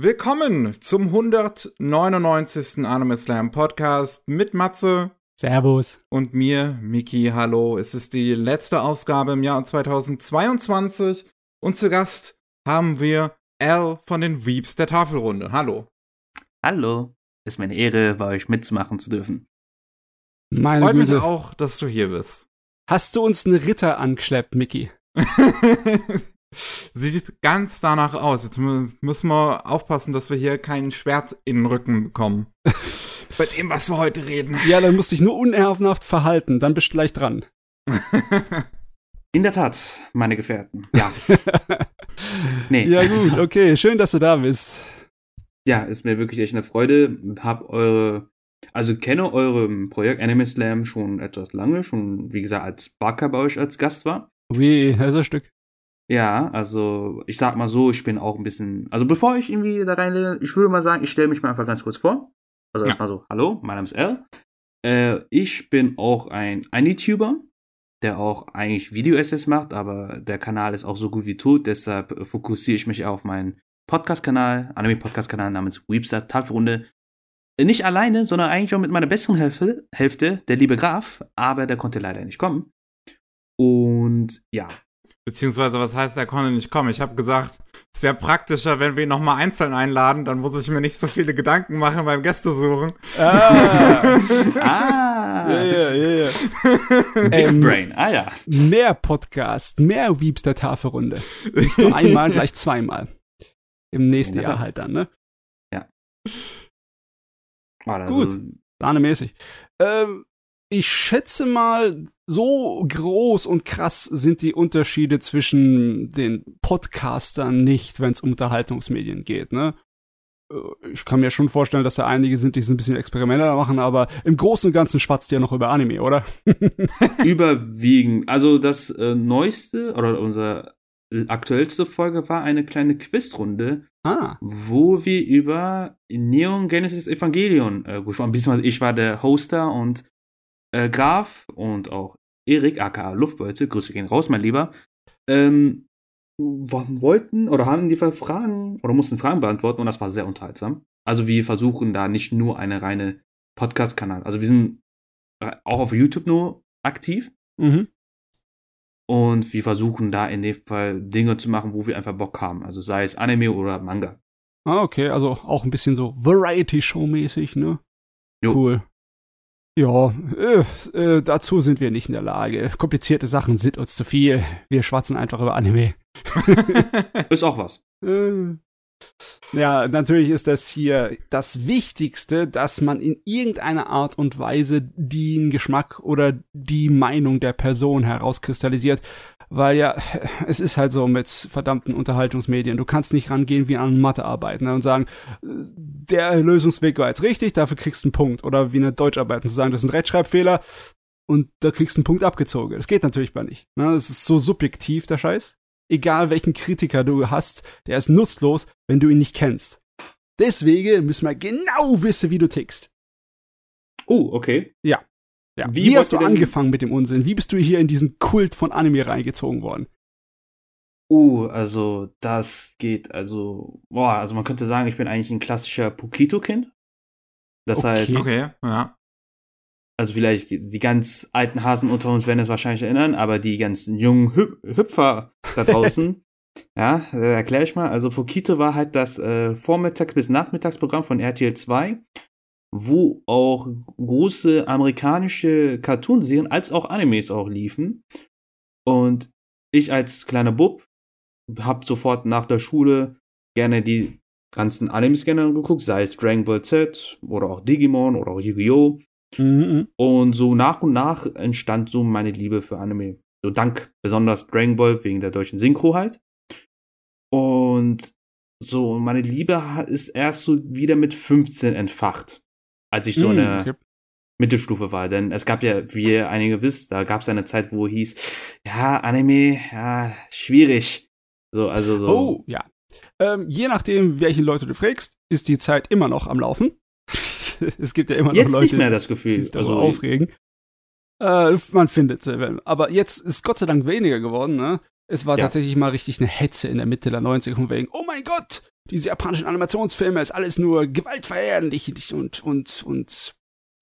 Willkommen zum 199. Anime Slam Podcast mit Matze. Servus. Und mir, Miki. Hallo. Es ist die letzte Ausgabe im Jahr 2022 und zu Gast haben wir Al von den Weeps der Tafelrunde. Hallo. Hallo. Es ist mir eine Ehre, bei euch mitzumachen zu dürfen. Meine es freut Güte. mich auch, dass du hier bist. Hast du uns einen Ritter angeschleppt, Miki? Sieht ganz danach aus. Jetzt müssen wir aufpassen, dass wir hier keinen Schwert in den Rücken bekommen. Bei dem, was wir heute reden. Ja, dann musst du dich nur unehrenhaft verhalten, dann bist du gleich dran. In der Tat, meine Gefährten. Ja. nee. Ja, gut, okay. Schön, dass du da bist. Ja, ist mir wirklich echt eine Freude. Hab eure, also kenne eure Projekt Anime Slam schon etwas lange, schon, wie gesagt, als Barker bei euch als Gast war. Wie, das ist ein Stück. Ja, also ich sag mal so, ich bin auch ein bisschen, also bevor ich irgendwie da rein, ich würde mal sagen, ich stelle mich mal einfach ganz kurz vor. Also ja. erstmal so, hallo, mein Name ist L. Äh, ich bin auch ein, ein YouTuber, der auch eigentlich Video-Essays macht, aber der Kanal ist auch so gut wie tot, deshalb fokussiere ich mich auf meinen Podcast-Kanal, Anime-Podcast-Kanal namens Weepster Tafelrunde. Nicht alleine, sondern eigentlich auch mit meiner besseren Hälfte, Hälfte, der liebe Graf, aber der konnte leider nicht kommen. Und ja, Beziehungsweise, was heißt, er konnte nicht kommen? Ich habe gesagt, es wäre praktischer, wenn wir ihn nochmal einzeln einladen, dann muss ich mir nicht so viele Gedanken machen beim Gästesuchen. Ah, ah. ja, ja, ja, ja. Ähm, Brain, ah ja. Mehr Podcast, mehr Weeps der Tafelrunde. Nicht nur einmal, gleich zweimal. Im nächsten Jahr halt dann, ne? Ja. Also, Gut, sahnemäßig. Ähm, ich schätze mal, so groß und krass sind die Unterschiede zwischen den Podcastern nicht, wenn es um Unterhaltungsmedien geht, ne? Äh, ich kann mir schon vorstellen, dass da einige sind, die so ein bisschen Experimente machen, aber im Großen und Ganzen schwatzt ihr noch über Anime, oder? Überwiegend. Also das äh, neueste oder unsere aktuellste Folge war eine kleine Quizrunde, ah. wo wir über Neon Genesis Evangelion äh, gesprochen haben. Ich war der Hoster und äh, Graf und auch Erik, aka Luftbeute, Grüße gehen raus, mein Lieber, ähm, wollten oder haben die Fragen oder mussten Fragen beantworten und das war sehr unterhaltsam. Also wir versuchen da nicht nur eine reine Podcast-Kanal. Also wir sind äh, auch auf YouTube nur aktiv. Mhm. Und wir versuchen da in dem Fall Dinge zu machen, wo wir einfach Bock haben. Also sei es Anime oder Manga. Ah, okay. Also auch ein bisschen so Variety-Show-mäßig, ne? Jo. Cool. Ja, äh, äh, dazu sind wir nicht in der Lage. Komplizierte Sachen sind uns zu viel. Wir schwatzen einfach über Anime. ist auch was. Äh. Ja, natürlich ist das hier das Wichtigste, dass man in irgendeiner Art und Weise den Geschmack oder die Meinung der Person herauskristallisiert weil ja, es ist halt so mit verdammten Unterhaltungsmedien. Du kannst nicht rangehen wie an Mathearbeiten ne, und sagen, der Lösungsweg war jetzt richtig, dafür kriegst du einen Punkt. Oder wie eine Deutscharbeit und zu sagen, das ist ein Rechtschreibfehler und da kriegst du einen Punkt abgezogen. Das geht natürlich mal nicht. Ne? Das ist so subjektiv, der Scheiß. Egal welchen Kritiker du hast, der ist nutzlos, wenn du ihn nicht kennst. Deswegen müssen wir genau wissen, wie du tickst. Oh, okay. Ja. Ja. Wie, Wie hast du angefangen mit dem Unsinn? Wie bist du hier in diesen Kult von Anime reingezogen worden? Uh, also das geht, also, boah, also man könnte sagen, ich bin eigentlich ein klassischer Pokito-Kind. Das okay. heißt, okay, ja. Also vielleicht die ganz alten Hasen unter uns werden es wahrscheinlich erinnern, aber die ganzen jungen Hüp Hüpfer da draußen, ja, äh, erkläre ich mal. Also Pokito war halt das äh, Vormittags- bis Nachmittagsprogramm von RTL 2 wo auch große amerikanische Cartoonserien als auch Animes auch liefen. Und ich als kleiner Bub hab sofort nach der Schule gerne die ganzen Animes gerne geguckt, sei es Dragon Ball Z oder auch Digimon oder auch Yu-Gi-Oh! Mhm. Und so nach und nach entstand so meine Liebe für Anime. So dank besonders Dragon Ball wegen der deutschen Synchro halt. Und so meine Liebe ist erst so wieder mit 15 entfacht als ich so mm, eine okay. Mittelstufe war. Denn es gab ja, wie ihr einige wisst, da gab es eine Zeit, wo hieß, ja, Anime, ja, schwierig. So, also so. Oh, ja. Ähm, je nachdem, welche Leute du fragst, ist die Zeit immer noch am Laufen. es gibt ja immer noch jetzt Leute, nicht mehr das Gefühl. die sich darüber also, aufregen. Äh, man findet sie. Aber jetzt ist Gott sei Dank weniger geworden, ne? Es war ja. tatsächlich mal richtig eine Hetze in der Mitte der 90er von wegen, oh mein Gott, diese japanischen Animationsfilme ist alles nur gewaltverherrlich und, und, und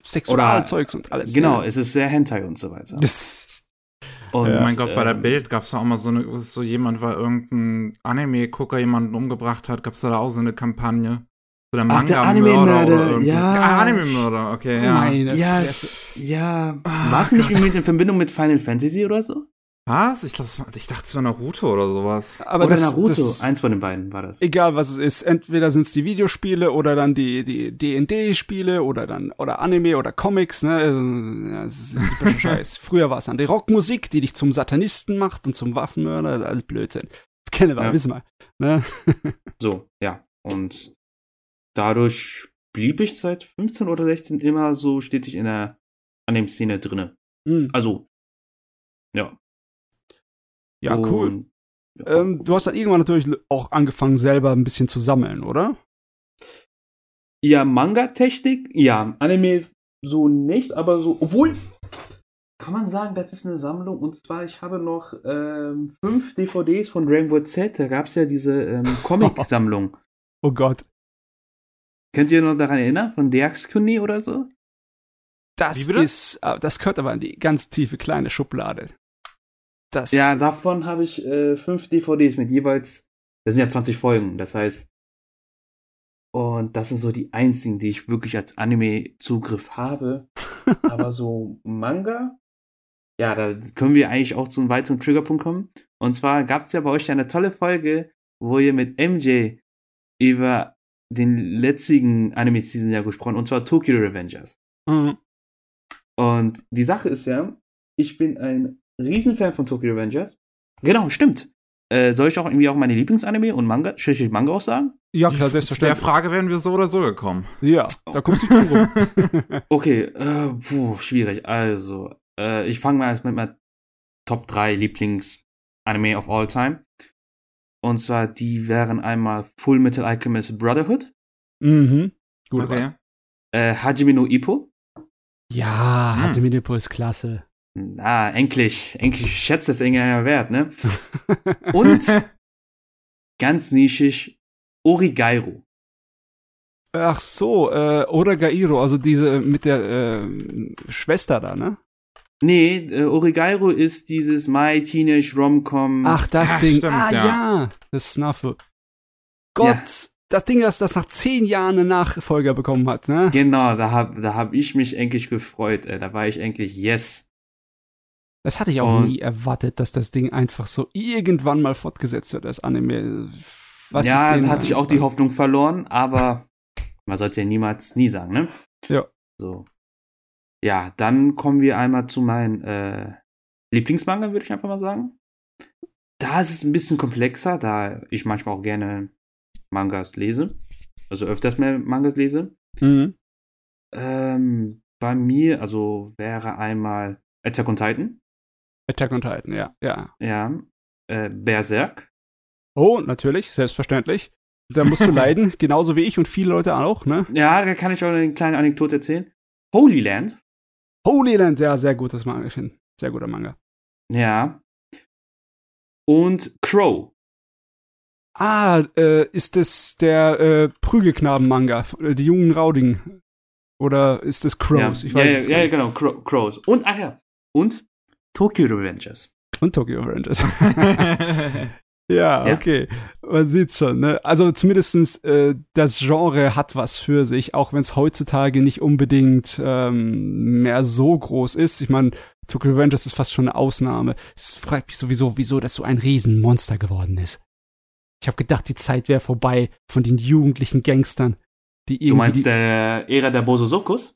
Sexualzeugs und alles. Genau, ne? es ist sehr Hentai und so weiter. Das, Und, oh mein Gott, bei der ähm, Bild gab es auch mal so eine, so jemand, weil irgendein Anime-Gucker jemanden umgebracht hat, gab es da auch so eine Kampagne. So der Ach, der Anime-Mörder, oder ja. Ah, Anime-Mörder, okay, ja. meine Ja, Fresse. Ja, Ah, war es nicht irgendwie in Verbindung mit Final Fantasy oder so? Was? Ich, glaub, ich dachte, es war Naruto oder sowas. Aber oder das, Naruto? Das, Eins von den beiden war das. egal was es ist, entweder sind es die Videospiele oder dann die die D&D-Spiele oder dann oder Anime oder Comics, ne? Also, Ja, es ist ein super Scheiß. Früher war es dann die Rockmusik, die dich zum Satanisten macht und zum Waffenmörder, das ist alles Blödsinn. Kennen wir, Ja. wissen wir. Ne? So, ja. Und dadurch blieb ich seit 15 oder 16 immer so stetig in der Anime-Szene drinne. Hm. Also, ja. Ja, cool. Und, ja. Ähm, du hast dann irgendwann natürlich auch angefangen, selber ein bisschen zu sammeln, oder? Ja, Manga-Technik, ja. Anime so nicht, aber so, obwohl, kann man sagen, das ist eine Sammlung. Und zwar, ich habe noch ähm, fünf DVDs von Dragon Ball Z. Da gab es ja diese ähm, Comic-Sammlung. Oh Gott. Könnt ihr noch daran erinnern? Von Deax-Kuni oder so? Das ist, äh, das gehört aber in die ganz tiefe kleine Schublade. Das, Ja, davon habe ich äh, fünf DVDs mit jeweils, das sind ja 20 Folgen, das heißt, und das sind so die einzigen, die ich wirklich als Anime-Zugriff habe. Aber so Manga, ja, da können wir eigentlich auch zu einem weiteren Triggerpunkt kommen. Und zwar gab es ja bei euch eine tolle Folge, wo ihr mit MJ über den letztigen Anime-Season ja gesprochen, und zwar Tokyo Revengers. Mhm. Und die Sache ist ja, ich bin ein Riesenfan von Tokyo Revengers. Genau, stimmt. Äh, soll ich auch irgendwie auch meine Lieblingsanime und Manga, schrägstrich Manga auch sagen? Ja, klar, Zu der selbstverständlich. Frage wären wir so oder so gekommen. Ja, da kommst du rum. Okay, äh, puh, schwierig. Also, äh, ich fange mal erst mit meiner Top 3 Lieblings-Anime of all time. Und zwar, die wären einmal Full Metal Alchemist Brotherhood, mhm. Gut. Okay. äh, Hajime no Ippo. Ja, Hm. hatte Minipo ist klasse. Ah, endlich, endlich schätzt das irgendeiner wert, ne? Und ganz nischig, Origairo. Ach so, äh, oder Gairo, also diese mit der äh, Schwester da, ne? Nee, äh, Origairo ist dieses My Teenage Rom-Com. Ach, das Ach, Ding. stimmt, ah, ja. ja. Das Snafu. Gott, das Ding, das, das nach zehn Jahren einen Nachfolger bekommen hat, ne? Genau, da hab, da hab ich mich endlich gefreut. Äh, da war ich endlich yes. Das hatte ich auch Und- nie erwartet, dass das Ding einfach so irgendwann mal fortgesetzt wird, das Anime. Was ja, ist denn da hatte ich auch die? Hoffnung verloren, aber man sollte ja niemals nie sagen, ne? Ja. So. Ja, dann kommen wir einmal zu meinen äh, Lieblingsmanga, würde ich einfach mal sagen. Da ist es ein bisschen komplexer, da ich manchmal auch gerne Mangas lese. Also öfters mehr Mangas lese. Mhm. Ähm, bei mir, also wäre einmal Attack on Titan, Attack on Titan, ja, ja. ja, äh, Berserk, Oh, natürlich, selbstverständlich. Da musst du leiden, genauso wie ich und viele Leute auch, ne? ja, da kann ich auch eine kleine Anekdote erzählen. Holy Land, Holy Land, ja, sehr gutes Manga. Sehr guter Manga. ja, und Crow, Ah, äh, ist das der äh, Prügelknaben-Manga, äh, die jungen Raudigen? Oder ist das Crows? Ja, ich weiß ja, ja, ja, genau, Crow, Crows. Und, ach ja, und Tokyo Revengers. Und Tokyo Rangers. ja, Ja. okay. Man sieht's schon, ne? Also zumindestens äh, das Genre hat was für sich, auch wenn es heutzutage nicht unbedingt ähm, mehr so groß ist. Ich meine, Tokyo Rangers ist fast schon eine Ausnahme. Es fragt mich sowieso, wieso das so ein Riesenmonster geworden ist. Ich habe gedacht, die Zeit wäre vorbei von den jugendlichen Gangstern, die irgendwie Du meinst die, der Ära der Bosozokus?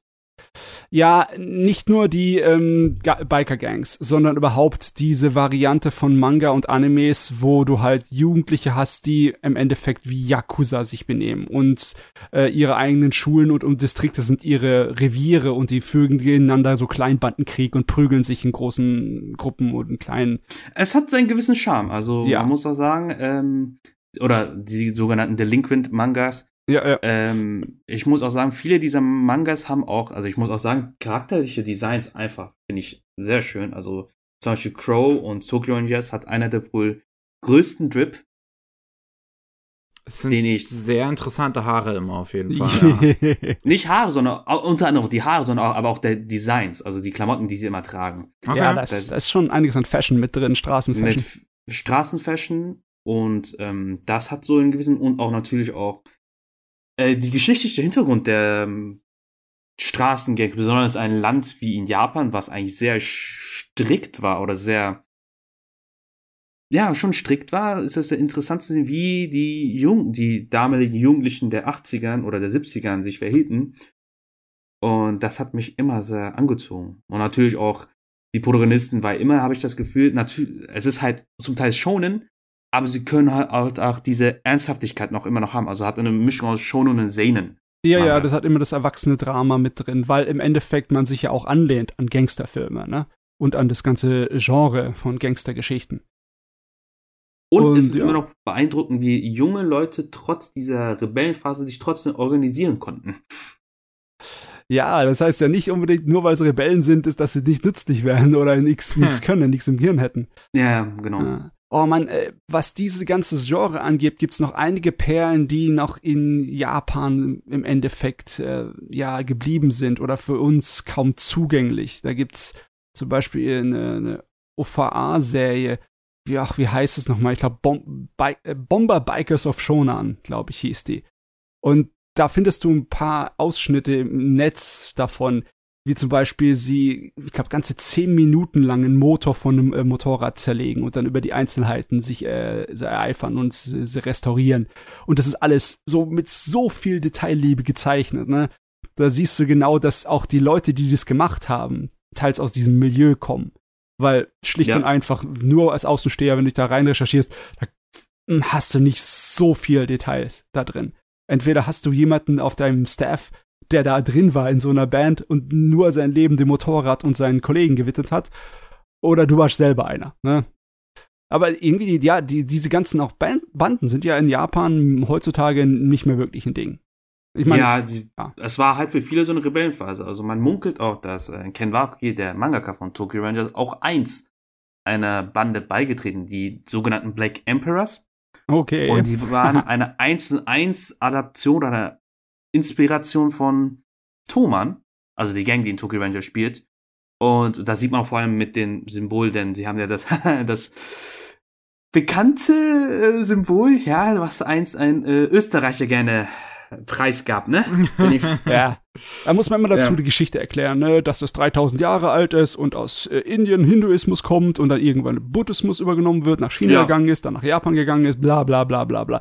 Ja, nicht nur die ähm, Ga- Biker-Gangs, sondern überhaupt diese Variante von Manga und Animes, wo du halt Jugendliche hast, die im Endeffekt wie Yakuza sich benehmen und äh, ihre eigenen Schulen und, und Distrikte sind ihre Reviere und die fügen gegeneinander so Kleinbandenkrieg und prügeln sich in großen Gruppen und in kleinen. Es hat seinen gewissen Charme. Also Ja. man muss auch sagen, ähm, oder die sogenannten Delinquent Mangas. Ja, ja. Ähm, ich muss auch sagen, viele dieser Mangas haben auch, also ich muss auch sagen, charakterliche Designs einfach finde ich sehr schön. Also zum Beispiel Crow und Tokyo Rangers hat einer der wohl größten Drip. Es sind Den ich- sehr interessante Haare immer auf jeden Fall. Ja. Nicht Haare, sondern unter anderem die Haare, sondern auch, aber auch der Designs, also die Klamotten, die sie immer tragen. Okay. Ja, da ist, da ist schon einiges an Fashion mit drin, Straßenfashion. Mit Straßenfashion und ähm, das hat so einen gewissen und auch natürlich auch äh, die geschichtliche Hintergrund der ähm, Straßengang, besonders ein Land wie in Japan, was eigentlich sehr strikt war oder sehr ja, schon strikt war, ist es interessant zu sehen, wie die Jung, die damaligen Jugendlichen der 80ern oder der 70ern sich verhielten. Und das hat mich immer sehr angezogen. Und natürlich auch die Protagonisten, weil immer habe ich das Gefühl, natürlich, es ist halt zum Teil schonen, aber sie können halt auch, auch diese Ernsthaftigkeit noch immer noch haben. Also hat eine Mischung aus schonen und Seinen. Ja, ja, das hat immer das erwachsene Drama mit drin, weil im Endeffekt man sich ja auch anlehnt an Gangsterfilme, ne? Und an das ganze Genre von Gangstergeschichten. Und, Und, es ist ja. immer noch beeindruckend, wie junge Leute trotz dieser Rebellenphase sich trotzdem organisieren konnten. Ja, das heißt ja nicht unbedingt, nur weil sie Rebellen sind, ist, dass sie nicht nützlich wären oder nichts nichts können, nichts im Gehirn hätten. Ja, genau. Ja. Oh man, äh, was dieses ganze Genre angeht, gibt's noch einige Perlen, die noch in Japan im Endeffekt äh, ja geblieben sind oder für uns kaum zugänglich. Da gibt's zum Beispiel eine, eine OVA-Serie. Wie, ach, wie heißt es nochmal? Ich glaube, Bom Bi äh, Bomber Bikers of Shonan, glaube ich, hieß die. Und da findest du ein paar Ausschnitte im Netz davon, wie zum Beispiel sie, ich glaube, ganze zehn Minuten lang einen Motor von einem äh, Motorrad zerlegen und dann über die Einzelheiten sich äh, ereifern und sie, sie restaurieren. Und das ist alles so mit so viel Detailliebe gezeichnet, ne? Da siehst du genau, dass auch die Leute, die das gemacht haben, teils aus diesem Milieu kommen. Weil schlicht Ja. und einfach nur als Außensteher, wenn du dich da rein recherchierst, da hm, hast du nicht so viel Details da drin. Entweder hast du jemanden auf deinem Staff, der da drin war in so einer Band und nur sein Leben dem Motorrad und seinen Kollegen gewidmet hat, oder du warst selber einer. Ne? Aber irgendwie, die, ja, die, diese ganzen auch Band Banden sind ja in Japan heutzutage nicht mehr wirklich ein Ding. Ich meine, ja, es- ja. es war halt für viele so eine Rebellenphase. Also man munkelt auch, dass äh, Ken Waki, der Mangaka von Tokyo Rangers, auch eins einer Bande beigetreten, die sogenannten Black Emperors. okay. Und die waren eine 1 zu 1 Adaption oder Inspiration von Thoman, also die Gang, die in Tokyo Rangers spielt. Und da sieht man vor allem mit dem Symbol, denn sie haben ja das, das bekannte äh, Symbol, ja, was einst ein äh, Österreicher gerne preisgab, ne? Wenn ich, Ja, da muss man immer dazu Ja. die Geschichte erklären, ne, dass das 3000 Jahre alt ist und aus äh, Indien Hinduismus kommt und dann irgendwann Buddhismus übergenommen wird, nach China Ja. gegangen ist, dann nach Japan gegangen ist, bla bla bla bla bla.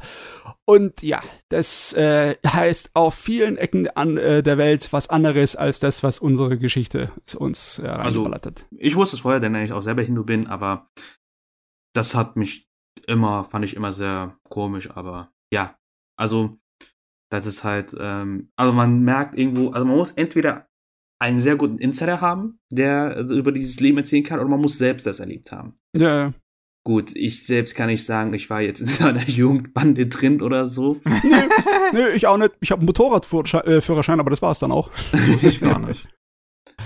Und ja, das äh, heißt auf vielen Ecken an, äh, der Welt was anderes als das, was unsere Geschichte uns äh, Also- hat. ich wusste es vorher, denn ich auch selber Hindu bin, aber das hat mich immer, fand ich immer sehr komisch, aber ja, also das ist halt, ähm, also man merkt irgendwo, also man muss entweder einen sehr guten Insider haben, der über dieses Leben erzählen kann, oder man muss selbst das erlebt haben. Ja, ja. Gut, ich selbst kann nicht sagen, ich war jetzt in so einer Jugendbande drin oder so. Nö, ich auch nicht. Ich habe einen Motorradführerschein, äh, aber das war's dann auch. Ich gar nicht.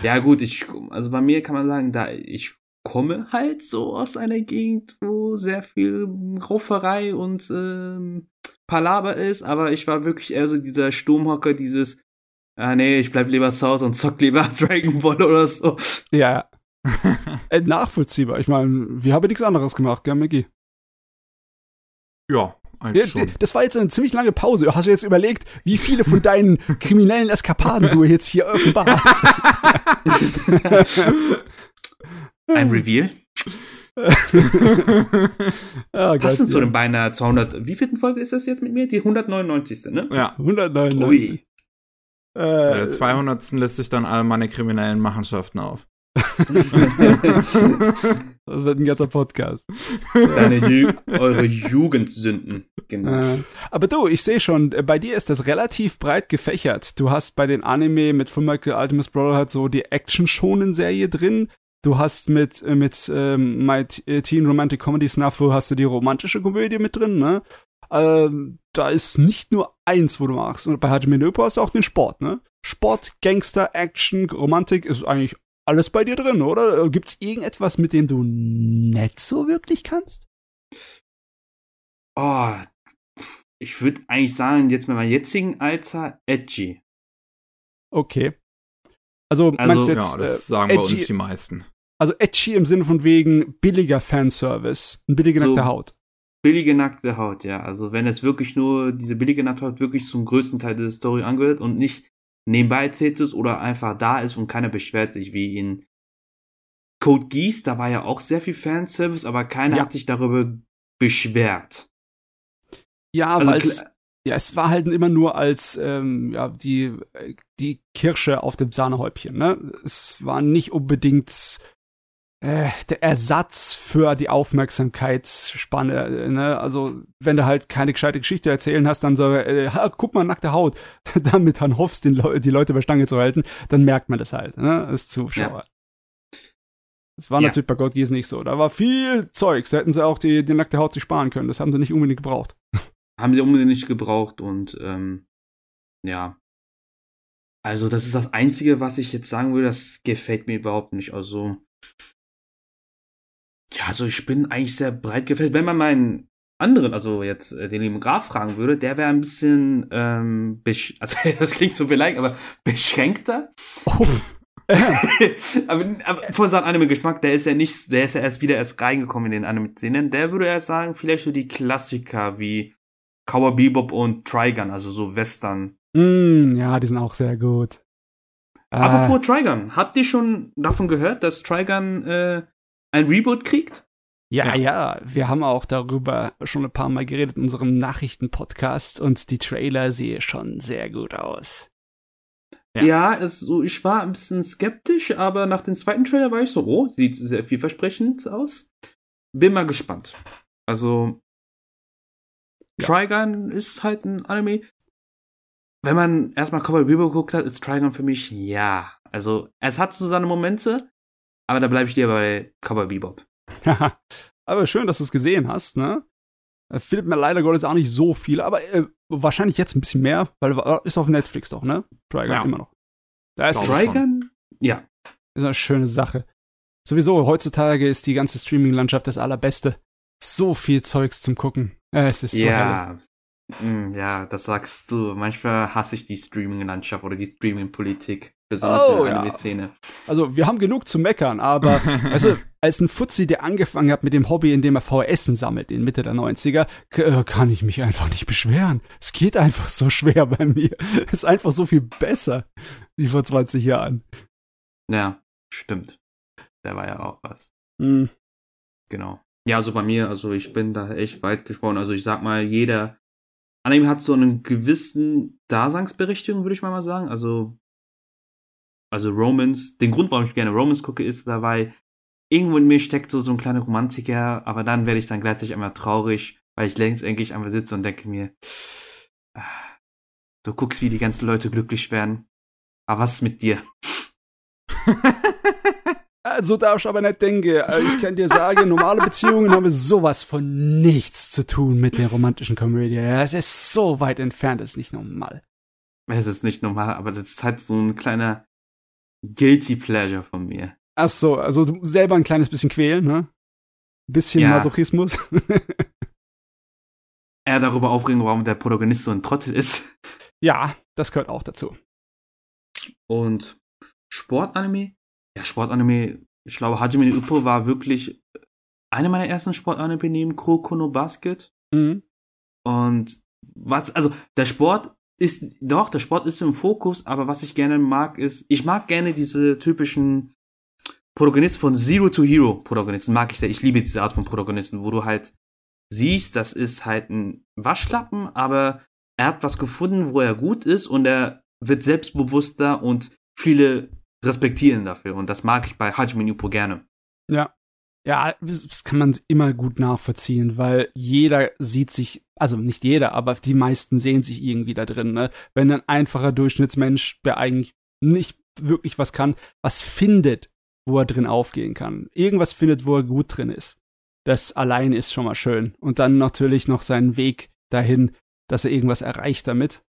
Ja, gut, ich, also bei mir kann man sagen, da ich komme halt so aus einer Gegend, wo sehr viel Rauferei und ähm, Palaber ist, aber ich war wirklich eher so dieser Sturmhocker, dieses, ah nee, ich bleib lieber zu Hause und zock lieber Dragon Ball oder so. Ja. äh, nachvollziehbar. Ich meine, wir haben nichts anderes gemacht, gell, Mickey? Ja, Ja, eigentlich d- schon. das war jetzt eine ziemlich lange Pause. Hast du jetzt überlegt, wie viele von deinen kriminellen Eskapaden du jetzt hier offenbarst? Ein Reveal. Ah, Passend zu ja. den beinahe 200, wie vierten Folge ist das jetzt mit mir? Die 199. ne? ja. 199. Ui. Bei Äh, der 200. lässt sich dann alle meine kriminellen Machenschaften auf. das wird ein ganzer Podcast. Deine Ju eure Jugendsünden. Genau. Äh, aber du, ich sehe schon, äh, bei dir ist das relativ breit gefächert. Du hast bei den Anime mit Fullmetal Alchemist Brotherhood so die Action-Shonen-Serie drin. Du hast mit, äh, mit ähm, My äh, Teen Romantic Comedy Snafu hast du die romantische Komödie mit drin, ne? Ähm, da ist nicht nur eins, wo du machst. Und bei Hajime no Ippo hast du auch den Sport, ne? Sport, Gangster, Action, Romantik ist eigentlich alles bei dir drin, oder? Äh, Gibt's irgendetwas, mit dem du nicht so wirklich kannst? Oh, ich würde eigentlich sagen, jetzt mit meinem jetzigen Alter, edgy. Okay. Also, Also, meinst du jetzt, ja, das äh, sagen bei edgy, uns die meisten. Also edgy im Sinne von wegen billiger Fanservice, ein billige So. nackte Haut. Billige nackte Haut, ja. Also wenn es wirklich nur diese billige nackte Haut wirklich zum größten Teil der Story angehört und nicht nebenbei erzählt ist oder einfach da ist und keiner beschwert sich, wie in Code Geass, da war ja auch sehr viel Fanservice, aber keiner Ja. hat sich darüber beschwert. Ja, Also weil es, klar- ja, es war halt immer nur als ähm, ja, die, äh, die Kirsche auf dem Sahnehäubchen. Ne? Es war nicht unbedingt äh, der Ersatz für die Aufmerksamkeitsspanne. äh, Ne? Also, wenn du halt keine gescheite Geschichte erzählen hast, dann so, äh, guck mal, nackte Haut, damit dann hoffst, den Leu die Leute bei Stange zu halten, dann merkt man das halt, ne? als Zuschauer. Das war Ja. natürlich bei God Geass nicht so. Da war viel Zeugs. Da hätten sie auch die, die nackte Haut sich sparen können. Das haben sie nicht unbedingt gebraucht. haben sie unbedingt nicht gebraucht und ähm, ja. Also das ist das Einzige, was ich jetzt sagen würde, das gefällt mir überhaupt nicht. Also ja, also ich bin eigentlich sehr breit gefällt. Wenn man meinen anderen, also jetzt äh, den lieben Graf fragen würde, der wäre ein bisschen, ähm, besch also das klingt so beleidigt, aber beschränkter. Oh. aber, aber von seinem Anime-Geschmack, der ist ja nicht, der ist ja erst wieder erst reingekommen in den Anime-Szenen. Der würde ja sagen, vielleicht so die Klassiker wie Cowboy Bebop und Trigun, also so Western. Mm, ja, die sind auch sehr gut. Äh, Apropos Trigun, habt ihr schon davon gehört, dass Trigun äh, ein Reboot kriegt? ja, Ja. ja, wir haben auch darüber schon ein paar Mal geredet in unserem Nachrichtenpodcast und die Trailer sehen schon sehr gut aus. Ja. Ja, also ich war ein bisschen skeptisch, aber nach dem zweiten Trailer war ich so, oh, sieht sehr vielversprechend aus. Bin mal gespannt. Also, Ja. Trigun ist halt ein Anime. Wenn man erstmal Cowboy Bebop geguckt hat, ist Trigun für mich ja. Also, es hat so seine Momente, aber da bleibe ich lieber bei Cowboy Bebop. aber schön, dass du es gesehen hast, ne? Äh, Findet mir leider Gottes auch nicht so viel, aber äh, wahrscheinlich jetzt ein bisschen mehr, weil ist auf Netflix doch, ne? Trigun Ja. immer noch. Da ist, ist Trigun? Ja. eine schöne Sache. Sowieso, heutzutage ist die ganze Streaming-Landschaft das allerbeste. So viel Zeugs zum Gucken. Äh, Es ist so ja. Mm, ja, das sagst du. Manchmal hasse ich die Streaming-Landschaft oder die Streaming-Politik. Besonders Oh, in der ja. Anime-Szene. Also, wir haben genug zu meckern, aber also, als ein Fuzzi, der angefangen hat mit dem Hobby, in dem er VHS sammelt in Mitte der 90er, k- äh, kann ich mich einfach nicht beschweren. Es geht einfach so schwer bei mir. Es ist einfach so viel besser wie vor 20 Jahren. Ja, stimmt. Der war ja auch was. Hm. Genau. Ja, also bei mir, also ich bin da echt weit gesprochen. Also ich sag mal, jeder Anime hat so einen gewissen Daseinsberechtigung, würde ich mal mal sagen. Also, also Romans, den Grund, warum ich gerne Romans gucke, ist dabei, irgendwo in mir steckt so, so ein kleiner Romantiker, aber dann werde ich dann gleichzeitig einmal traurig, weil ich längst endlich einmal sitze und denke mir, ah, du guckst, wie die ganzen Leute glücklich werden. Aber was ist mit dir? Also darf ich aber nicht denken. Äh, Ich kann dir sagen, normale Beziehungen haben sowas von nichts zu tun mit der romantischen Komödie. Es ist so weit entfernt, das ist nicht normal. Es ist nicht normal, aber das ist halt so ein kleiner Guilty Pleasure von mir. Ach so, also selber ein kleines bisschen quälen, ne? Bisschen Ja. Masochismus. Er darüber aufregen, warum der Protagonist so ein Trottel ist. ja, das gehört auch dazu. Und Sportanime? Ja, Sportanime, ich glaube, Hajime no Ippo war wirklich eine meiner ersten Sportanime neben Kuroko no Basket. Mhm. Und was, also der Sport ist, doch, der Sport ist im Fokus, aber was ich gerne mag, ist, ich mag gerne diese typischen Protagonisten von Zero to Hero Protagonisten, mag ich sehr. Ich liebe diese Art von Protagonisten, wo du halt siehst, das ist halt ein Waschlappen, aber er hat was gefunden, wo er gut ist und er wird selbstbewusster und viele respektieren dafür. Und das mag ich bei Hajime Ippo gerne. Ja. Ja, das kann man immer gut nachvollziehen, weil jeder sieht sich, also nicht jeder, aber die meisten sehen sich irgendwie da drin, ne? Wenn ein einfacher Durchschnittsmensch, der eigentlich nicht wirklich was kann, was findet, wo er drin aufgehen kann. Irgendwas findet, wo er gut drin ist. Das allein ist schon mal schön. Und dann natürlich noch seinen Weg dahin, dass er irgendwas erreicht damit.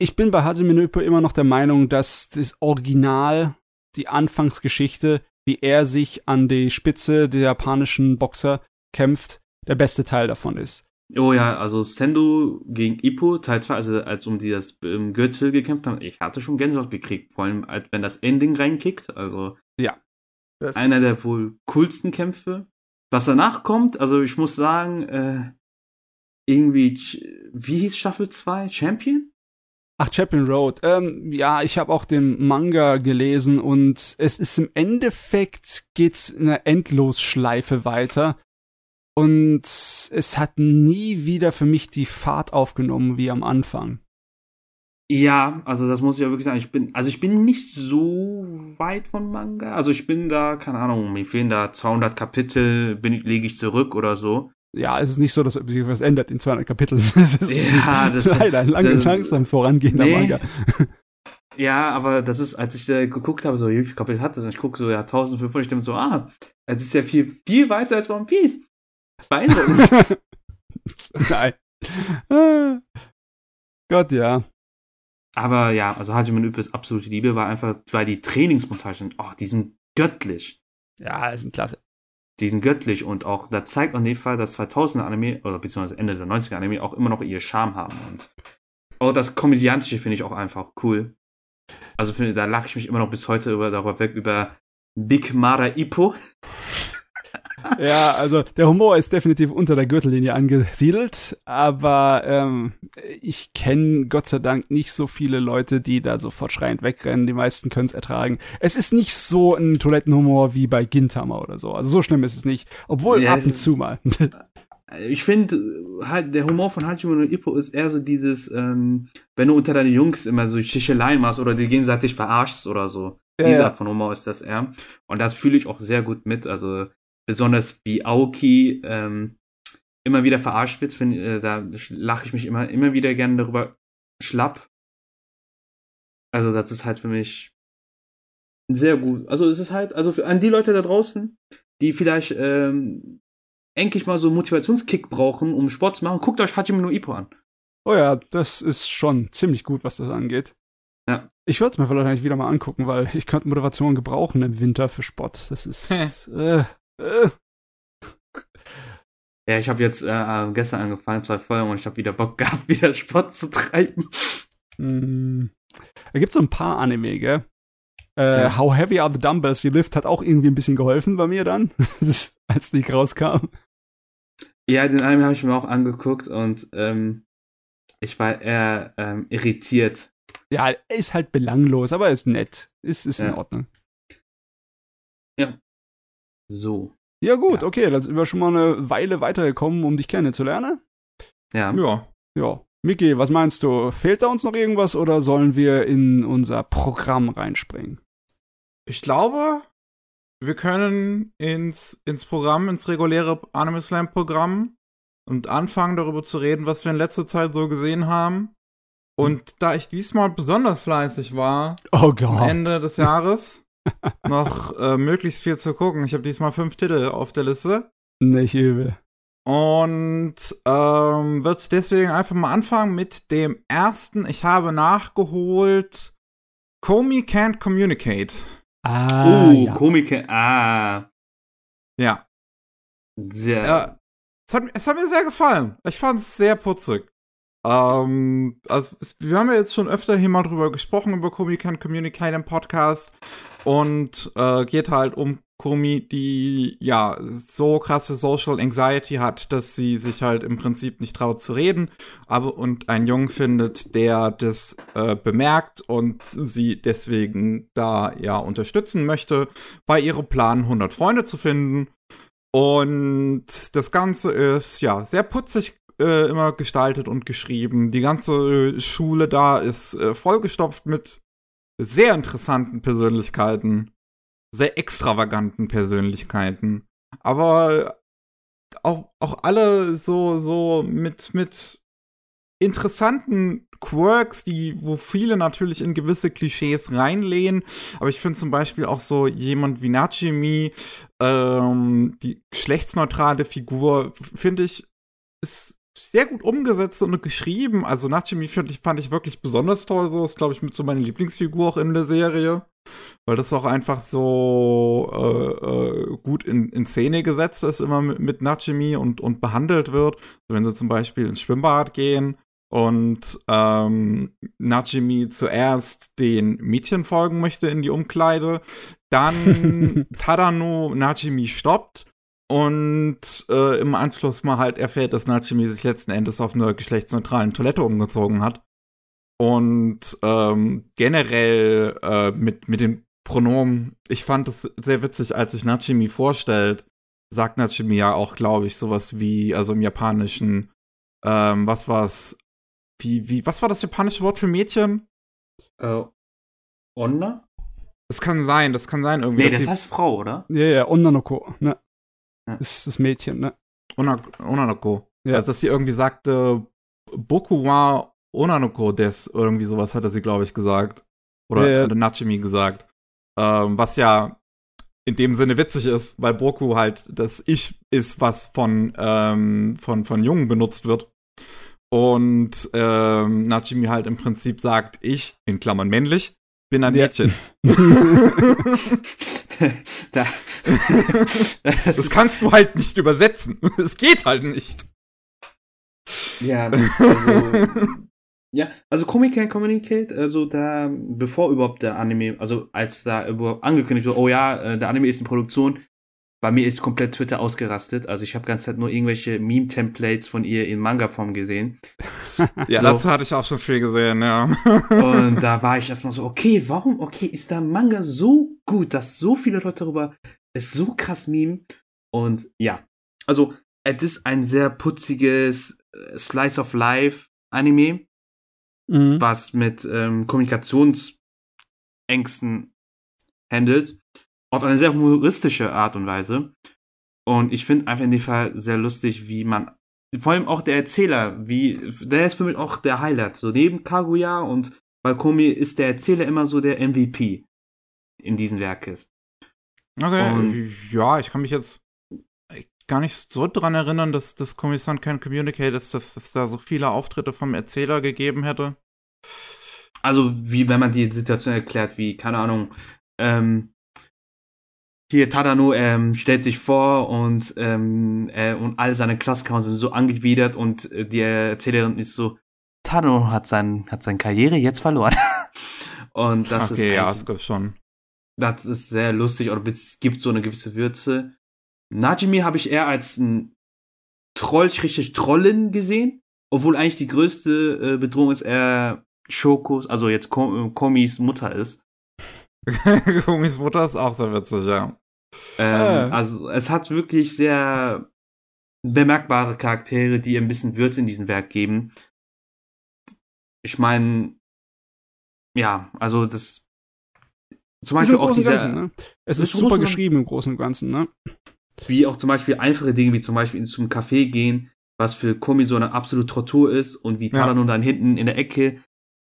Ich bin bei Ippo immer noch der Meinung, dass das Original, die Anfangsgeschichte, wie er sich an die Spitze der japanischen Boxer kämpft, der beste Teil davon ist. Oh ja, also Sendo gegen Ippo, Teil 2, also als um die das ähm, Gürtel gekämpft haben, ich hatte schon Gänsehaut gekriegt, vor allem als wenn das Ending reinkickt, also Ja. Das einer ist- der wohl coolsten Kämpfe. Was danach kommt, also ich muss sagen, äh, irgendwie, wie hieß Staffel 2? Champion? Ach, Champion Road. Ähm, ja, ich habe auch den Manga gelesen und es ist im Endeffekt geht's in einer Endlosschleife weiter. Und es hat nie wieder für mich die Fahrt aufgenommen wie am Anfang. Ja, also das muss ich ja wirklich sagen. Ich bin, also ich bin nicht so weit von Manga. Also ich bin da, keine Ahnung, mir fehlen da 200 Kapitel, bin, lege ich zurück oder so. Ja, es ist nicht so, dass sich was ändert in 200 Kapiteln. Es ist Ja, das- leider ein lang, das- langsam vorangehender Nee. Manga. Ja, aber das ist, als ich da geguckt habe, so, wie viel Kapitel hat das? Und ich gucke so, ja, 1500, ich denke so, ah, das ist ja viel, viel weiter als One Piece. Beeindruckend. Nein. Ah. Gott, ja. aber ja, also Hajime Ippos absolute Liebe war einfach, weil die Trainingsmontagen, oh, die sind göttlich. Ja, ist ein klasse. Die sind göttlich und auch, da zeigt auf jeden Fall, dass 2000er Anime, oder beziehungsweise Ende der 90er Anime auch immer noch ihr Charme haben. Und auch das Komödiantische finde ich auch einfach cool. Also finde, da lache ich mich immer noch bis heute über, darüber weg, über Big Mara Ippo. Ja, also der Humor ist definitiv unter der Gürtellinie angesiedelt, aber ähm, ich kenne Gott sei Dank nicht so viele Leute, die da sofort schreiend wegrennen. Die meisten können es ertragen. Es ist nicht so ein Toilettenhumor wie bei Gintama oder so. Also so schlimm ist es nicht. Obwohl Ja, ab und zu mal. Ich finde, halt, der Humor von Hajime no Ippo ist eher so dieses, ähm, wenn du unter deine Jungs immer so Sticheleien machst oder die gegenseitig verarschst oder so. Ja, Diese. Art von Humor ist das eher. Und das fühle ich auch sehr gut mit. Also besonders wie Aoki ähm, immer wieder verarscht wird, find, äh, da lache ich mich immer, immer wieder gerne darüber schlapp. Also das ist halt für mich sehr gut. Also es ist halt, also für, an die Leute da draußen, die vielleicht ähm, endlich mal so einen Motivationskick brauchen, um Sport zu machen, guckt euch Hajime no Ippo an. Oh ja, das ist schon ziemlich gut, was das angeht. Ja. Ich würde es mir vielleicht wieder mal angucken, weil ich könnte Motivation gebrauchen im Winter für Sport. Das ist. äh. Ja, ich habe jetzt äh, gestern angefangen, zwei Folgen, und ich habe wieder Bock gehabt, wieder Sport zu treiben. Mm. Da gibt so ein paar Anime, gell? Äh, Ja. How Heavy Are the Dumbbells You Lift hat auch irgendwie ein bisschen geholfen bei mir dann, als die rauskam. Ja, den Anime habe ich mir auch angeguckt und ähm, ich war eher ähm, irritiert. Ja, ist halt belanglos, aber ist nett. Ist, ist in Ja. So. Ja, gut, Ja. okay, dann sind wir schon mal eine Weile weitergekommen, um dich kennenzulernen. Ja. Ja. Ja. Miki, was meinst du? Fehlt da uns noch irgendwas oder sollen wir in unser Programm reinspringen? Ich glaube, wir können ins, ins Programm, ins reguläre Anime Slam Programm und anfangen darüber zu reden, was wir in letzter Zeit so gesehen haben. Und da ich diesmal besonders fleißig war, Oh am Gott. Ende des Jahres noch äh, möglichst viel zu gucken. Ich habe diesmal fünf Titel auf der Liste. Nicht übel. Und ähm, wird deswegen einfach mal anfangen mit dem ersten. Ich habe nachgeholt Comey Can't Communicate. Ah, uh, ja. Komike. Ah. Ja. Sehr. Ja, es hat, es hat mir sehr gefallen. Ich fand es sehr putzig. Ähm, also, wir haben ja jetzt schon öfter hier mal drüber gesprochen, über Komi Can Communicate im Podcast. Und äh, geht halt um Komi, die ja so krasse Social Anxiety hat, dass sie sich halt im Prinzip nicht traut zu reden. Aber und einen Jungen findet, der das äh, bemerkt und sie deswegen da ja unterstützen möchte, bei ihrem Plan 100 Freunde zu finden. Und das Ganze ist ja sehr putzig äh, immer gestaltet und geschrieben. Die ganze äh, Schule da ist äh, vollgestopft mit sehr interessanten Persönlichkeiten, sehr extravaganten Persönlichkeiten. Aber auch, auch alle so, so mit, mit interessanten Quirks, die, wo viele natürlich in gewisse Klischees reinlehnen. Aber ich finde zum Beispiel auch so jemand wie Nachimi, ähm, die geschlechtsneutrale Figur, finde ich, ist sehr gut umgesetzt und geschrieben. Also Nachimi find ich, fand ich wirklich besonders toll. So ist, glaube ich, mit so meiner Lieblingsfigur auch in der Serie. weil das auch einfach so äh, äh, gut in, in Szene gesetzt ist, immer mit, mit Nachimi und, und behandelt wird. Wenn sie zum Beispiel ins Schwimmbad gehen und ähm, Najimi zuerst den Mädchen folgen möchte in die Umkleide, dann Tadano Najimi stoppt und äh, im Anschluss mal halt erfährt, dass Najimi sich letzten Endes auf einer geschlechtsneutralen Toilette umgezogen hat. Und ähm, generell äh, mit, mit den Pronomen, ich fand es sehr witzig, als sich Najimi vorstellt, sagt Najimi ja auch, glaube ich, sowas wie, also im Japanischen, ähm, was war's, wie, wie, was war das japanische Wort für Mädchen? Äh, Onna? Das kann sein, das kann sein irgendwie. Nee, das heißt Frau, oder? Ja, ja, Onnanoko, ne? Ja. Das ist das Mädchen, ne? Ona- Onanoko. Ja. Also, dass sie irgendwie sagte, Boku wa Onanoko des, irgendwie sowas hatte sie, glaube ich, gesagt. Oder Ja, ja. hatte Nachimi gesagt. Ähm, was ja in dem Sinne witzig ist, weil Boku halt das Ich ist, was von, ähm, von, von Jungen benutzt wird. Und ähm, Nachimi halt im Prinzip sagt, ich, in Klammern männlich, bin ein Ja. Mädchen. da, das Das kannst du halt nicht übersetzen. Es geht halt nicht. Ja, also, ja, also Comic Can Communicate, also da, bevor überhaupt der Anime, also als da überhaupt angekündigt wurde, oh ja, äh, der Anime ist in Produktion, bei mir ist komplett Twitter ausgerastet. Also ich habe ganze Zeit nur irgendwelche Meme-Templates von ihr in Manga-Form gesehen. Ja, So. dazu hatte ich auch schon viel gesehen, ja. Und da war ich erstmal so, okay, warum, okay, ist der Manga so gut, dass so viele Leute darüber es so krass meme? Und ja, also es ist ein sehr putziges äh, Slice of Life Anime, Mhm. was mit ähm, Kommunikationsängsten handelt. Auf eine sehr humoristische Art und Weise. Und ich finde einfach in dem Fall sehr lustig, wie man, vor allem auch der Erzähler, wie, der ist für mich auch der Highlight. So neben Kaguya und Balkomi ist der Erzähler immer so der MVP in diesen Werkes. Okay, Und- ja, ich kann mich jetzt gar nicht so dran erinnern, dass das Kommissar Can Communicate ist, dass es da so viele Auftritte vom Erzähler gegeben hätte. Also, wie wenn man die Situation erklärt, wie, keine Ahnung, ähm, hier Tadano ähm, stellt sich vor und, ähm, äh, und all seine Klassenkameraden sind so angewidert und äh, die Erzählerin ist so, Tadano hat, sein, hat seine Karriere jetzt verloren. und das okay, ist ja, eigentlich- es gibt schon. das ist sehr lustig oder es gibt so eine gewisse Würze. Najimi habe ich eher als ein Troll, richtig Trollin gesehen, obwohl eigentlich die größte äh, Bedrohung ist eher Shokos, also jetzt Ko Komis Mutter ist. Kumis Mutter ist auch sehr witzig, ja. Ähm, Ah. Also es hat wirklich sehr bemerkbare Charaktere, die ein bisschen Würze in diesem Werk geben. Ich meine, ja, also das zum Beispiel auch dieser, Ganzen, ne? Es ist ist super geschrieben im Großen und Ganzen, ne? wie auch zum Beispiel einfache Dinge, wie zum Beispiel zum Café gehen, was für Komi so eine absolute Tortur ist und wie Ja. Tadano dann hinten in der Ecke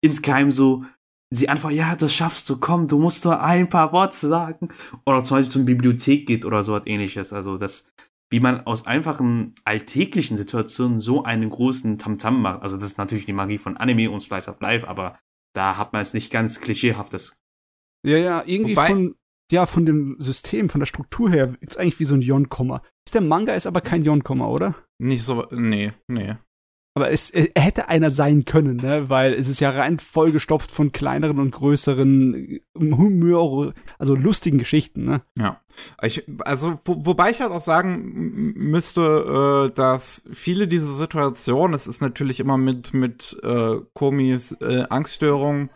insgeheim so sie einfach, ja, das schaffst du, komm, du musst nur ein paar Worte sagen. Oder zum Beispiel zur Bibliothek geht oder so was ähnliches. Also das, wie man aus einfachen alltäglichen Situationen so einen großen Tamtam macht. Also das ist natürlich die Magie von Anime und Slice of Life, aber da hat man es nicht ganz klischeehaftes. Ja, ja, irgendwie Wobei- von, ja, von dem System, von der Struktur her, ist eigentlich wie so ein Yon-Komma. Ist der Manga ist aber kein Yon-Komma, oder? Nicht so, nee, nee. Aber es er er hätte einer sein können, ne? Weil es ist ja rein vollgestopft von kleineren und größeren äh, Humor, also lustigen Geschichten, ne? Ja. Ich, also, wo, wobei ich halt auch sagen müsste, äh, dass viele dieser Situationen, es ist natürlich immer mit, mit äh, Komis äh, Angststörungen,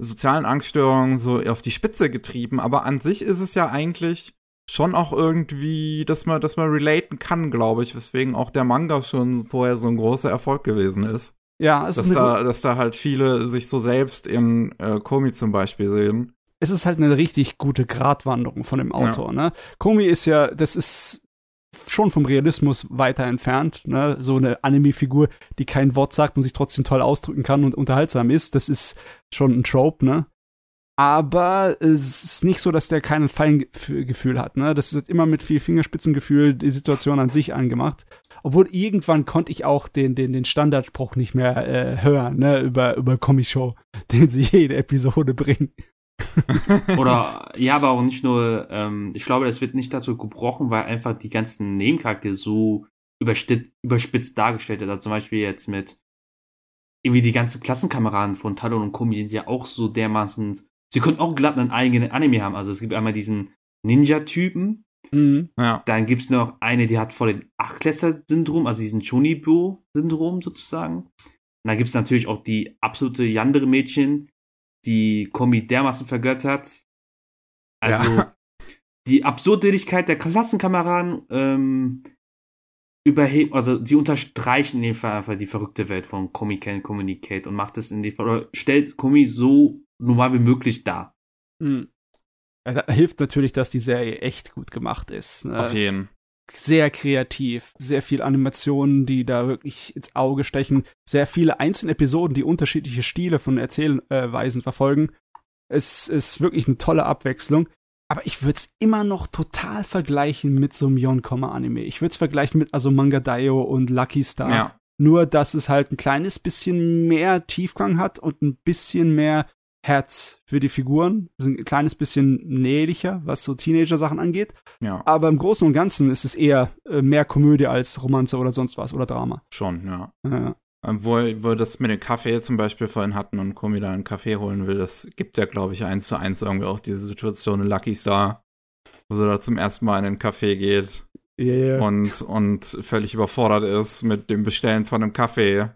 sozialen Angststörungen so auf die Spitze getrieben, aber an sich ist es ja eigentlich schon auch irgendwie, dass man, dass man relaten kann, glaube ich, weswegen auch der Manga schon vorher so ein großer Erfolg gewesen ist. Ja, es Dass ist, da, dass da halt viele sich so selbst in äh, Komi zum Beispiel sehen. es ist halt eine richtig gute Gratwanderung von dem Autor, ne? Komi ist ja, das ist schon vom Realismus weiter entfernt, ne? So eine Anime-Figur, die kein Wort sagt und sich trotzdem toll ausdrücken kann und unterhaltsam ist, das ist schon ein Trope, ne? Aber es ist nicht so, dass der kein Feingefühl hat, ne? Das ist immer mit viel Fingerspitzengefühl die Situation an sich angemacht. Obwohl irgendwann konnte ich auch den, den, den Standardspruch nicht mehr äh, hören, ne? Über, über Comic-Show, den sie jede Episode bringen. Oder, ja, aber auch nicht nur, ähm, ich glaube, es wird nicht dazu gebrochen, weil einfach die ganzen Nebencharaktere so überspitzt, überspitzt dargestellt sind. Also zum Beispiel jetzt mit irgendwie die ganzen Klassenkameraden von Talon und Komi sind ja auch so dermaßen, sie könnten auch glatt einen eigenen Anime haben. Also es gibt einmal diesen Ninja-Typen, Mhm. Ja. dann gibt's noch eine, die hat voll den Achtklässler-Syndrom, also diesen Chonibo-Syndrom sozusagen. Und dann gibt's natürlich auch die absolute Yandere-Mädchen, die Komi dermaßen vergöttert. Also Ja. die Absurdigkeit der Klassenkameraden ähm, überheben, also sie unterstreichen in dem Fall einfach die verrückte Welt von Komi Can Communicate und macht es in dem Fall, oder stellt Komi so normal wie möglich dar. Mhm. Da hilft natürlich, dass die Serie echt gut gemacht ist. Ne? Auf jeden. sehr kreativ, sehr viel Animationen, die da wirklich ins Auge stechen, sehr viele einzelne Episoden, die unterschiedliche Stile von Erzählweisen verfolgen. Es ist wirklich eine tolle Abwechslung. Aber ich würde es immer noch total vergleichen mit so einem Yon-Anime. Ich würde es vergleichen mit also Manga Daio und Lucky Star. Ja. Nur, dass es halt ein kleines bisschen mehr Tiefgang hat und ein bisschen mehr Herz für die Figuren. Ist ein kleines bisschen nährlicher, was so Teenager-Sachen angeht. Ja. Aber im Großen und Ganzen ist es eher äh, mehr Komödie als Romanze oder sonst was oder Drama. Schon, ja. Ja. Ähm, Wo, wo wir das mit dem Kaffee zum Beispiel vorhin hatten und Komi da einen Kaffee holen will, das gibt ja, glaube ich, eins zu eins irgendwie auch diese Situation in Lucky Star, wo sie da zum ersten Mal in den Café geht Yeah. und, und völlig überfordert ist mit dem Bestellen von einem Kaffee.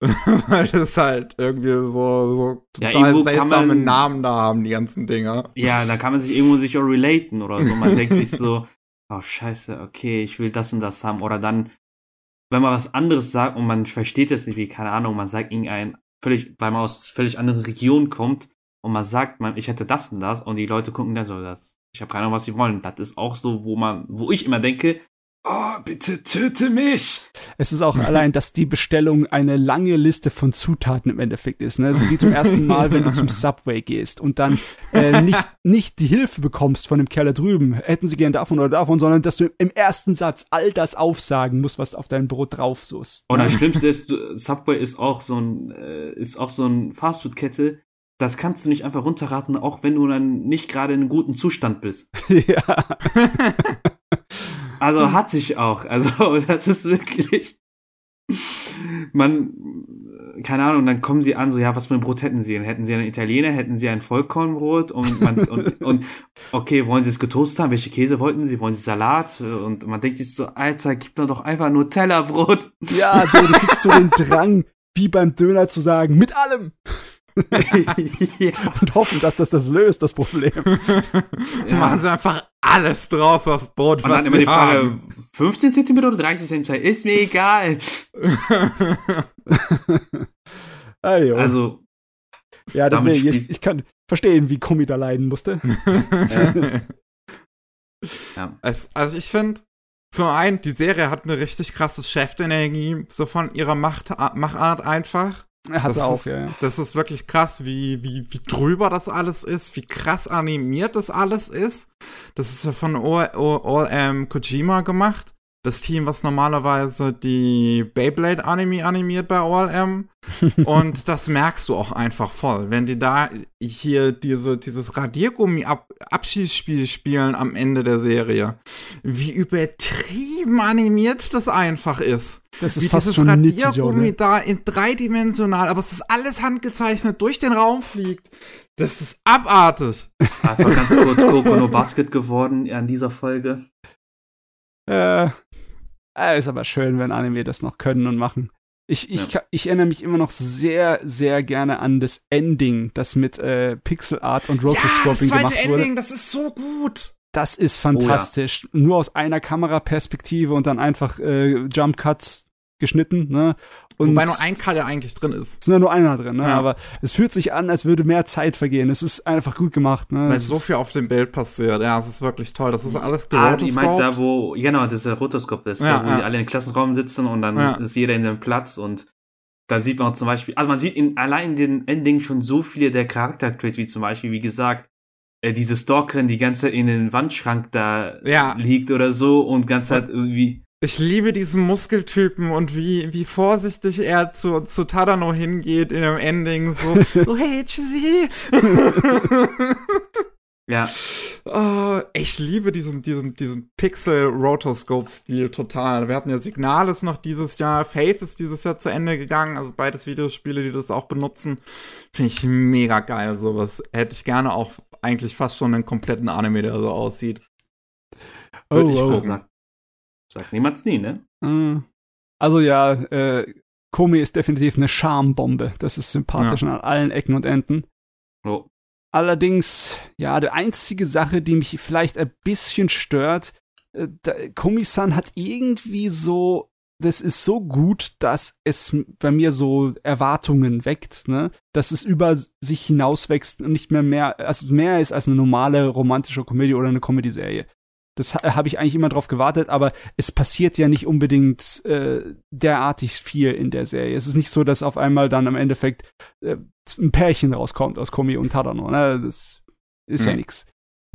Weil das halt irgendwie so, so Ja, total seltsame man- Namen da haben, die ganzen Dinger. Ja, da kann man sich irgendwo sich auch relaten oder so. Man denkt sich so, oh scheiße, okay, ich will das und das haben. Oder dann, wenn man was anderes sagt und man versteht es nicht, wie, keine Ahnung, man sagt irgendein völlig, weil man aus völlig anderen Regionen kommt und man sagt, man, ich hätte das und das und die Leute gucken dann so, das, ich habe keine Ahnung, was sie wollen. Das ist auch so, wo man, wo ich immer denke, oh, bitte töte mich. Es ist auch allein, dass die Bestellung eine lange Liste von Zutaten im Endeffekt ist. Ne? Es ist wie zum ersten Mal, wenn du zum Subway gehst und dann äh, nicht, nicht die Hilfe bekommst von dem Kerl da drüben. Hätten sie gern davon oder davon, sondern dass du im ersten Satz all das aufsagen musst, was auf dein Brot drauf soßt. Und das Schlimmste ist, Subway ist auch so ein, äh, ist auch so ein Fastfood-Kette. Das kannst du nicht einfach runterraten, auch wenn du dann nicht gerade in einem guten Zustand bist. ja. Also hat sich auch. Also das ist wirklich. Man, keine Ahnung, dann kommen sie an, so, ja, was für ein Brot hätten sie? denn? Hätten sie einen Italiener, hätten sie ein Vollkornbrot und man, und, und, okay, wollen sie es getoastet haben? Welche Käse wollten sie? Wollen sie Salat? Und man denkt sich so, Alter, gib mir doch einfach Nutella-Brot. ja, du, du kriegst so den Drang, wie beim Döner zu sagen, mit allem. Ja. Und hoffen, dass das das löst, das Problem. Ja. Machen sie einfach alles drauf aufs Brot, Und was dann immer sie die Frage, haben. 15 Zentimeter oder 30 Zentimeter? Ist mir egal. Ah, jo. Also, ja, deswegen, ich, ich kann verstehen, wie Komi da leiden musste. ja. es, also ich finde, zum einen, die Serie hat eine richtig krasse Chefenergie, so von ihrer Macht, Machart einfach. Er hat Das es auch, ist, ja. ja. Das ist wirklich krass, wie, wie, wie drüber das alles ist, wie krass animiert das alles ist. Das ist ja von OLM Kojima gemacht. Das Team, was normalerweise die Beyblade-Anime animiert bei OLM. Und das merkst du auch einfach voll. Wenn die da hier diese, dieses Radiergummi-Abschießspiel spielen am Ende der Serie. Wie übertrieben animiert das einfach ist Das wie ist fast dieses schon Radiergummi ne? da in dreidimensional, aber es ist alles handgezeichnet, durch den Raum fliegt. Das ist abartig. Einfach ganz kurz Kokono Basket geworden an dieser Folge. Äh, äh, ist aber schön, wenn Anime das noch können und machen. Ich, ich, Ja. ich erinnere mich immer noch sehr, sehr gerne an das Ending, das mit äh, Pixel Art und Ja, das Rotoscoping zweite gemacht wurde. Ending, das ist so gut. Das ist fantastisch. Nur aus einer Kameraperspektive und dann einfach äh, Jump Cuts geschnitten, ne? Und Wobei nur ein ja eigentlich drin ist. Es sind ja nur einer drin, ne? Ja. Aber es fühlt sich an, als würde mehr Zeit vergehen. Es ist einfach gut gemacht, ne? Weil Es so ist- viel auf dem Bild passiert. Ja, es ist wirklich toll. Das ist alles Ah, die meint da, wo, genau, das ist der Rotoskop ist, Ja, wo ja. die alle im Klassenraum sitzen und dann Ja. ist jeder in dem Platz und da sieht man auch zum Beispiel, also man sieht in allein in den Ending schon so viele der Charaktertraits, wie zum Beispiel, wie gesagt, äh, diese Stalkerin, die ganze Zeit in den Wandschrank da Ja. liegt oder so und ganze Zeit irgendwie, Ich liebe diesen Muskeltypen und wie, wie vorsichtig er zu, zu Tadano hingeht in dem Ending. So, so hey, tschüssi. Ja. Oh, ich liebe diesen, diesen, diesen Pixel-Rotoscope-Stil total. Wir hatten ja Signales noch dieses Jahr. Faith ist dieses Jahr zu Ende gegangen. Also beides Videospiele, die das auch benutzen. Finde ich mega geil. Sowas hätte ich gerne auch eigentlich fast schon einen kompletten Anime, der so aussieht. Würde Oh, ich oh. gucken. Sagt niemals nie, ne? Mm. Also ja, äh, Komi ist definitiv eine Charmbombe. Das ist sympathisch an allen Ecken und Enden. Oh. Allerdings, ja, die einzige Sache, die mich vielleicht ein bisschen stört, äh, Komi-san hat irgendwie so, das ist so gut, dass es bei mir so Erwartungen weckt, ne? Dass es über sich hinauswächst und nicht mehr mehr, also mehr ist als eine normale romantische Komödie oder eine Comedy-Serie. Das ha habe ich eigentlich immer drauf gewartet, aber es passiert ja nicht unbedingt äh, derartig viel in der Serie. Es ist nicht so, dass auf einmal dann am Endeffekt äh, ein Pärchen rauskommt aus Komi und Tadano. Ne? Das ist ja Nee. nix.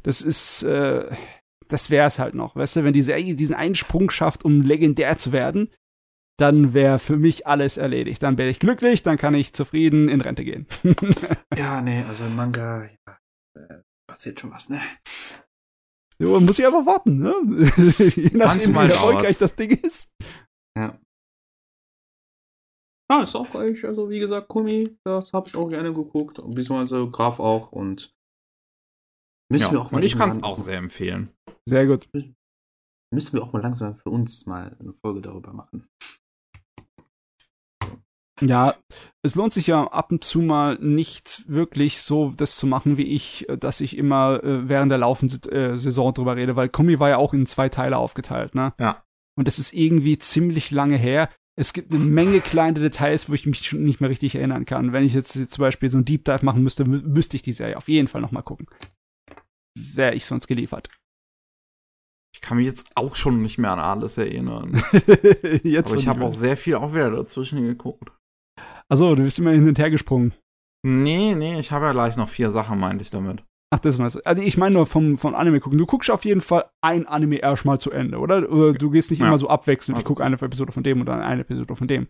Das ist, äh, das wäre es halt noch. Weißt du, wenn die Serie diesen einen Sprung schafft, um legendär zu werden, dann wäre für mich alles erledigt. Dann wäre ich glücklich, dann kann ich zufrieden in Rente gehen. Ja, nee, also im Manga, ja, äh, passiert schon was, ne? So, muss ich einfach warten, ne? Je nachdem, Manchmal wie erfolgreich das Ding ist. Ja. Ah, ist auch eigentlich, also wie gesagt, Kumi, das habe ich auch gerne geguckt. und Beziehungsweise Graf auch und müssen Ja, wir auch mal und ich kann es auch sehr empfehlen. Sehr gut. Müssen wir auch mal langsam für uns mal eine Folge darüber machen. Ja, es lohnt sich ja ab und zu mal nicht wirklich so das zu machen wie ich, äh, dass ich immer äh, während der laufenden äh, Saison drüber rede, weil Kumi war ja auch in zwei Teile aufgeteilt, ne? Ja. Und das ist irgendwie ziemlich lange her. Es gibt eine Menge kleine Details, wo ich mich schon nicht mehr richtig erinnern kann. Wenn ich jetzt, jetzt zum Beispiel so ein Deep Dive machen müsste, mü müsste ich die Serie auf jeden Fall noch mal gucken. Wäre ich sonst geliefert. Ich kann mich jetzt auch schon nicht mehr an alles erinnern. jetzt Aber ich habe auch sehr viel auch wieder dazwischen geguckt. Achso, du bist immer hin und her gesprungen. Nee, nee, ich habe ja gleich noch vier Sachen, meinte ich damit. Ach, das meinst du. Also ich meine nur vom, vom Anime gucken. Du guckst auf jeden Fall ein Anime erstmal zu Ende, oder? Oder du gehst nicht Ja. immer so abwechselnd. Ich Also- gucke eine Episode von dem und dann eine Episode von dem.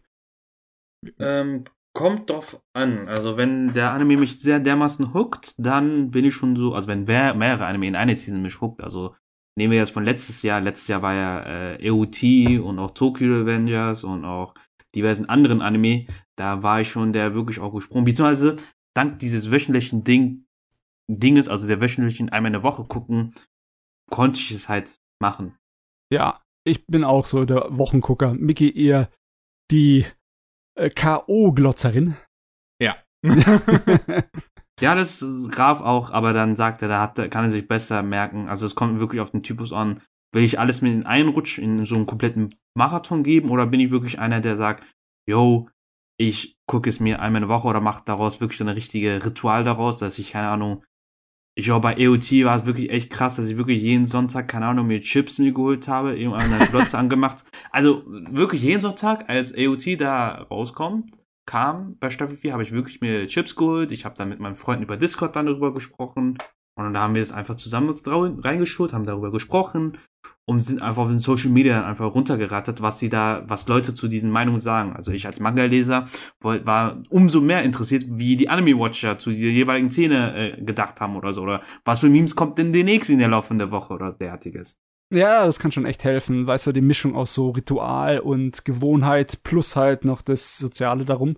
Ähm, kommt drauf an. Also wenn der Anime mich sehr dermaßen hookt, dann bin ich schon so, also wenn mehrere Anime in eine Season mich hookt, also nehmen wir jetzt von letztes Jahr, letztes Jahr war ja äh, EOT und auch Tokyo Revengers und auch diversen anderen Anime, da war ich schon der wirklich auch gesprungen, beziehungsweise dank dieses wöchentlichen Ding, Dinges, also der wöchentlichen einmal in der Woche gucken, konnte ich es halt machen. Ja, ich bin auch so der Wochengucker. Mickey eher die äh, K.O.-Glotzerin. Ja. Ja, das ist Graf auch, aber dann sagt er, da hat, kann er sich besser merken. Also es kommt wirklich auf den Typus an. Will ich alles mit in einen Rutsch in so einen kompletten Marathon geben oder bin ich wirklich einer, der sagt, yo, ich gucke es mir einmal eine Woche oder mache daraus wirklich eine richtige Ritual daraus, dass ich, keine Ahnung, ich glaube, bei EOT war es wirklich echt krass, dass ich wirklich jeden Sonntag, keine Ahnung, mir Chips mir geholt habe, irgendeine Glotze angemacht. Also wirklich jeden Sonntag, als EOT da rauskommt, kam bei Staffel 4, habe ich wirklich mir Chips geholt. Ich habe dann mit meinen Freunden über Discord dann darüber gesprochen. Und da haben wir es einfach zusammen reingeschult, haben darüber gesprochen und sind einfach auf den Social Media einfach runtergerattert, was sie da, was Leute zu diesen Meinungen sagen. Also ich als Manga-Leser war umso mehr interessiert, wie die Anime-Watcher zu dieser jeweiligen Szene äh, gedacht haben oder so. Oder was für Memes kommt denn demnächst in der laufenden Woche oder derartiges. ja, das kann schon echt helfen. Weißt du, die Mischung aus so Ritual und Gewohnheit plus halt noch das Soziale darum.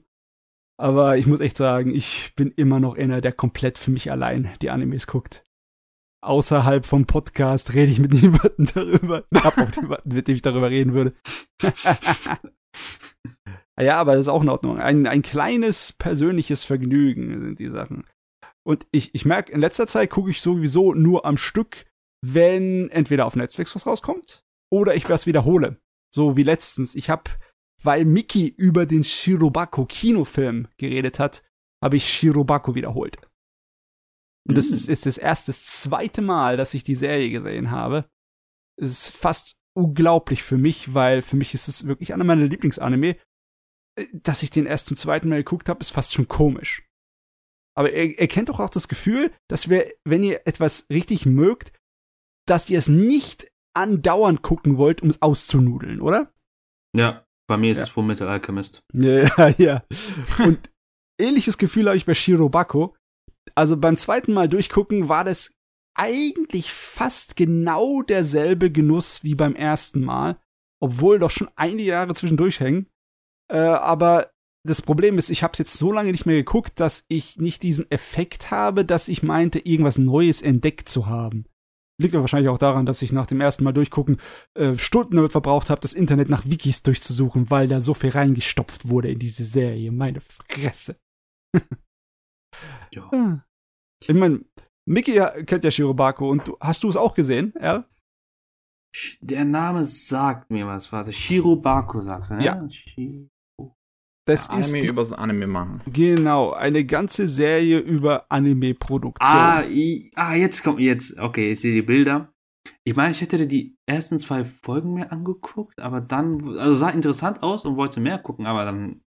Aber ich muss echt sagen, ich bin immer noch einer, der komplett für mich allein die Animes guckt. Außerhalb vom Podcast rede ich mit niemandem darüber. Ich hab auch niemanden, mit dem ich darüber reden würde. ja, aber das ist auch in Ordnung. Ein, ein kleines persönliches Vergnügen sind die Sachen. Und ich, ich merke, in letzter Zeit gucke ich sowieso nur am Stück, wenn entweder auf Netflix was rauskommt oder ich was wiederhole. So wie letztens. Ich habe, weil Mickey über den Shirobako Kinofilm geredet hat, habe ich Shirobako wiederholt. Und das Mm. ist jetzt das erste, das zweite Mal, dass ich die Serie gesehen habe. Es ist fast unglaublich für mich, weil für mich ist es wirklich einer meiner Lieblingsanime. Äh, Dass ich den erst zum zweiten Mal geguckt habe, ist fast schon komisch. Aber ihr, ihr kennt doch auch das Gefühl, dass wir, wenn ihr etwas richtig mögt, dass ihr es nicht andauernd gucken wollt, um es auszunudeln, oder? Ja, bei mir ist Ja. es Full Metal Alchemist. Ja, ja, ja. Und ähnliches Gefühl habe ich bei Shirobako. Also beim zweiten Mal durchgucken war das eigentlich fast genau derselbe Genuss wie beim ersten Mal, obwohl doch schon einige Jahre zwischendurch hängen. Äh, aber das Problem ist, ich habe es jetzt so lange nicht mehr geguckt, dass ich nicht diesen Effekt habe, dass ich meinte, irgendwas Neues entdeckt zu haben. Liegt aber wahrscheinlich auch daran, dass ich nach dem ersten Mal durchgucken äh, Stunden damit verbraucht habe, das Internet nach Wikis durchzusuchen, weil da so viel reingestopft wurde in diese Serie. Meine Fresse. Ja. Ah. Ich meine, Mickey kennt ja Shirobako und du, hast du es auch gesehen? Sch- Der Name sagt mir was, warte. Shirobako sagst du, ne? Ja. Shi- Das Ja, ist Anime die, übers Anime machen. genau eine ganze Serie über Anime-Produktion. Ah, ah, jetzt kommt jetzt. Okay, ich sehe die Bilder. Ich meine, ich hätte die ersten zwei Folgen mir angeguckt, aber dann, also sah interessant aus und wollte mehr gucken, aber dann,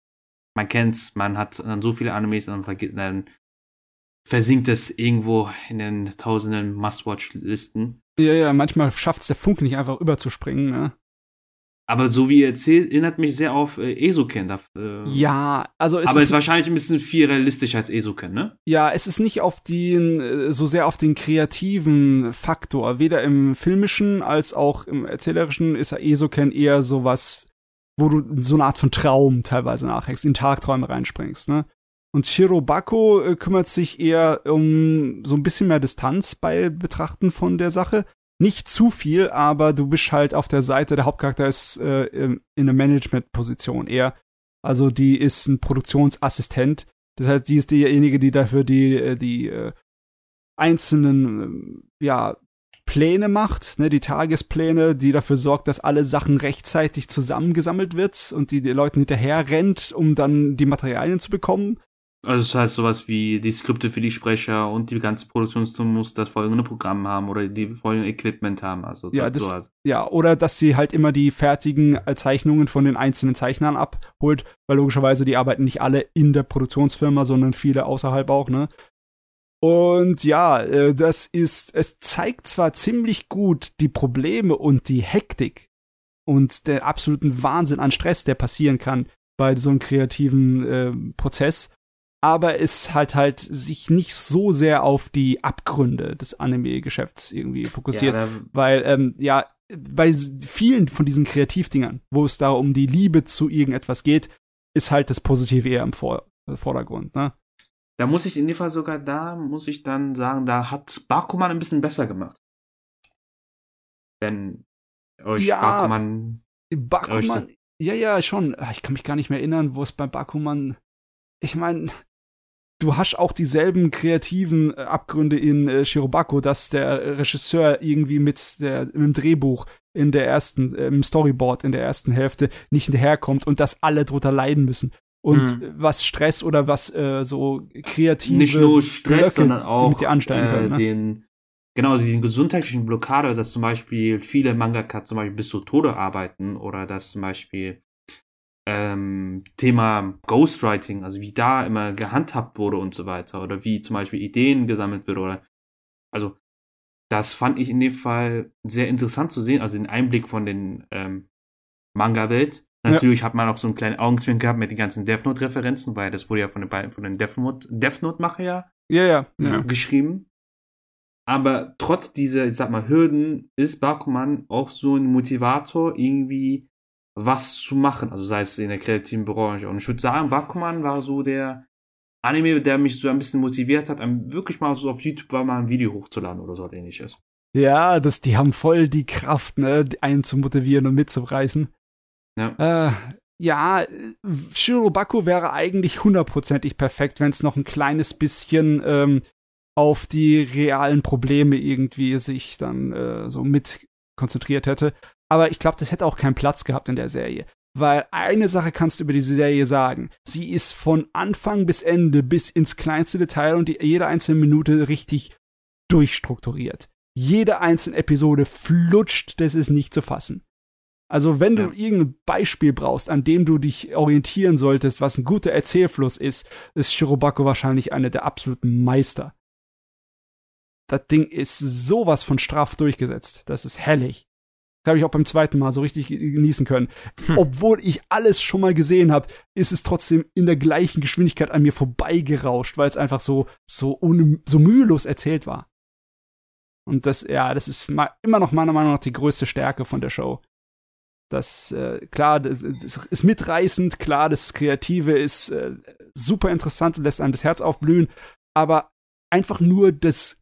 man kennt's, man hat dann so viele Animes und vergisst, dann versinkt es irgendwo in den tausenden Must-Watch-Listen. Ja, ja, manchmal schafft es der Funke nicht einfach überzuspringen, ne? Aber so wie ihr erzählt, erinnert mich sehr auf äh, Esoken. Äh, Ja, also es aber ist ist wahrscheinlich ein bisschen viel realistischer als Esoken, ne? Ja, es ist nicht auf den, äh, so sehr auf den kreativen Faktor. Weder im filmischen als auch im erzählerischen ist ja Esoken eher sowas, wo du so eine Art von Traum teilweise nachhängst, in Tagträume reinspringst, ne? Und Shirobako äh, kümmert sich eher um so ein bisschen mehr Distanz bei Betrachten von der Sache. Nicht zu viel, aber du bist halt auf der Seite, der Hauptcharakter ist äh, in in einer Management-Position eher. Also die ist ein Produktionsassistent das heißt, die ist diejenige, die dafür die, äh, die äh, einzelnen ähm, ja, Pläne macht, ne, die Tagespläne, die dafür sorgt, dass alle Sachen rechtzeitig zusammengesammelt wird und die, die Leuten hinterher rennt, um dann die Materialien zu bekommen. Also das heißt sowas wie die Skripte für die Sprecher und die ganze Produktion muss das folgende Programm haben oder die folgende Equipment haben. Also Ja, das, sowas. Ja, oder dass sie halt immer die fertigen äh, Zeichnungen von den einzelnen Zeichnern abholt, weil logischerweise die arbeiten nicht alle in der Produktionsfirma, sondern viele außerhalb auch, ne? Und ja, äh, das ist, es zeigt zwar ziemlich gut die Probleme und die Hektik und der absoluten Wahnsinn an Stress, der passieren kann bei so einem kreativen äh, Prozess, aber es halt halt sich nicht so sehr auf die Abgründe des Anime-Geschäfts irgendwie fokussiert Ja, weil ähm, ja bei vielen von diesen Kreativdingern, wo es da um die Liebe zu irgendetwas geht, ist halt das Positive eher im Vor äh, Vordergrund. Ne? da muss ich in dem Fall sogar, da muss ich dann sagen, da hat Bakuman ein bisschen besser gemacht. Wenn euch Ja. Bakuman Bakuman, ja ja schon. Ah, Ich kann mich gar nicht mehr erinnern, wo es bei Bakuman. Ich meine, du hast auch dieselben kreativen äh, Abgründe in äh, Shirobako, dass der Regisseur irgendwie mit der dem Drehbuch in der ersten äh, im Storyboard in der ersten Hälfte nicht hinterherkommt und dass alle drunter leiden müssen. Und Mhm. äh, was Stress oder was äh, so kreative nicht nur Stress, Blöcke, sondern die auch mit dir anstellen äh, können, ne? den, genau, diesen gesundheitlichen Blockade, dass zum Beispiel viele Mangaka zum Beispiel bis zu Tode arbeiten oder dass zum Beispiel ähm, Thema Ghostwriting, also wie da immer gehandhabt wurde und so weiter oder wie zum Beispiel Ideen gesammelt wird oder also das fand ich in dem Fall sehr interessant zu sehen, also den Einblick von den ähm, Manga-Welt. Ja. Natürlich hat man auch so einen kleinen Augenzwinkern gehabt mit den ganzen Death Note-Referenzen, weil das wurde ja von den beiden, von den Death Note, Death Note-Macher ja Ja, ja, ja. Ja. geschrieben. Aber trotz dieser, ich sag mal, Hürden ist Bakuman auch so ein Motivator, irgendwie was zu machen. Also sei es in der kreativen Branche. Und ich würde sagen, Bakuman war so der Anime, der mich so ein bisschen motiviert hat, wirklich mal so auf YouTube war mal ein Video hochzuladen oder so ähnliches. Ja, das, die haben voll die Kraft, ne, einen zu motivieren und mitzureißen. Ja. Äh, ja, Shirobako wäre eigentlich hundertprozentig perfekt, wenn es noch ein kleines bisschen ähm, auf die realen Probleme irgendwie sich dann äh, so mit konzentriert hätte. Aber ich glaube, das hätte auch keinen Platz gehabt in der Serie. Weil eine Sache kannst du über diese Serie sagen. Sie ist von Anfang bis Ende bis ins kleinste Detail und die, jede einzelne Minute richtig durchstrukturiert. Jede einzelne Episode flutscht, das ist nicht zu fassen. Also wenn du Ja. irgendein Beispiel brauchst, an dem du dich orientieren solltest, was ein guter Erzählfluss ist, ist Shirobako wahrscheinlich einer der absoluten Meister. Das Ding ist sowas von straff durchgesetzt. Das ist hellig. Das habe ich auch beim zweiten Mal so richtig genießen können. Hm. Obwohl ich alles schon mal gesehen habe, ist es trotzdem in der gleichen Geschwindigkeit an mir vorbeigerauscht, weil es einfach so, so, ohne, so mühelos erzählt war. Und das, ja, das ist immer noch meiner Meinung nach die größte Stärke von der Show. Das, äh, klar, das, das, ist mitreißend, klar, das Kreative ist äh, super interessant und lässt einem das Herz aufblühen, aber einfach nur das,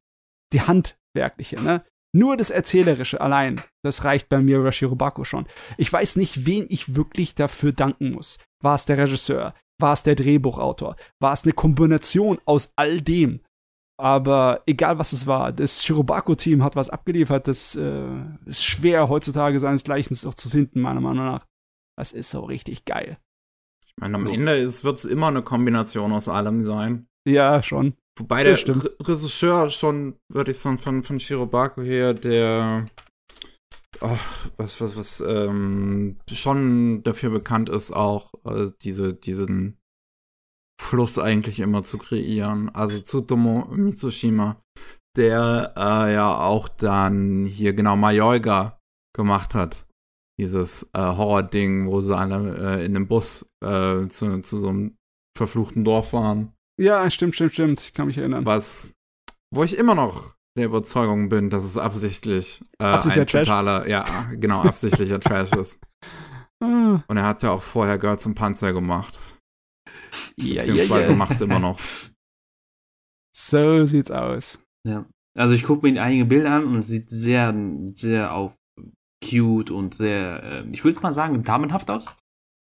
die Handwerkliche, ne? Nur das Erzählerische allein, das reicht bei mir über Shirobako schon. Ich weiß nicht, wen ich wirklich dafür danken muss. War es der Regisseur? War es der Drehbuchautor? War es eine Kombination aus all dem? Aber egal was es war, das Shirobako-Team hat was abgeliefert, das äh, ist schwer heutzutage seinesgleichen auch zu finden, meiner Meinung nach. Das ist so richtig geil. Ich meine, am Ende wird es immer eine Kombination aus allem sein. Ja, schon. Wobei der Re Regisseur schon, würde ich von, von, von Shirobako her, der oh, was, was, was, ähm, schon dafür bekannt ist, auch äh, diese, diesen Fluss eigentlich immer zu kreieren. Also Tsutomu Mitsushima, der äh, ja auch dann hier genau Mayoiga gemacht hat. Dieses äh, Horror-Ding, wo sie alle äh, in dem Bus äh, zu, zu so einem verfluchten Dorf waren. Ja, stimmt, stimmt, stimmt. Ich kann mich erinnern. Was, wo ich immer noch der Überzeugung bin, dass es absichtlich äh, ein totaler, ja, genau, absichtlicher Trash ist. Ah. Und er hat ja auch vorher Girl zum Panzer gemacht. Ja, Beziehungsweise ja, ja. macht es immer noch. So sieht's aus. Ja. Also ich gucke mir einige Bilder an und es sieht sehr, sehr auf cute und sehr, äh, ich würde mal sagen, damenhaft aus.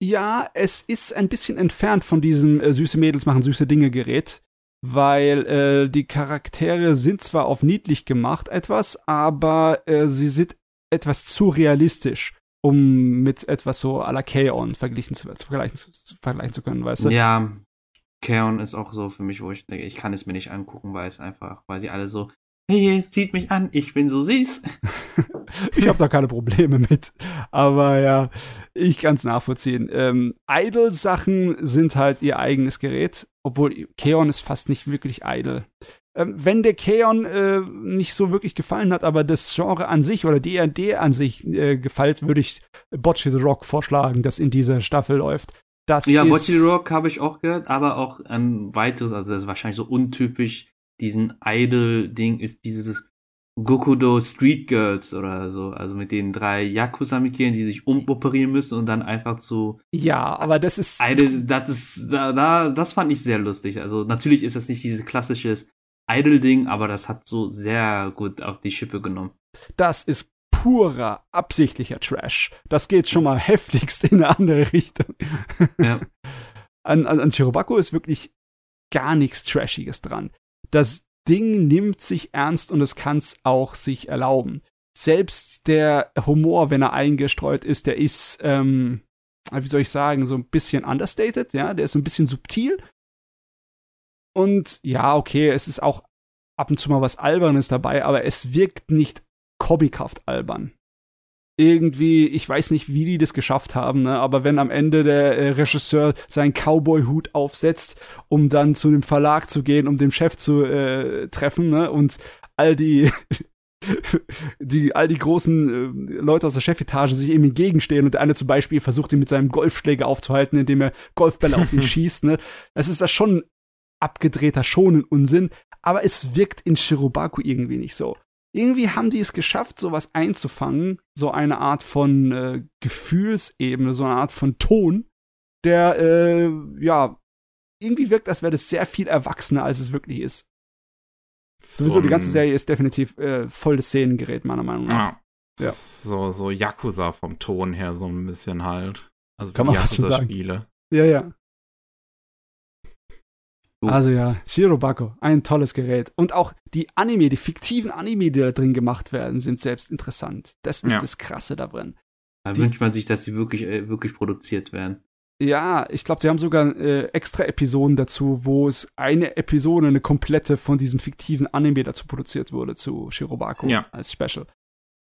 Ja, es ist ein bisschen entfernt von diesem äh, süße Mädels machen süße Dinge Gerät, weil äh, die Charaktere sind zwar auf niedlich gemacht etwas, aber äh, sie sind etwas zu realistisch um mit etwas so à la K-On verglichen zu, zu, vergleichen, zu, zu, vergleichen zu können, weißt du? Ja, K-On ist auch so für mich, wo ich denke, ich kann es mir nicht angucken, weil es einfach, weil sie alle so, hey, zieht mich an, ich bin so süß. ich habe da keine Probleme mit. Aber ja, ich kann es nachvollziehen. Ähm, Idol-Sachen sind halt ihr eigenes Gerät, obwohl Keon ist fast nicht wirklich Idol. Ähm, wenn der Keon äh, nicht so wirklich gefallen hat, aber das Genre an sich oder D&D an sich äh, gefällt, würde ich Bocce the Rock vorschlagen, das in dieser Staffel läuft. Das ja, Bocce the Rock habe ich auch gehört, aber auch ein weiteres, also das ist wahrscheinlich so untypisch, diesen Idol-Ding ist dieses Gokudo Street Girls oder so, also mit den drei Yakuza-Mitgliedern, die sich umoperieren müssen und dann einfach zu. Ja, aber das ist. Idol, das ist, da, da, das fand ich sehr lustig. Also natürlich ist das nicht dieses klassisches Idol-Ding, aber das hat so sehr gut auf die Schippe genommen. Das ist purer, absichtlicher Trash. Das geht schon mal heftigst in eine andere Richtung. Ja. An, an, an Chirobako ist wirklich gar nichts Trashiges dran. Das Ding nimmt sich ernst und es kann es auch sich erlauben. Selbst der Humor, wenn er eingestreut ist, der ist, ähm, wie soll ich sagen, so ein bisschen understated, ja, der ist so ein bisschen subtil, und ja, okay, es ist auch ab und zu mal was Albernes dabei, aber es wirkt nicht comichaft albern. Irgendwie, ich weiß nicht, wie die das geschafft haben, ne? aber wenn am Ende der äh, Regisseur seinen Cowboy-Hut aufsetzt, um dann zu dem Verlag zu gehen, um den Chef zu äh, treffen, ne? und all die die all die großen äh, Leute aus der Chefetage sich ihm entgegenstehen und der eine zum Beispiel versucht ihn mit seinem Golfschläger aufzuhalten, indem er Golfbälle auf ihn schießt. Ne? Das ist das schon abgedrehter schonen Unsinn, aber es wirkt in Shirobaku irgendwie nicht so. Irgendwie haben die es geschafft, sowas einzufangen, so eine Art von äh, Gefühlsebene, so eine Art von Ton, der, äh, ja, irgendwie wirkt, als wäre das sehr viel erwachsener, als es wirklich ist. So Sowieso, die ganze Serie ist definitiv äh, voll das Szenengerät, meiner Meinung nach. Ja. ja. So, so Yakuza vom Ton her, so ein bisschen halt. Also Kann man Yakuza-Spiele. Ja, ja. Uh. Also ja, Shirobako, ein tolles Gerät. Und auch die Anime, die fiktiven Anime, die da drin gemacht werden, sind selbst interessant. Das ist ja. das Krasse da drin. Da die, wünscht man sich, dass sie wirklich, äh, wirklich produziert werden. Ja, ich glaube, die haben sogar äh, extra Episoden dazu, wo es eine Episode, eine komplette von diesem fiktiven Anime dazu produziert wurde, zu Shirobako ja. als Special.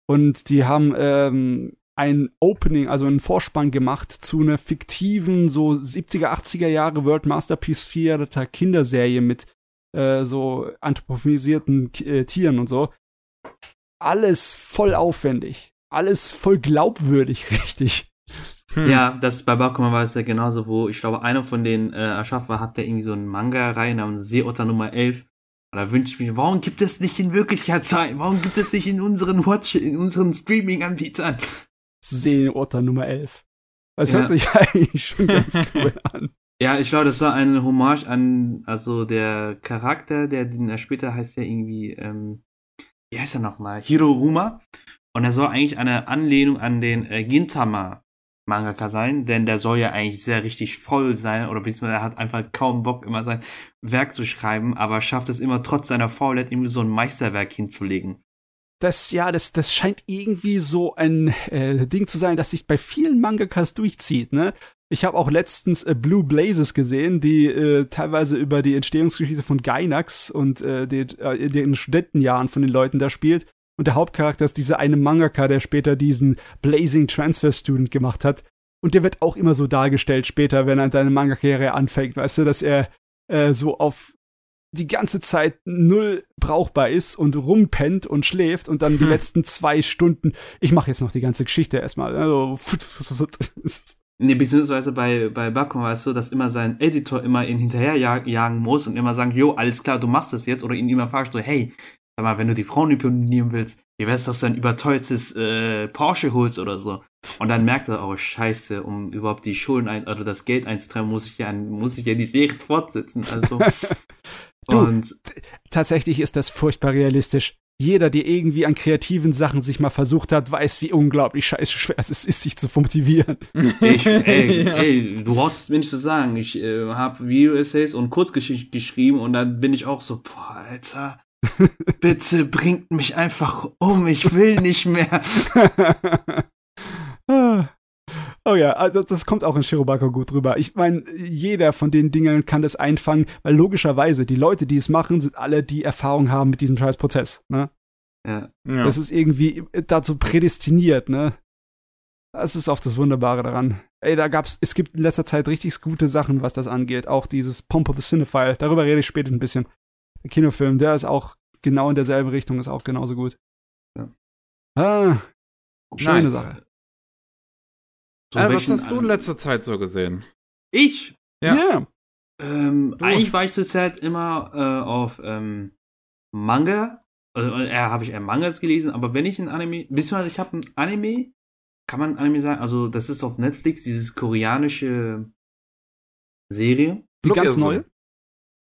Und die haben ähm, ein Opening, also einen Vorspann gemacht zu einer fiktiven, so 70er, 80er Jahre World Masterpiece Theater Kinderserie mit äh, so anthropomorphisierten äh, Tieren und so. Alles voll aufwendig. alles voll glaubwürdig, richtig. Hm. Ja, das bei Bakuman war es ja genauso, wo ich glaube, einer von den äh, Erschaffer hat der irgendwie so einen Manga-Reihe namens Seeotter Nummer 11. Und da wünsche ich mich, warum gibt es nicht in Wirklichkeit Zeit? Warum gibt es nicht in unseren Watch, in unseren Streaming-Anbietern? Seeotter Nummer 11. Das ja. hört sich eigentlich schon ganz cool an. Ja, ich glaube, das war eine Hommage an, also der Charakter, der den er später heißt ja irgendwie, ähm, wie heißt er nochmal? Hiroruma. Und er soll eigentlich eine Anlehnung an den äh, Gintama Mangaka sein, denn der soll ja eigentlich sehr richtig voll sein oder beziehungsweise er hat einfach kaum Bock, immer sein Werk zu schreiben, aber schafft es immer trotz seiner Faulheit irgendwie so ein Meisterwerk hinzulegen. Das, ja, das, das scheint irgendwie so ein äh, Ding zu sein, das sich bei vielen Mangakas durchzieht, ne? Ich habe auch letztens äh, Blue Blazes gesehen, die äh, teilweise über die Entstehungsgeschichte von Gainax und äh, den, äh, den Studentenjahren von den Leuten da spielt. Und der Hauptcharakter ist dieser eine Mangaka, der später diesen Blazing Transfer Student gemacht hat. Und der wird auch immer so dargestellt später, wenn er seine Manga-Karriere anfängt, weißt du, dass er äh, so auf die ganze Zeit null brauchbar ist und rumpennt und schläft und dann hm. die letzten zwei Stunden, ich mache jetzt noch die ganze Geschichte erstmal. Also, Nee, beziehungsweise bei, bei Bakum war es so, dass immer sein Editor immer ihn hinterher jagen muss und immer sagen, jo, alles klar, du machst das jetzt, oder ihn immer fragst, so, hey, sag mal, wenn du die Frauen imponieren willst, wie wär's, dass du ein überteuertes äh, Porsche holst oder so. Und dann merkt er, oh scheiße, um überhaupt die Schulden ein, oder das Geld einzutreiben, muss ich ja, muss ich ja die Serie fortsetzen. Also. du, und tatsächlich ist das furchtbar realistisch. Jeder, der irgendwie an kreativen Sachen sich mal versucht hat, weiß, wie unglaublich scheiße schwer es ist, sich zu motivieren. Ich, ey, ja. ey, du brauchst es mir nicht zu sagen. Ich äh, habe Video-Essays und Kurzgeschichten geschrieben und dann bin ich auch so, boah, Alter, Bitte bringt mich einfach um, ich will nicht mehr. Oh ja, also das kommt auch in Shirobako gut rüber. Ich meine, jeder von den Dingen kann das einfangen, weil logischerweise die Leute, die es machen, sind alle, die Erfahrung haben mit diesem scheiß Prozess. Ne? Ja. ja. Das ist irgendwie dazu prädestiniert, ne? Das ist auch das Wunderbare daran. Ey, da gab's, es gibt in letzter Zeit richtig gute Sachen, was das angeht. Auch dieses Pomp of the Cinephile. Darüber rede ich später ein bisschen. Der Kinofilm, der ist auch genau in derselben Richtung, ist auch genauso gut. Ja. Ah, schöne nice. Sache. So äh, was hast du in letzter Zeit so gesehen? Ich? Ja. Yeah. Ähm, eigentlich war ich zurzeit immer äh, auf ähm, Manga. Also, äh, habe ich eher Mangas gelesen, aber wenn ich ein Anime, beziehungsweise ich habe ein Anime, kann man Anime sagen, also das ist auf Netflix, dieses koreanische Serie. Die Look ganz neue?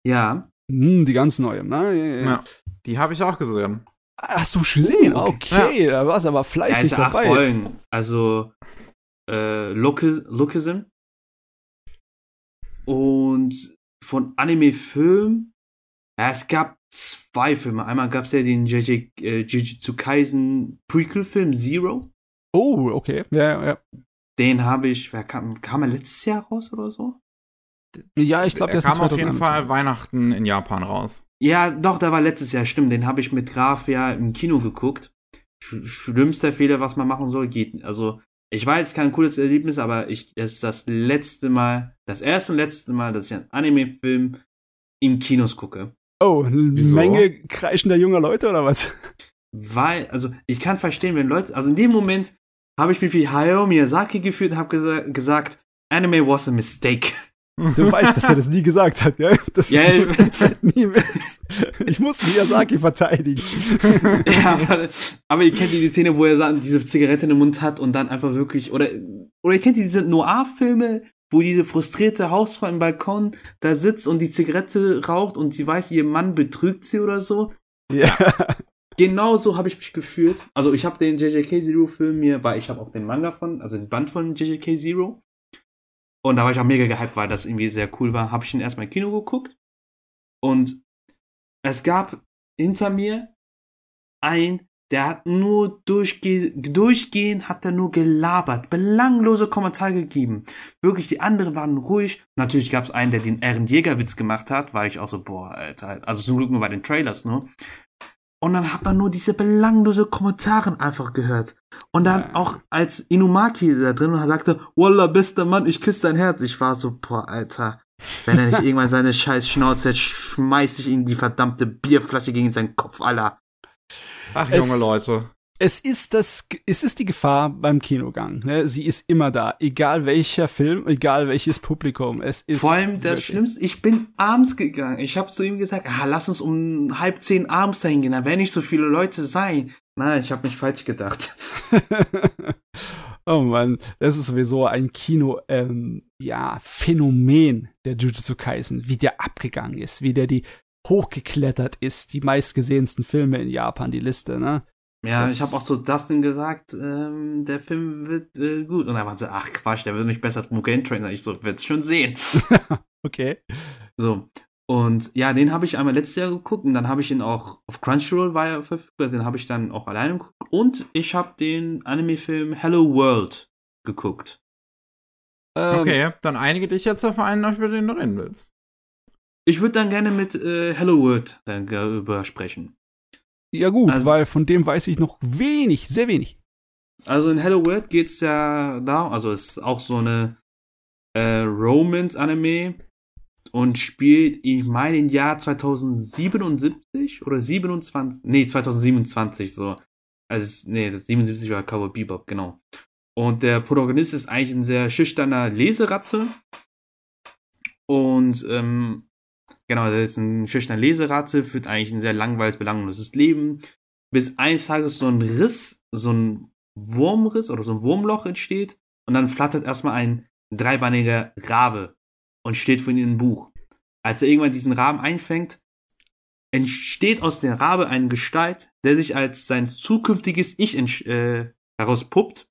Ja. Hm, die ganz neue, ne? Ja, ja. ja die habe ich auch gesehen. Hast du gesehen? Okay, ja. da warst aber fleißig ja, dabei. Acht Folgen. Also äh, Lookism und von Anime-Film. Ja, es gab zwei Filme. Einmal gab es ja den JJ, äh, Jujutsu Kaisen Prequel-Film Zero. Oh, okay. Ja, ja. Den habe ich, wer kam, kam er letztes Jahr raus oder so? Ja, ich glaube, der kam auf jeden Fall Weihnachten in Japan raus. Ja, doch, der war letztes Jahr, stimmt. Den habe ich mit Graf ja im Kino geguckt. Sch schlimmster Fehler, was man machen soll, geht. Also, ich weiß, kein cooles Erlebnis, aber ich, es ist das letzte Mal, das erste und letzte Mal, dass ich einen Anime-Film im Kinos gucke. Oh, eine Wieso? Menge kreischender junger Leute oder was? Weil, also, ich kann verstehen, wenn Leute, also in dem Moment habe ich mich wie Hayao Miyazaki gefühlt und habe gesa gesagt, Anime was a mistake. Du weißt, dass er das nie gesagt hat, ja? Das ja, nie ich muss Miyazaki verteidigen. ja, aber, aber ihr kennt die Szene, wo er diese Zigarette im Mund hat und dann einfach wirklich, oder, oder ihr kennt diese Noir-Filme, wo diese frustrierte Hausfrau im Balkon da sitzt und die Zigarette raucht und sie weiß, ihr Mann betrügt sie oder so. Ja. Genau so habe ich mich gefühlt. Also ich habe den JJK Zero Film mir, weil ich habe auch den Manga von, also den Band von JJK Zero. Und da war ich auch mega gehypt, weil das irgendwie sehr cool war. Habe ich ihn erstmal im Kino geguckt. Und es gab hinter mir ein, der hat nur durchge durchgehend hat er nur gelabert, belanglose Kommentare gegeben. Wirklich, die anderen waren ruhig. Natürlich gab es einen, der den Ehrenjägerwitz gemacht hat, weil ich auch so, boah, Alter, also zum Glück nur bei den Trailers nur. Und dann hat man nur diese belanglose Kommentare einfach gehört. Und dann ja. auch als Inumaki da drin und sagte, Wallah, bester Mann, ich küsse dein Herz. Ich war so, boah, Alter. Wenn er nicht irgendwann seine scheiß Schnauze hat, schmeiß ich ihm die verdammte Bierflasche gegen seinen Kopf, Alter. Ach, junge es, Leute. Es ist das, es ist die Gefahr beim Kinogang. Ne? Sie ist immer da, egal welcher Film, egal welches Publikum. Es ist Vor allem das Schlimmste, ich bin abends gegangen. Ich habe zu ihm gesagt, ah, lass uns um halb zehn abends dahin gehen, da werden nicht so viele Leute sein. Nein, ich habe mich falsch gedacht. oh Mann, das ist sowieso ein Kino, ähm, ja, Phänomen der Jujutsu Kaisen, wie der abgegangen ist, wie der die hochgeklettert ist, die meistgesehensten Filme in Japan, die Liste, ne? Ja, Das- ich habe auch zu Dustin gesagt, ähm, der Film wird äh, gut. Und er war so, ach Quatsch, der wird nicht besser als Mugen Train. Ich so, wird's schon sehen. Okay. So. Und ja, den habe ich einmal letztes Jahr geguckt und dann habe ich ihn auch auf Crunchyroll war er verfügbar, den habe ich dann auch alleine geguckt. Und ich habe den Anime-Film Hello World geguckt. Ähm, Okay, dann einige dich jetzt auf einen, über den du reden willst. Ich würde dann gerne mit äh, Hello World dann darüber sprechen. Ja gut, Also- weil von dem weiß ich noch wenig, sehr wenig. Also in Hello World geht's ja da, also es ist auch so eine äh, Romance-Anime und spielt, ich meine, im Jahr 2077 oder 27, nee, 2027 so. Also, nee, das 77 war Cowboy Bebop, genau. Und der Protagonist ist eigentlich ein sehr schüchterner Leseratte. Und, ähm, genau, er ist ein schüchterner Leseratte, führt eigentlich ein sehr langweiliges, belangloses Leben. Bis eines Tages so ein Riss, so ein Wurmriss oder so ein Wurmloch entsteht. Und dann flattert erstmal ein dreibeiniger Rabe und steht vor ihm ein Buch. Als er irgendwann diesen Raben einfängt, entsteht aus der Rabe eine Gestalt, der sich als sein zukünftiges Ich äh, herauspuppt,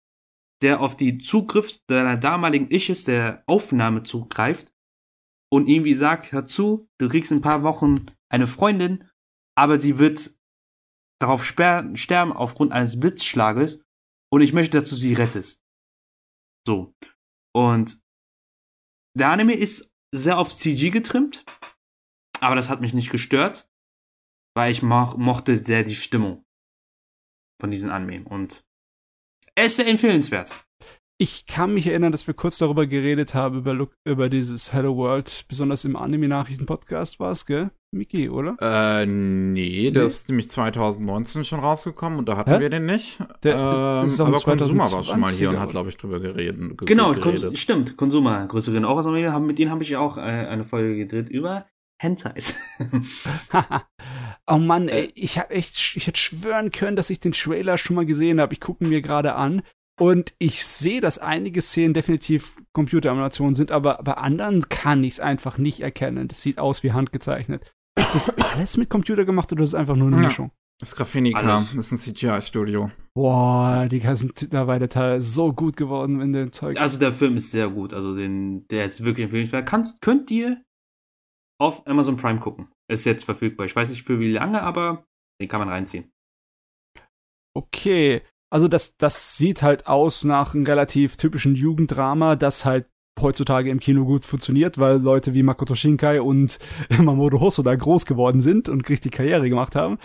der auf die Zugriff seiner damaligen Iches der Aufnahme zugreift und irgendwie sagt, hör zu, du kriegst in ein paar Wochen eine Freundin, aber sie wird darauf sterben aufgrund eines Blitzschlages und ich möchte, dass du sie rettest. So. Und der Anime ist sehr auf CG getrimmt, aber das hat mich nicht gestört, weil ich mo mochte sehr die Stimmung von diesem Anime und er ist sehr empfehlenswert. Ich kann mich erinnern, dass wir kurz darüber geredet haben, über, Look, über dieses Hello World, besonders im Anime-Nachrichten-Podcast war es, gell? Miki, oder? Äh, nee, der Nee? ist nämlich 2019 schon rausgekommen und da hatten Hä? wir den nicht. Der ähm, ist- aber Konsuma war schon mal hier und 2020er, hat, glaube ich, drüber geredet. ge- Genau, geredet. Kon stimmt, Konsuma, größeren auch aus Amerika, haben, mit denen habe ich ja auch äh, eine Folge gedreht über Hentais. oh Mann, ey, ich hab echt, ich hätte schwören können, dass ich den Trailer schon mal gesehen habe. Ich gucke ihn mir gerade an und ich sehe, dass einige Szenen definitiv Computeranimationen sind, aber bei anderen kann ich es einfach nicht erkennen. Das sieht aus wie handgezeichnet. Ist das alles mit Computer gemacht oder ist es einfach nur eine Ja. Mischung? Das ist Graphinica, Alles. das ist ein CGI-Studio. Boah, die ganzen mittlerweile Teile so gut geworden in dem Zeug. Also der Film ist sehr gut, also den, der ist wirklich empfehlenswert. Kannst, könnt ihr auf Amazon Prime gucken. Ist jetzt verfügbar. Ich weiß nicht für wie lange, aber den kann man reinziehen. Okay, also das, das sieht halt aus nach einem relativ typischen Jugenddrama, das halt heutzutage im Kino gut funktioniert, weil Leute wie Makoto Shinkai und Mamoru Hosoda groß geworden sind und richtig Karriere gemacht haben.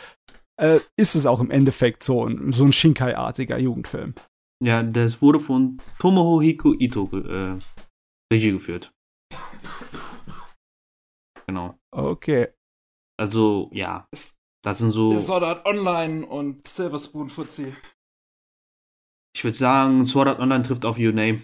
Äh, ist es auch im Endeffekt so ein, so ein Shinkai-artiger Jugendfilm. Ja, das wurde von Tomohiko Ito äh, Regie geführt. Genau. Okay. Also, ja. Das sind so. Sword Art Online und Silver Spoon Fuzzy. Ich würde sagen, Sword Art Online trifft auf Your Name.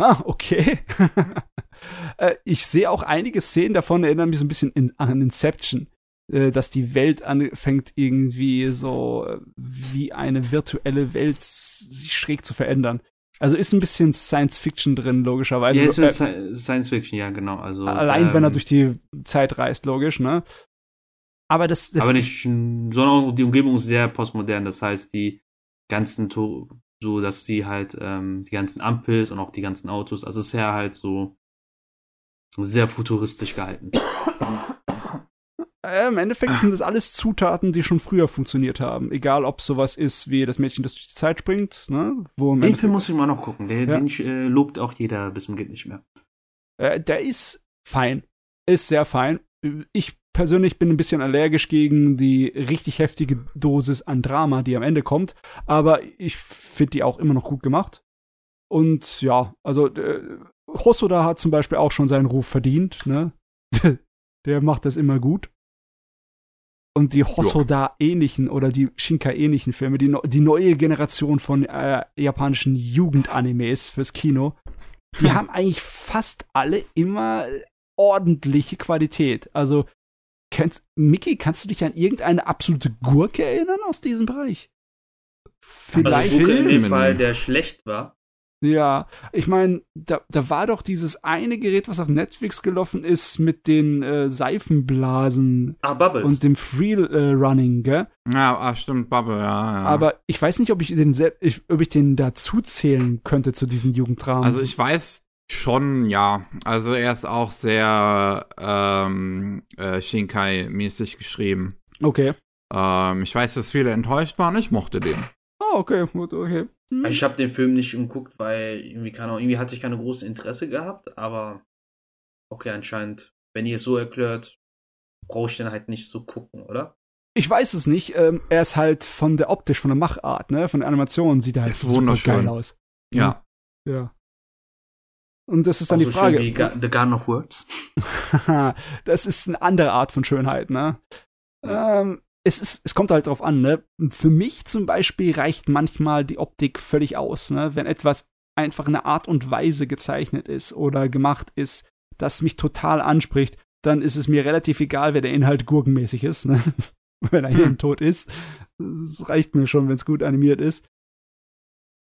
Ah, okay. äh, ich sehe auch einige Szenen davon, erinnern mich so ein bisschen in, an Inception. Äh, dass die Welt anfängt irgendwie so äh, wie eine virtuelle Welt sich schräg zu verändern. Also ist ein bisschen Science Fiction drin, logischerweise. ja, ist äh, Sci- Science Fiction, ja, genau. Also, allein wenn er ähm, durch die Zeit reist, logisch, ne? Aber das, das aber nicht, sondern die Umgebung ist sehr postmodern. Das heißt, die ganzen, so dass die halt, ähm, die ganzen Ampels und auch die ganzen Autos, also es ist ja halt so sehr futuristisch gehalten. äh, im Endeffekt sind das alles Zutaten, die schon früher funktioniert haben. Egal, ob sowas ist wie das Mädchen, das durch die Zeit springt, ne? Wo Den Film muss ich mal noch gucken. Der, Ja. Den äh, lobt auch jeder bis zum geht nicht mehr. Äh, der ist fein. Ist sehr fein. Ich persönlich bin ein bisschen allergisch gegen die richtig heftige Dosis an Drama, die am Ende kommt. Aber ich finde die auch immer noch gut gemacht. Und ja, also äh, Hosoda hat zum Beispiel auch schon seinen Ruf verdient. Ne? der macht das immer gut. und die Hosoda-ähnlichen oder die Shinkai-ähnlichen Filme, die, die neue Generation von äh, japanischen Jugendanimes fürs Kino, die haben eigentlich fast alle immer ordentliche Qualität. Also, kennst, Mickey, kannst du dich an irgendeine absolute Gurke erinnern aus diesem Bereich? Vielleicht also Gurke in dem Fall, der schlecht war. Ja, ich meine, da, da war doch dieses eine Gerät, was auf Netflix gelaufen ist, mit den äh, Seifenblasen ah, Bubbles. und dem Free äh, Running, gell? Ja, ah, stimmt, Bubble, ja, ja. Aber ich weiß nicht, ob ich den, ich, ob ich den dazu zählen könnte zu diesen Jugendramen. Also ich weiß schon, ja. Also er ist auch sehr ähm, äh, Shinkai-mäßig geschrieben. Okay. Ähm, ich weiß, dass viele enttäuscht waren. Ich mochte den. Oh, okay, gut, okay. Hm. Ich habe den Film nicht geguckt, weil irgendwie, keine irgendwie hatte ich keine große Interesse gehabt, aber okay, anscheinend, wenn ihr es so erklärt, brauche ich den halt nicht so gucken, oder? Ich weiß es nicht. Ähm, er ist halt von der optisch, von der Machart, ne, von der Animation sieht er halt super geil aus. Ja. Ja. Und das ist dann Auch die so Frage. Wie The Gun of Words. das ist eine andere Art von Schönheit, ne? Ähm, es, ist, es kommt halt drauf an, ne? Für mich zum Beispiel reicht manchmal die Optik völlig aus, ne? Wenn etwas einfach in einer Art und Weise gezeichnet ist oder gemacht ist, das mich total anspricht, dann ist es mir relativ egal, wer der Inhalt gurkenmäßig ist, ne? wenn er hier hm. tot ist. Das reicht mir schon, wenn es gut animiert ist.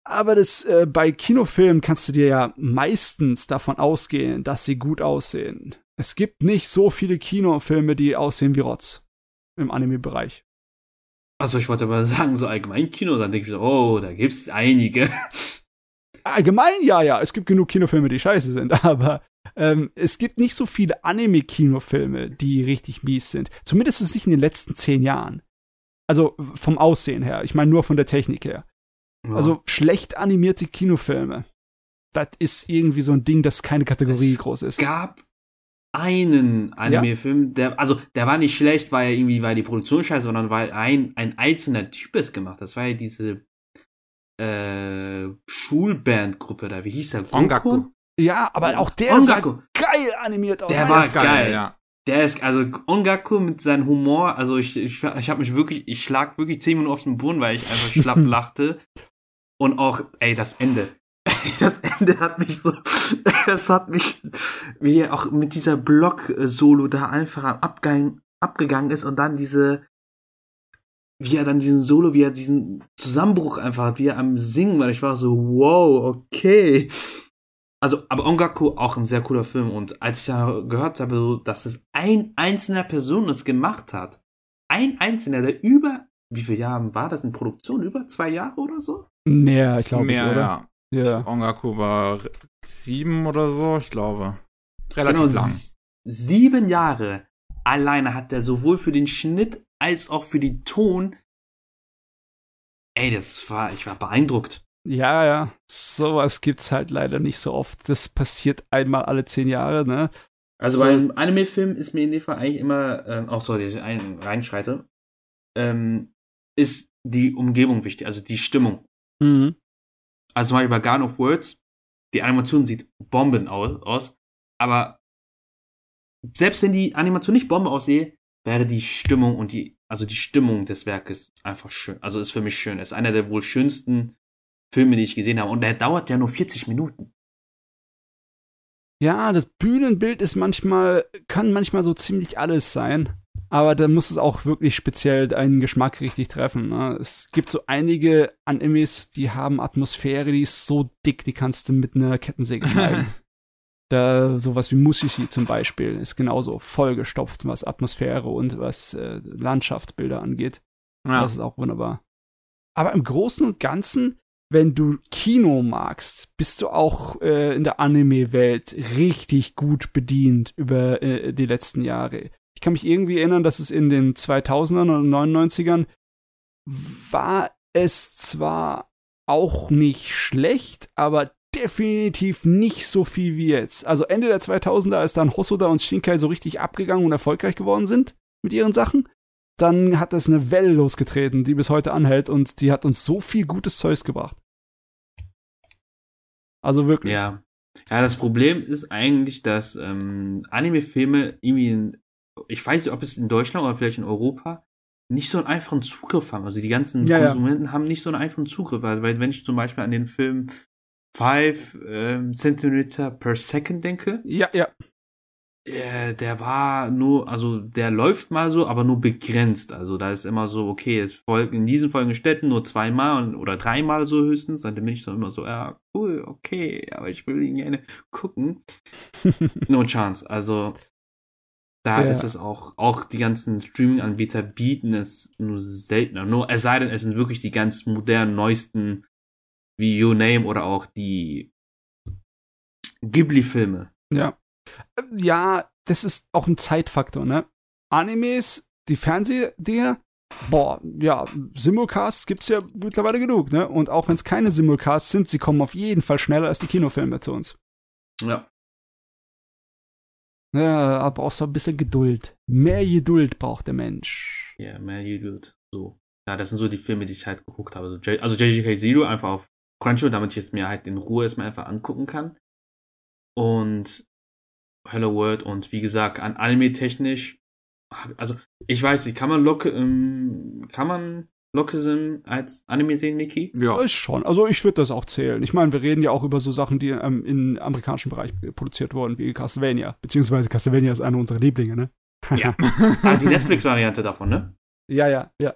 Aber das äh, bei Kinofilmen kannst du dir ja meistens davon ausgehen, dass sie gut aussehen. Es gibt nicht so viele Kinofilme, die aussehen wie Rotz im Anime-Bereich. Also ich wollte aber sagen, so allgemein Kino, dann denke ich so, oh, da gibt's einige. Allgemein, ja, ja, es gibt genug Kinofilme, die scheiße sind, aber ähm, es gibt nicht so viele Anime-Kinofilme, die richtig mies sind. Zumindest nicht in den letzten zehn Jahren. Also vom Aussehen her, ich meine nur von der Technik her. Ja. Also schlecht animierte Kinofilme. Das ist irgendwie so ein Ding, das keine Kategorie es groß ist. Es gab einen Anime-Film, der, also der war nicht schlecht, weil er irgendwie, weil die Produktion scheiße, sondern weil ein, ein einzelner Typ es gemacht hat. Das war ja diese äh, Schulbandgruppe da, wie hieß der? Ongaku. Ja, aber auch der Ongaku. sah geil animiert aus. Der war geil, geil, ja. Der ist, also Ongaku mit seinem Humor, also ich, ich, ich habe mich wirklich, ich schlag wirklich zehn Minuten auf den Boden, weil ich einfach schlapp lachte. Und auch, ey, das Ende. das Ende hat mich so, das hat mich, wie er auch mit dieser Block-Solo da einfach am Abgang, abgegangen ist und dann diese, wie er dann diesen Solo, wie er diesen Zusammenbruch einfach hat, wie er am Singen war. Ich war so, wow, okay. Also, aber Ongaku auch ein sehr cooler Film und als ich ja gehört habe, dass es ein einzelner Person es gemacht hat, ein einzelner, der über, wie viele Jahre war das in Produktion? Über zwei Jahre oder so? Mehr, ich glaube, Mehr, nicht, oder? Ja. Ja. Ongaku war sieben oder so, ich glaube. Relativ genau, lang. Sieben Jahre alleine hat er sowohl für den Schnitt als auch für den Ton. Ey, das war, ich war beeindruckt. Ja, ja, sowas gibt's halt leider nicht so oft. Das passiert einmal alle zehn Jahre, ne? Also so. beim Anime-Film ist mir in dem Fall eigentlich immer, ähm, auch so, dass ich ein, reinschreite, ähm, ist die Umgebung wichtig, also die Stimmung. Mhm. Also Beispiel bei Garden of Words, die Animation sieht Bomben aus, aus, aber selbst wenn die Animation nicht Bombe aussehe, wäre die Stimmung und die, also die Stimmung des Werkes einfach schön. Also ist für mich schön. Ist einer der wohl schönsten Filme, die ich gesehen habe. Und der dauert ja nur 40 Minuten. Ja, das Bühnenbild ist manchmal, kann manchmal so ziemlich alles sein. Aber da muss es auch wirklich speziell deinen Geschmack richtig treffen. Ne? Es gibt so einige Animes, die haben Atmosphäre, die ist so dick, die kannst du mit einer Kettensäge schneiden. da sowas wie Mushishi zum Beispiel ist genauso vollgestopft, was Atmosphäre und was äh, Landschaftsbilder angeht. Ja. Das ist auch wunderbar. Aber im Großen und Ganzen, wenn du Kino magst, bist du auch äh, in der Anime-Welt richtig gut bedient über äh, die letzten Jahre ich kann mich irgendwie erinnern, dass es in den 2000ern und 99ern war es zwar auch nicht schlecht, aber definitiv nicht so viel wie jetzt. Also Ende der 2000er, als dann Hosoda und Shinkai so richtig abgegangen und erfolgreich geworden sind mit ihren Sachen, dann hat es eine Welle losgetreten, die bis heute anhält und die hat uns so viel gutes Zeugs gebracht. Also wirklich. Ja. Ja, das Problem ist eigentlich, dass ähm, Anime-Filme irgendwie ich weiß nicht, ob es in Deutschland oder vielleicht in Europa nicht so einen einfachen Zugriff haben. Also die ganzen Ja, ja. Konsumenten haben nicht so einen einfachen Zugriff. Weil, weil wenn ich zum Beispiel an den Film 5 ähm, Centimeter per Second denke, Ja, ja. Äh, der war nur, also der läuft mal so, aber nur begrenzt. Also da ist immer so, okay, es folgen in diesen folgenden Städten nur zweimal und- oder dreimal so höchstens. Und dann bin ich so immer so, ja, cool, okay, aber ich will ihn gerne gucken. no chance. Also da Ja. ist es auch, auch die ganzen Streaming-Anbieter bieten es nur seltener. Nur, es sei denn, es sind wirklich die ganz modernen, neuesten, wie Your Name oder auch die Ghibli-Filme. Ja. Äh, Ja, das ist auch ein Zeitfaktor, ne? Animes, die Fernsehdinger, boah, ja, Simulcasts gibt's ja mittlerweile genug, ne? Und auch wenn es keine Simulcasts sind, sie kommen auf jeden Fall schneller als die Kinofilme zu uns. Ja. Ja, aber brauchst du ein bisschen Geduld. Mehr Geduld braucht der Mensch. Ja, mehr Geduld. So. Ja, das sind so die Filme, die ich halt geguckt habe. Also, J also JJK Zero einfach auf Crunchyroll, damit ich es mir halt in Ruhe erstmal einfach angucken kann. Und Hello World und wie gesagt, an Anime technisch, hab- also ich weiß nicht, kann man Locke, ähm, kann man Lockism als Anime sehen, Niki? Ja. Ist schon. Also ich würde das auch zählen. Ich meine, wir reden ja auch über so Sachen, die ähm, im amerikanischen Bereich produziert wurden, wie Castlevania. Beziehungsweise Castlevania ist einer unserer Lieblinge, ne? Ja. Ah, die Netflix-Variante davon, ne? ja, ja, ja.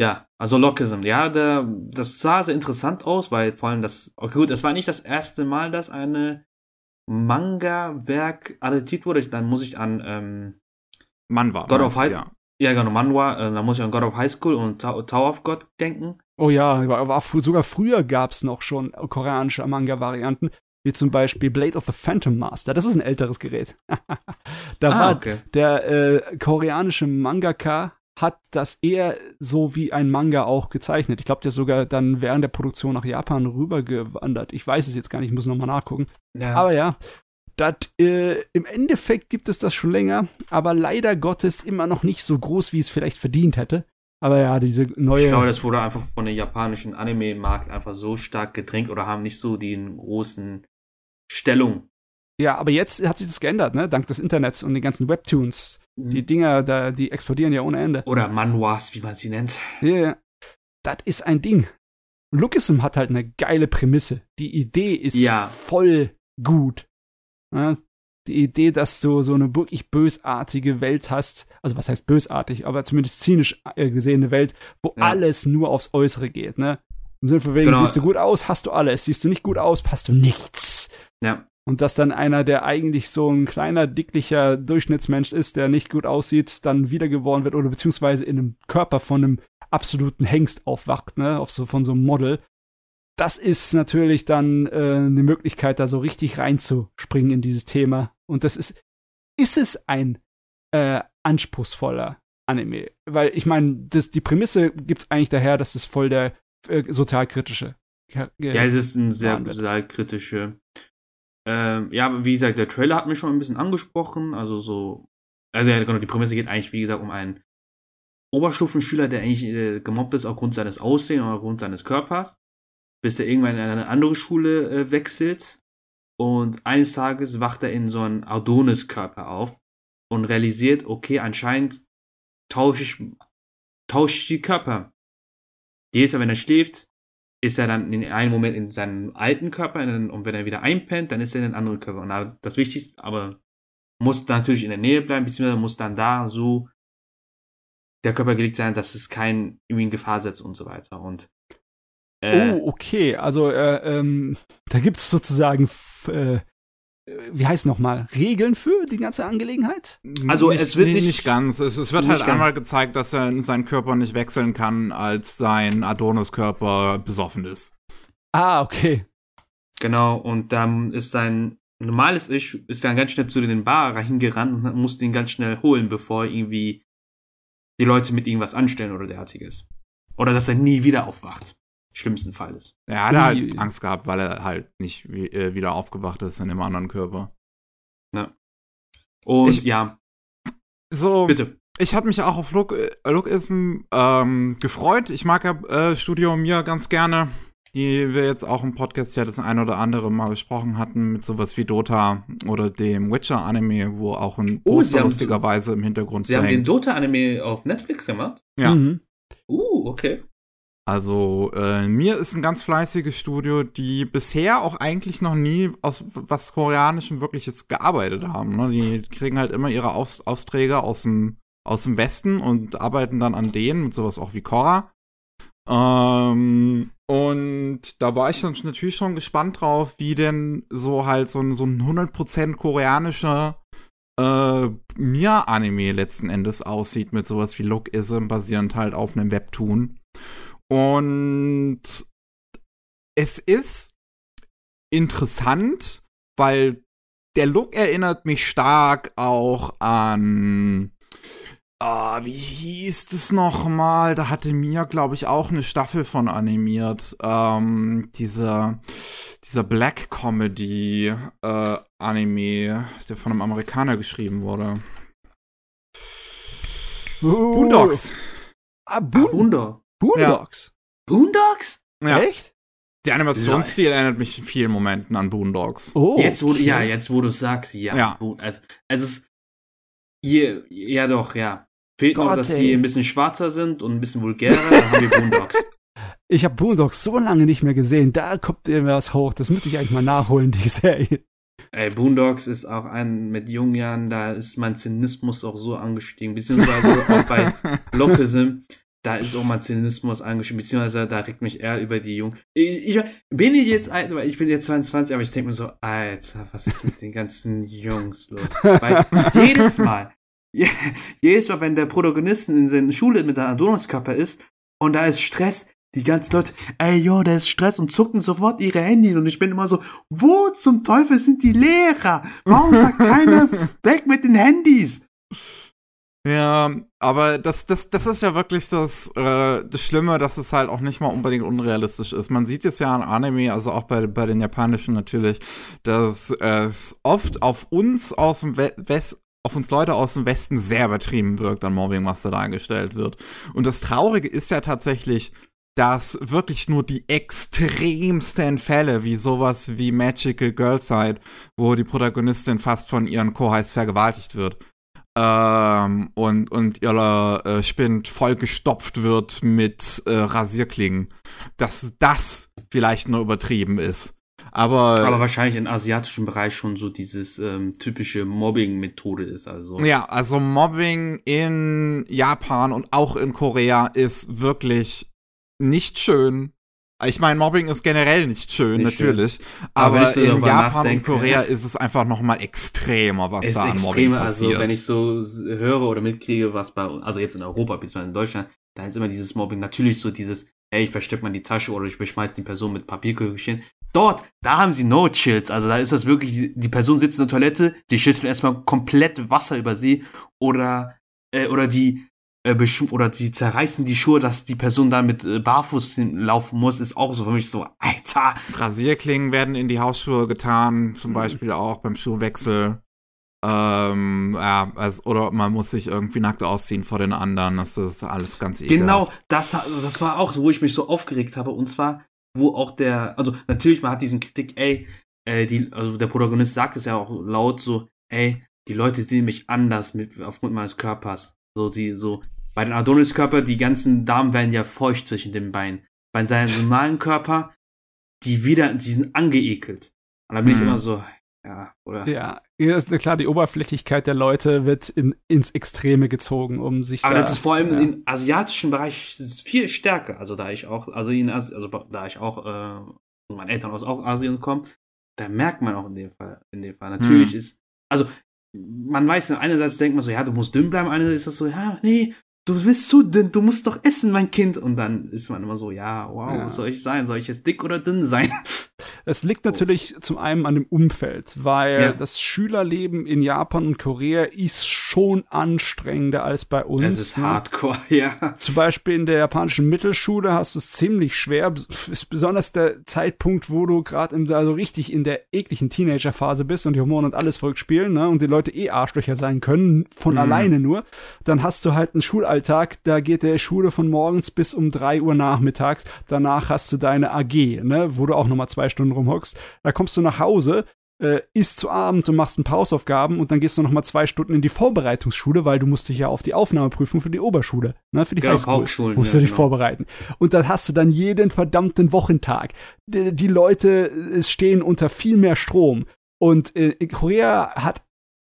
Ja, also Lockism. Ja, der, das sah sehr interessant aus, weil vor allem das, okay, gut, es war nicht das erste Mal, dass eine Manga-Werk adaptiert wurde. Dann muss ich an, ähm, Mann war. God of High- ja genau, Manhwa, äh, da muss ich an God of High School und Ta Tower of God denken. Oh ja, war, war fr- sogar früher gab's noch schon koreanische Manga-Varianten, wie zum Beispiel Blade of the Phantom Master. Das ist ein älteres Gerät. da ah, war okay. der äh, koreanische Mangaka hat das eher so wie ein Manga auch gezeichnet. Ich glaube, der ist sogar dann während der Produktion nach Japan rübergewandert. Ich weiß es jetzt gar nicht, ich muss nochmal nachgucken. Ja, Aber ja, dat, äh, im Endeffekt gibt es das schon länger, aber leider Gottes immer noch nicht so groß, wie es vielleicht verdient hätte. Aber ja, diese neue. ich glaube, das wurde einfach von der japanischen Anime-Markt einfach so stark gedrängt oder haben nicht so den großen Stellung. ja, aber jetzt hat sich das geändert, ne? Dank des Internets und den ganzen Webtoons. Die Dinger, da, die explodieren ja ohne Ende. Oder Manhwas, wie man sie nennt. Ja, ja. Das ist ein Ding. Lookism hat halt eine geile Prämisse. Die Idee ist Ja. voll gut. Ja, die Idee, dass du so eine wirklich bösartige Welt hast, also was heißt bösartig, aber zumindest zynisch äh, gesehene Welt, wo Ja. alles nur aufs Äußere geht, ne? Im Sinne von wegen, Genau. siehst du gut aus, hast du alles. Siehst du nicht gut aus, hast du nichts. Ja. Und dass dann einer, der eigentlich so ein kleiner, dicklicher Durchschnittsmensch ist, der nicht gut aussieht, dann wiedergeboren wird oder beziehungsweise in einem Körper von einem absoluten Hengst aufwacht, ne, auf so, von so einem Model. Das ist natürlich dann äh, eine Möglichkeit, da so richtig reinzuspringen in dieses Thema. Und das ist, ist es ein äh, anspruchsvoller Anime? Weil ich meine, die Prämisse gibt's eigentlich daher, dass es voll der äh, sozialkritische. Äh, Ja, es ist ein sehr Wahn wird. sozialkritische. Ähm, ja, wie gesagt, der Trailer hat mich schon ein bisschen angesprochen. Also so. Also ja, genau, die Prämisse geht eigentlich, wie gesagt, um einen Oberstufenschüler, der eigentlich äh, gemobbt ist aufgrund seines Aussehens oder aufgrund seines Körpers, bis er irgendwann in eine andere Schule äh, wechselt. Und eines Tages wacht er in so einen Adonis-Körper auf und realisiert, okay, anscheinend tausche ich, tausche ich die Körper. Jedes Mal, wenn er schläft, ist er dann in einem Moment in seinem alten Körper und wenn er wieder einpennt, dann ist er in einem anderen Körper. Und da- das Wichtigste, aber muss natürlich in der Nähe bleiben, beziehungsweise muss dann da so der Körper gelegt sein, dass es keinen irgendwie in Gefahr setzt und so weiter. Und äh, Oh, okay. Also, äh, ähm, da gibt es sozusagen, äh, wie heißt nochmal, Regeln für die ganze Angelegenheit? Also, nicht, es wird nee, nicht- nicht ganz. Es, es wird halt ganz. einmal gezeigt, dass er in seinen Körper nicht wechseln kann, als sein Adonis-Körper besoffen ist. Ah, okay. Genau, und dann ist sein normales Ich, ist dann ganz schnell zu den Bar hingerannt und musste ihn ganz schnell holen, bevor irgendwie die Leute mit ihm was anstellen oder derartiges. Oder dass er nie wieder aufwacht. Schlimmsten Falles. Er hatte Ui. halt Angst gehabt, weil er halt nicht wie, äh, wieder aufgewacht ist in dem anderen Körper. Und Ich- ja, So, bitte. ich hatte mich auch auf Look, äh, Lookism ähm, gefreut. Ich mag ja äh, Studio Mir ganz gerne. die wir jetzt auch im Podcast ja das ein oder andere Mal besprochen hatten, mit sowas wie Dota oder dem Witcher-Anime, wo auch ein Oh, Poster lustigerweise im Hintergrund Sie haben den hängt. Dota-Anime auf Netflix gemacht? Ja. Mhm. Uh, okay. Also, äh, mir ist ein ganz fleißiges Studio, die bisher auch eigentlich noch nie aus was Koreanischem wirklich jetzt gearbeitet haben. Ne? Die kriegen halt immer ihre Aus Aufträge aus dem, aus dem Westen und arbeiten dann an denen mit sowas auch wie Korra. Ähm, und da war ich dann natürlich schon gespannt drauf, wie denn so halt so ein, so ein 100% koreanischer äh, Mia-Anime letzten Endes aussieht mit sowas wie Lookism, basierend halt auf einem Webtoon. Und es ist interessant, weil der Look erinnert mich stark auch an. Ah, wie hieß es noch mal? Da hatte Mia, glaube ich, auch eine Staffel von animiert. Ähm, dieser, dieser Black Comedy äh, Anime, der von einem Amerikaner geschrieben wurde. Uh. Boondocks. Ah, Ah, Boon Boondog. Boondocks. Boondocks? Ja. Echt? Der Animationsstil erinnert mich in vielen Momenten an Boondocks. Oh. Jetzt, wo, okay. ja, jetzt, wo du sagst, ja. Ja. Also, also es ist, hier, ja doch, ja. Fehlt noch, Gott, dass ey. die ein bisschen schwarzer sind und ein bisschen vulgärer, dann haben wir Boondocks. Ich habe Boondocks so lange nicht mehr gesehen. Da kommt mir was hoch. Das müsste ich eigentlich mal nachholen, die Serie. Ey, Boondocks ist auch ein, mit jungen Jahren, da ist mein Zynismus auch so angestiegen, beziehungsweise auch bei Lockism, da ist auch mein Zynismus angestiegen, beziehungsweise da regt mich eher über die Jungen. Ich, ich bin ich jetzt alt, weil ich bin jetzt 22, aber ich denke mir so, Alter, was ist mit den ganzen Jungs los? Weil jedes Mal, je- jedes Mal, wenn der Protagonist in seiner Schule mit einem Adonis-Körper ist und da ist Stress, die ganzen Leute, ey, yo, da ist Stress und zucken sofort ihre Handys und ich bin immer so, wo zum Teufel sind die Lehrer? Warum sagt keiner weg mit den Handys? Ja, aber das, das, das ist ja wirklich das, äh, das Schlimme, dass es halt auch nicht mal unbedingt unrealistisch ist. Man sieht es ja an Anime, also auch bei, bei den japanischen natürlich, dass es oft auf uns aus dem We West auf uns Leute aus dem Westen sehr übertrieben wirkt an Mobbing, was da dargestellt wird. Und das Traurige ist ja tatsächlich, dass wirklich nur die extremsten Fälle, wie sowas wie Magical Girl Side, wo die Protagonistin fast von ihren Kohais vergewaltigt wird, ähm, und, und ihr äh, Spind vollgestopft wird mit äh, Rasierklingen, dass das vielleicht nur übertrieben ist. Aber, Aber wahrscheinlich im asiatischen Bereich schon so dieses ähm, typische Mobbing-Methode ist, also. ja, also Mobbing in Japan und auch in Korea ist wirklich nicht schön. Ich meine, Mobbing ist generell nicht schön, Nicht schön. natürlich. Aber wenn Aber, so in Japan und Korea ist es einfach noch mal extremer, was da an Mobbing extrem, passiert. also wenn ich so höre oder mitkriege, was bei, also jetzt in Europa, beziehungsweise in Deutschland, da ist immer dieses Mobbing, natürlich so dieses, ey, ich versteck mal die Tasche oder ich beschmeiß die Person mit Papierkügelchen. Dort, da haben sie no chills, also da ist das wirklich, die- die Person sitzt in der Toilette, die schütteln erstmal komplett Wasser über sie oder, äh, oder die, äh, oder die zerreißen die Schuhe, dass die Person dann mit äh, Barfuß laufen muss, ist auch so für mich so, Alter, Rasierklingen werden in die Hausschuhe getan, Mhm. zum Beispiel auch beim Schuhwechsel. Ähm, ja, also, oder man muss sich irgendwie nackt ausziehen vor den anderen. Das ist alles ganz ekelhaft. Genau, das, das war auch so, wo ich mich so aufgeregt habe. Und zwar, wo auch der, also natürlich, man hat diesen Kritik, ey, äh, die, also der Protagonist sagt es ja auch laut so, ey, die Leute sehen mich anders mit, aufgrund meines Körpers. So, sie, so, bei den Adonis-Körper, die ganzen Damen werden ja feucht zwischen den Beinen. Bei seinem normalen Körper, die wieder, die sind angeekelt. Und dann bin ich Mhm. immer so, ja, oder? Ja, hier ist klar, die Oberflächlichkeit der Leute wird in, ins Extreme gezogen, um sich Aber da, das ist vor allem ja. im asiatischen Bereich viel stärker. Also da ich auch, also in Asi also da ich auch, äh, von meinen Eltern aus auch Asien kommen, da merkt man auch in dem Fall, in dem Fall. Natürlich Hm. ist, also man weiß, einerseits denkt man so, ja, du musst dünn bleiben, einerseits ist das so, ja, nee, du bist zu dünn, du musst doch essen, mein Kind. Und dann ist man immer so, ja, wow, Ja. soll ich sein? Soll ich jetzt dick oder dünn sein? Das liegt natürlich oh. zum einen an dem Umfeld, weil ja. das Schülerleben in Japan und Korea ist schon anstrengender als bei uns. Es ist ne? hardcore, ja. Zum Beispiel in der japanischen Mittelschule hast du es ziemlich schwer. Ist besonders der Zeitpunkt, wo du gerade also richtig in der ekligen Teenagerphase bist und die Hormone und alles folgt spielen, ne? Und die Leute eh Arschlöcher sein können, von mhm. alleine nur. Dann hast du halt einen Schulalltag, da geht der Schule von morgens bis um drei Uhr nachmittags. Danach hast du deine AG, ne? Wo du auch nochmal zwei Stunden rumhockst. Da kommst du nach Hause, äh, isst zu Abend und machst ein paar Hausaufgaben und dann gehst du noch mal zwei Stunden in die Vorbereitungsschule, weil du musst dich ja auf die Aufnahmeprüfung für die Oberschule, ne, für die ja, Highschool, musst ja, du dich genau. vorbereiten. Und dann hast du dann jeden verdammten Wochentag. Die, die Leute stehen unter viel mehr Strom. Und äh, Korea hat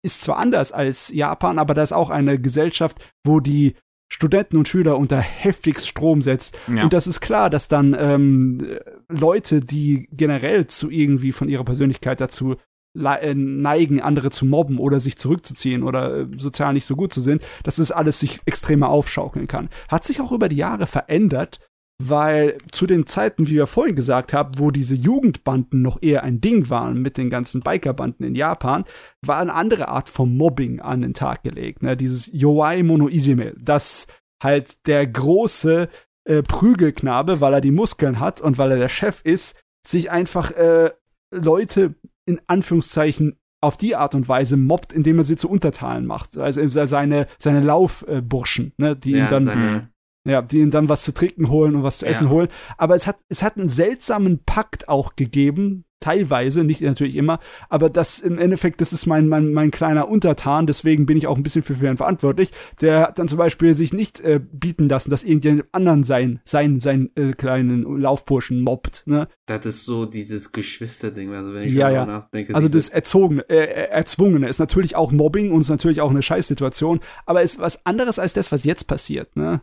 ist zwar anders als Japan, aber da ist auch eine Gesellschaft, wo die Studenten und Schüler unter heftigst Strom setzt. Ja. Und das ist klar, dass dann ähm, Leute, die generell zu irgendwie von ihrer Persönlichkeit dazu äh, neigen, andere zu mobben oder sich zurückzuziehen oder äh, sozial nicht so gut zu sind, dass das alles sich extremer aufschaukeln kann. Hat sich auch über die Jahre verändert, weil zu den Zeiten, wie wir vorhin gesagt haben, wo diese Jugendbanden noch eher ein Ding waren mit den ganzen Bikerbanden in Japan, war eine andere Art von Mobbing an den Tag gelegt. Ne? Dieses Yowai Mono Izime, das halt der große äh, Prügelknabe, weil er die Muskeln hat und weil er der Chef ist, sich einfach äh, Leute in Anführungszeichen auf die Art und Weise mobbt, indem er sie zu Untertalen macht. Also seine, seine Laufburschen, ne, die ja, ihn dann seine ja, die ihnen dann was zu trinken holen und was zu essen ja. holen. Aber es hat, es hat einen seltsamen Pakt auch gegeben, teilweise, nicht natürlich immer, aber das im Endeffekt, das ist mein, mein, mein kleiner Untertan, deswegen bin ich auch ein bisschen für, ihn verantwortlich. Der hat dann zum Beispiel sich nicht äh, bieten lassen, dass irgendjemand anderen sein, sein, sein äh, kleinen Laufburschen mobbt, ne? Das ist so dieses Geschwisterding, also wenn ich ja, ja. nachdenke. Also das Erzogene, äh, äh, Erzwungene ist natürlich auch Mobbing und ist natürlich auch eine Scheißsituation, aber ist was anderes als das, was jetzt passiert, ne?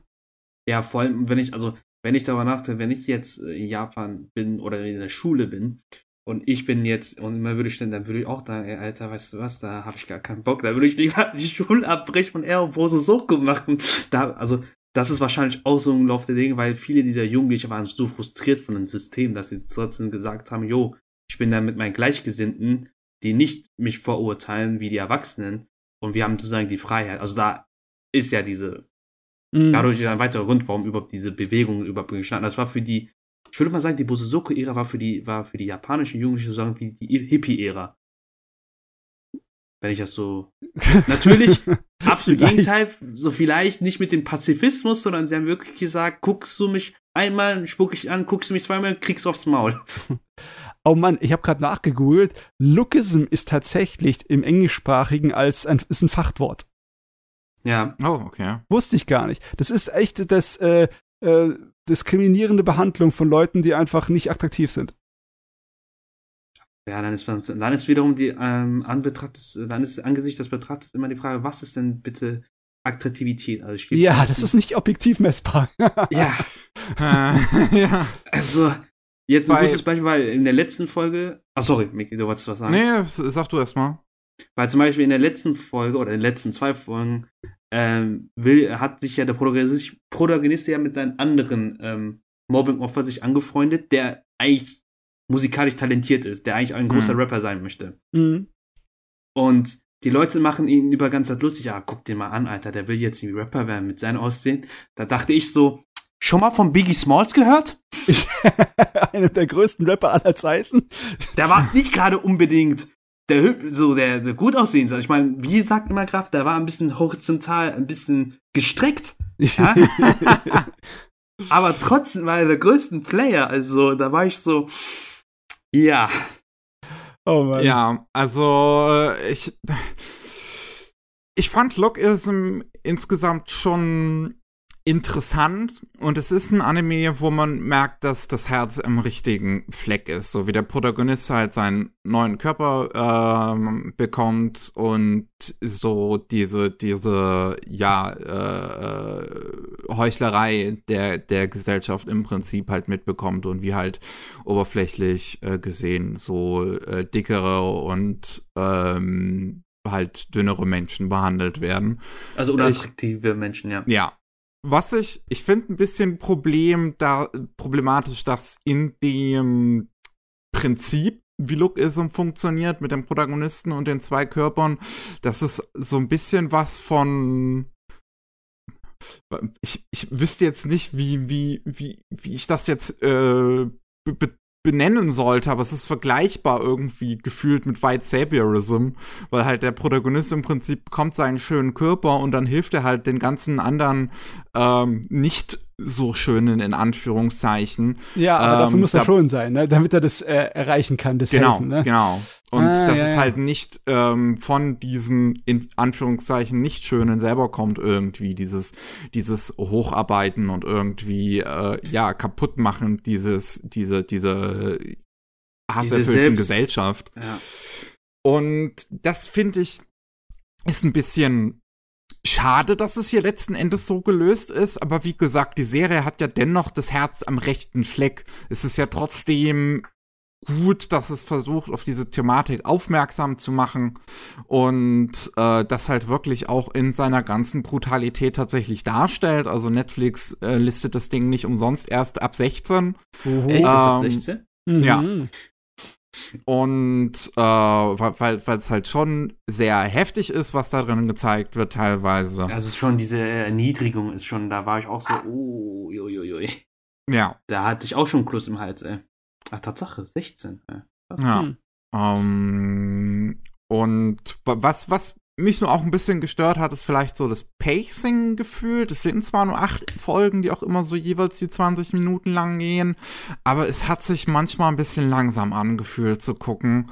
Ja, vor allem, wenn ich, also, wenn ich darüber nachdenke, wenn ich jetzt in Japan bin oder in der Schule bin und ich bin jetzt, und man würde stellen, dann würde ich auch sagen, ey, Alter, weißt du was, da habe ich gar keinen Bock, da würde ich lieber die Schule abbrechen und eher auf Brose Soko machen. Da, also, das ist wahrscheinlich auch so ein Lauf der Dinge, weil viele dieser Jugendlichen waren so frustriert von dem System, dass sie trotzdem gesagt haben, jo, ich bin da mit meinen Gleichgesinnten, die nicht mich verurteilen wie die Erwachsenen und wir haben sozusagen die Freiheit. Also da ist ja diese Mhm. Dadurch ist ein weiterer Grund, warum überhaupt diese Bewegung überhaupt gestanden Das war für die, ich würde mal sagen, die Bosozoku-Ära war für die, war für die japanischen Jugendlichen sozusagen wie die Hippie-Ära. Wenn ich das so. Natürlich, absolut Gegenteil, so vielleicht nicht mit dem Pazifismus, sondern sie haben wirklich gesagt, guckst du mich einmal, spuck ich an, guckst du mich zweimal, kriegst du aufs Maul. Oh Mann, ich habe gerade nachgegoogelt. Lookism ist tatsächlich im Englischsprachigen als ein, ist ein Fachwort. Ja. Oh, okay. Wusste ich gar nicht. Das ist echt das äh, äh, diskriminierende Behandlung von Leuten, die einfach nicht attraktiv sind. Ja, dann ist, dann ist wiederum die ähm, Anbetracht des, dann ist angesichts des Betrachters immer die Frage, was ist denn bitte Attraktivität? Also ja, das ist nicht objektiv messbar. ja. ja. Also, jetzt ein Bei, gutes Beispiel, weil in der letzten Folge. Ach, sorry, Miki, du wolltest was sagen. Nee, sag du erst mal. Weil zum Beispiel in der letzten Folge oder in den letzten zwei Folgen ähm, will, hat sich ja der Protagonist, Protagonist ja mit seinem anderen ähm, Mobbing-Opfer sich angefreundet, der eigentlich musikalisch talentiert ist, der eigentlich ein großer mhm. Rapper sein möchte. Mhm. Und die Leute machen ihn über ganz Zeit lustig, ja, guck dir mal an, Alter, der will jetzt ein Rapper werden mit seinem Aussehen. Da dachte ich so, schon mal von Biggie Smalls gehört? Einer der größten Rapper aller Zeiten. Der war nicht gerade unbedingt der so der, der gut aussehen soll. Ich meine, wie sagt immer Kraft, der war ein bisschen horizontal, ein bisschen gestreckt. Ja? Aber trotzdem war er der größte Player. Also da war ich so, ja. Oh Mann. Ja, also äh, ich ich fand Lockism insgesamt schon interessant und es ist ein Anime, wo man merkt, dass das Herz im richtigen Fleck ist, so wie der Protagonist halt seinen neuen Körper äh, bekommt und so diese diese ja äh, äh, Heuchlerei der der Gesellschaft im Prinzip halt mitbekommt und wie halt oberflächlich äh, gesehen so äh, dickere und ähm, halt dünnere Menschen behandelt werden. Also unattraktive ich, Menschen, ja. Ja, was ich, ich finde ein bisschen Problem da, problematisch, dass in dem Prinzip, wie Lookism funktioniert mit dem Protagonisten und den zwei Körpern, das ist so ein bisschen was von ich, ich wüsste jetzt nicht, wie, wie, wie, wie ich das jetzt äh, be benennen sollte, aber es ist vergleichbar irgendwie gefühlt mit White Saviorism, weil halt der Protagonist im Prinzip bekommt seinen schönen Körper und dann hilft er halt den ganzen anderen ähm, nicht so schönen in Anführungszeichen. Ja, aber ähm, dafür muss er schon sein, ne? damit er das äh, erreichen kann, das genau, Helfen. Ne? Genau, Und ah, dass ja, es halt nicht ähm, von diesen in Anführungszeichen nicht schönen selber kommt irgendwie dieses dieses Hocharbeiten und irgendwie äh, ja kaputt machen dieses diese diese hasserfüllten Gesellschaft. Ja. Und das finde ich ist ein bisschen Schade, dass es hier letzten Endes so gelöst ist, aber wie gesagt, die Serie hat ja dennoch das Herz am rechten Fleck. Es ist ja trotzdem gut, dass es versucht, auf diese Thematik aufmerksam zu machen und äh, das halt wirklich auch in seiner ganzen Brutalität tatsächlich darstellt. Also Netflix äh, listet das Ding nicht umsonst erst ab 16. Mhm. Echt? Ähm, ab 16? Ja. Und äh, weil es halt schon sehr heftig ist, was da drin gezeigt wird, teilweise. Also schon diese Erniedrigung ist schon, da war ich auch so, oh, uiuiui. Ja. Da hatte ich auch schon einen Kloß im Hals, ey. Ach, Tatsache, 16. Ey. Ja. Hm. Um, und was, was mich nur auch ein bisschen gestört hat, ist vielleicht so das Pacing gefühlt. Es sind zwar nur acht Folgen, die auch immer so jeweils die 20 Minuten lang gehen, aber es hat sich manchmal ein bisschen langsam angefühlt zu gucken.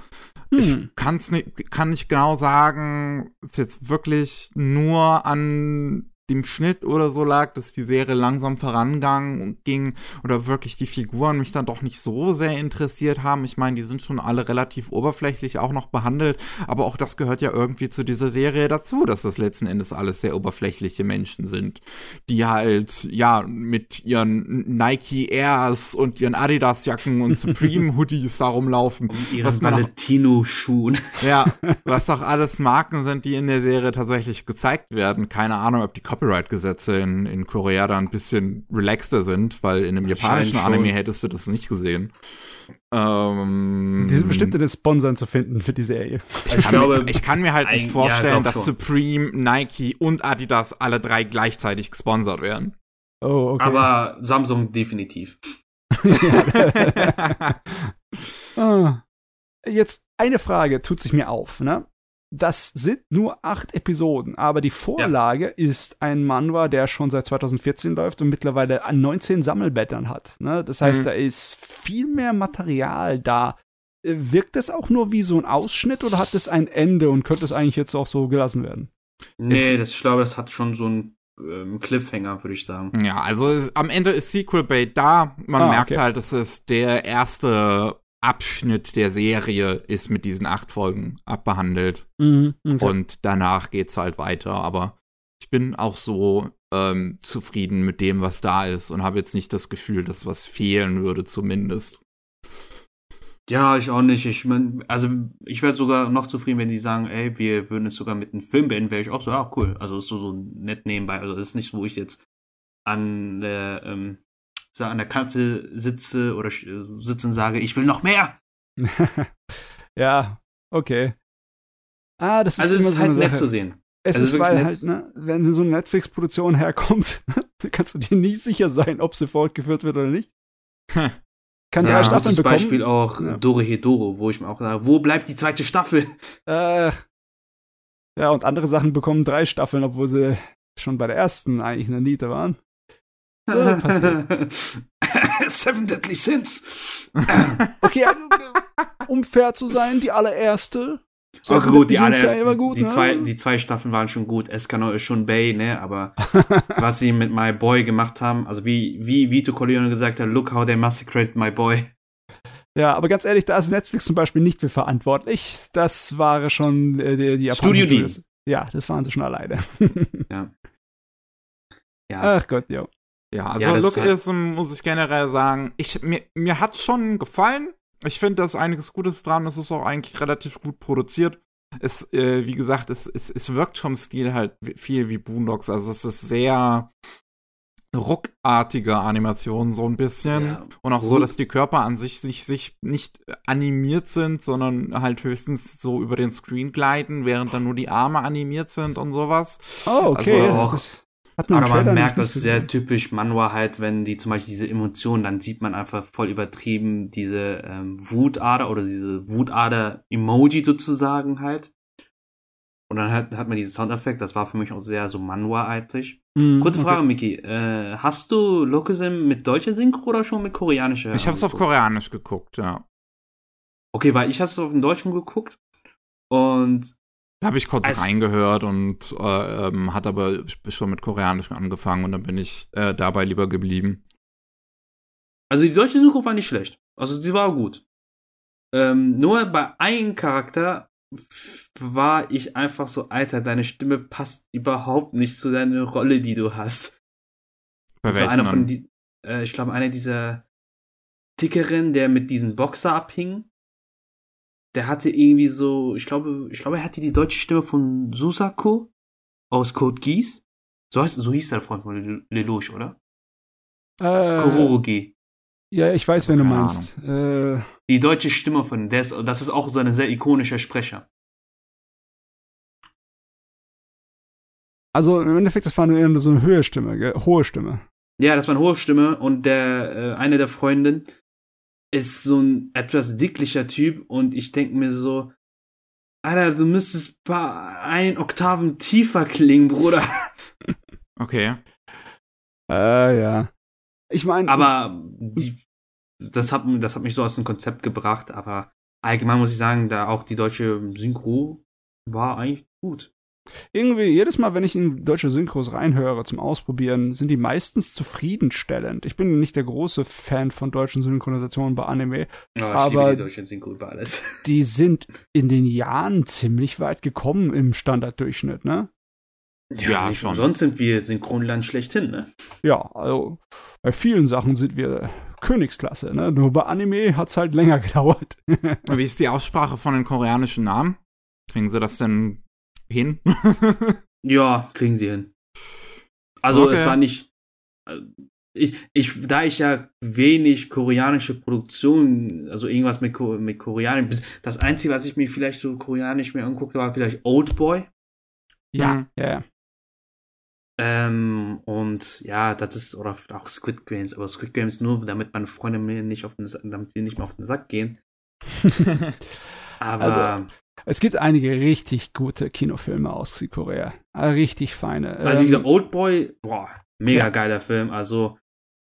Hm. Ich kann's nicht, kann nicht genau sagen, ist jetzt wirklich nur an dem Schnitt oder so lag, dass die Serie langsam vorangegangen ging oder wirklich die Figuren mich dann doch nicht so sehr interessiert haben. Ich meine, die sind schon alle relativ oberflächlich auch noch behandelt, aber auch das gehört ja irgendwie zu dieser Serie dazu, dass das letzten Endes alles sehr oberflächliche Menschen sind, die halt ja mit ihren Nike Airs und ihren Adidas Jacken und Supreme Hoodies da rumlaufen, und ihren Valentino Schuhen. Ja, was doch alles Marken sind, die in der Serie tatsächlich gezeigt werden. Keine Ahnung, ob die Copyright-Gesetze in, in Korea da ein bisschen relaxter sind, weil in einem japanischen Anime hättest du das nicht gesehen. Ähm, die sind bestimmt in den Sponsoren zu finden für die Serie. Ich kann, glaube, mir, ich kann mir halt nicht vorstellen, ja, dass schon. Supreme, Nike und Adidas alle drei gleichzeitig gesponsert werden. Oh, okay. Aber Samsung definitiv. ah. Jetzt eine Frage tut sich mir auf, ne? Das sind nur acht Episoden, aber die Vorlage ja. ist ein Manhwa, der schon seit 2014 läuft und mittlerweile an 19 Sammelblättern hat. Ne? Das heißt, mhm. da ist viel mehr Material da. Äh, wirkt das auch nur wie so ein Ausschnitt oder hat es ein Ende und könnte es eigentlich jetzt auch so gelassen werden? Nee, das, ich glaube, das hat schon so ein ähm, Cliffhanger, würde ich sagen. Ja, also es, am Ende ist Sequel Bait da. Man ah, merkt okay. halt, es ist der erste Abschnitt der Serie ist mit diesen acht Folgen abbehandelt. Mhm, okay. Und danach geht's halt weiter. Aber ich bin auch so ähm, zufrieden mit dem, was da ist und habe jetzt nicht das Gefühl, dass was fehlen würde, zumindest. Ja, ich auch nicht. Ich mein, also ich wäre sogar noch zufrieden, wenn die sagen, ey, wir würden es sogar mit einem Film beenden, wäre ich auch so, ja, cool. Also ist so, so nett nebenbei. Also das ist nicht, wo ich jetzt an der ähm, an der Kanzel sitze oder sitze und sage, ich will noch mehr. ja, okay. Ah, das ist also es ist so halt nett zu sehen. Es also ist, weil halt, ne, wenn so eine Netflix-Produktion herkommt, kannst du dir nie sicher sein, ob sie fortgeführt wird oder nicht. Kann ja, drei Staffeln bekommen. Beispiel auch ja. Dore Hedoro, wo ich mir auch sage, wo bleibt die zweite Staffel? Äh, ja, und andere Sachen bekommen drei Staffeln, obwohl sie schon bei der ersten eigentlich in der Niete waren. So passiert. Seven Deadly Sins. okay, also, um fair zu sein, die allererste. So okay, gut, die allererste, ja gut, die, ne? zwei, die zwei Staffeln waren schon gut. Eskano ist schon Bay, ne, aber was sie mit My Boy gemacht haben, also wie, wie Vito Corleone gesagt hat, look how they massacred my boy. Ja, aber ganz ehrlich, da ist Netflix zum Beispiel nicht für verantwortlich. Das war schon äh, die, die Studio D. Ja, das waren sie schon alleine. ja. ja. Ach Gott, ja. Ja, also ja, Lookism halt muss ich generell sagen, ich, mir, mir hat schon gefallen. Ich finde, da ist einiges Gutes dran. Es ist auch eigentlich relativ gut produziert. Es, äh, wie gesagt, es, es, es wirkt vom Stil halt viel wie Boondocks. Also es ist sehr, ruckartige Animation so ein bisschen. Ja. Und auch so, dass die Körper an sich, sich, sich nicht animiert sind, sondern halt höchstens so über den Screen gleiten, während dann nur die Arme animiert sind und sowas. Oh, okay. Also hat man Aber man Trailer merkt, das ist sehr typisch Manhwa halt, wenn die zum Beispiel diese Emotionen, dann sieht man einfach voll übertrieben diese ähm, Wutader oder diese Wutader-Emoji sozusagen halt. Und dann hat, hat man diesen Soundeffekt, das war für mich auch sehr so Manhwa-artig. Mhm, Kurze okay. Frage, Miki, äh, hast du Lokusim mit deutscher Synchro oder schon mit koreanischer? Ich habe es auf? Koreanisch geguckt, ja. Okay, weil ich habe es auf dem Deutschen geguckt und Da habe ich kurz Als- reingehört und äh, ähm, hat aber schon mit Koreanisch angefangen und dann bin ich äh, dabei lieber geblieben. Also die deutsche Synchro war nicht schlecht. Also die war gut. Ähm, nur bei einem Charakter war ich einfach so, Alter, deine Stimme passt überhaupt nicht zu deiner Rolle, die du hast. Bei welchem einer von die, äh, ich glaube, einer dieser Dickeren, der mit diesem Boxer abhing. Der hatte irgendwie so, ich glaube, ich glaube, er hatte die deutsche Stimme von Susako aus Code Geass. So heißt, so hieß der Freund von Lelouch, oder? Äh, Kororogi. ja, ich weiß, wen du meinst. Äh, Die deutsche Stimme von der ist, das ist auch so ein sehr ikonischer Sprecher. also im Endeffekt, das war nur so eine hohe Stimme, gell? hohe Stimme. Ja, das war eine hohe Stimme und der äh, eine der Freundinnen ist so ein etwas dicklicher Typ und ich denke mir so, Alter, du müsstest paar ein Oktaven tiefer klingen, Bruder. Okay. Äh, ja. Ich meine, Aber die, das hat das hat mich so aus dem Konzept gebracht, aber allgemein muss ich sagen, da auch die deutsche Synchro war eigentlich gut. Irgendwie jedes Mal, wenn ich in deutsche Synchros reinhöre zum Ausprobieren, sind die meistens zufriedenstellend. Ich bin nicht der große Fan von deutschen Synchronisationen bei Anime. Ja, Aber- die deutsche Synchro über alles. Die sind in den Jahren ziemlich weit gekommen im Standarddurchschnitt, ne? Ja, nicht schon. Sonst sind wir Synchronland schlechthin, ne? Ja, also bei vielen Sachen sind wir Königsklasse, ne? Nur bei Anime hat's halt länger gedauert. Wie ist die Aussprache von den koreanischen Namen? Kriegen sie das denn hin? Ja, kriegen sie hin. Also Okay. es war nicht. äh, Ich, ich, da ich ja wenig koreanische Produktionen, also irgendwas mit, Ko- mit Koreanisch, das Einzige, was ich mir vielleicht so koreanisch mir anguckte, war vielleicht Oldboy. ja, Mhm. ja, ja. Ähm, und ja, das ist, oder auch Squid Games, aber Squid Games nur, damit meine Freunde mir nicht auf den Sack, damit sie nicht mehr auf den Sack gehen. Aber Also, Es gibt einige richtig gute Kinofilme aus Südkorea. Ah, Richtig feine. Also Ähm, dieser Oldboy, boah, mega Ja. geiler Film. Also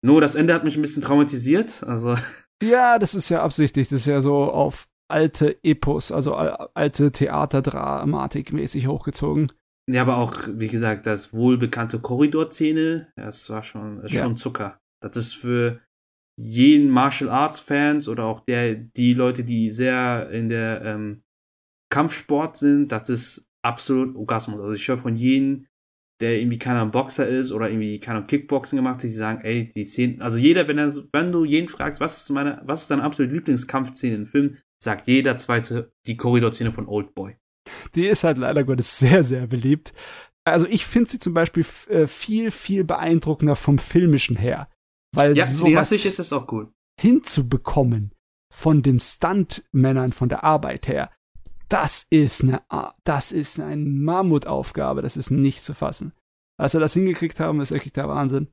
nur das Ende hat mich ein bisschen traumatisiert. Also ja, das ist ja absichtlich. Das ist ja so auf alte Epos, also al- alte Theaterdramatik mäßig hochgezogen. ja, aber auch wie gesagt das wohlbekannte Korridorszene, das war schon, ist Ja. schon Zucker. Das ist für jeden Martial Arts Fans oder auch der die Leute, die sehr in der ähm, Kampfsport sind, das ist absolut Orgasmus. Also ich höre von jedem, der irgendwie keiner Boxer ist oder irgendwie keiner Kickboxen gemacht hat, die sagen, ey, die Szenen, also jeder, wenn er, wenn du jeden fragst, was ist meine, was ist deine absolute Lieblingskampfszene im Film, sagt jeder zweite die Korridorszene von Oldboy. Die ist halt leider Gottes sehr, sehr beliebt. Also ich finde sie zum Beispiel äh, viel, viel beeindruckender vom Filmischen her. Weil Ja, sowas ist das auch cool. hinzubekommen von den Stuntmännern von der Arbeit her, das ist eine, A- das ist eine Mammutaufgabe, das ist nicht zu fassen. Als wir das hingekriegt haben, ist wirklich der Wahnsinn.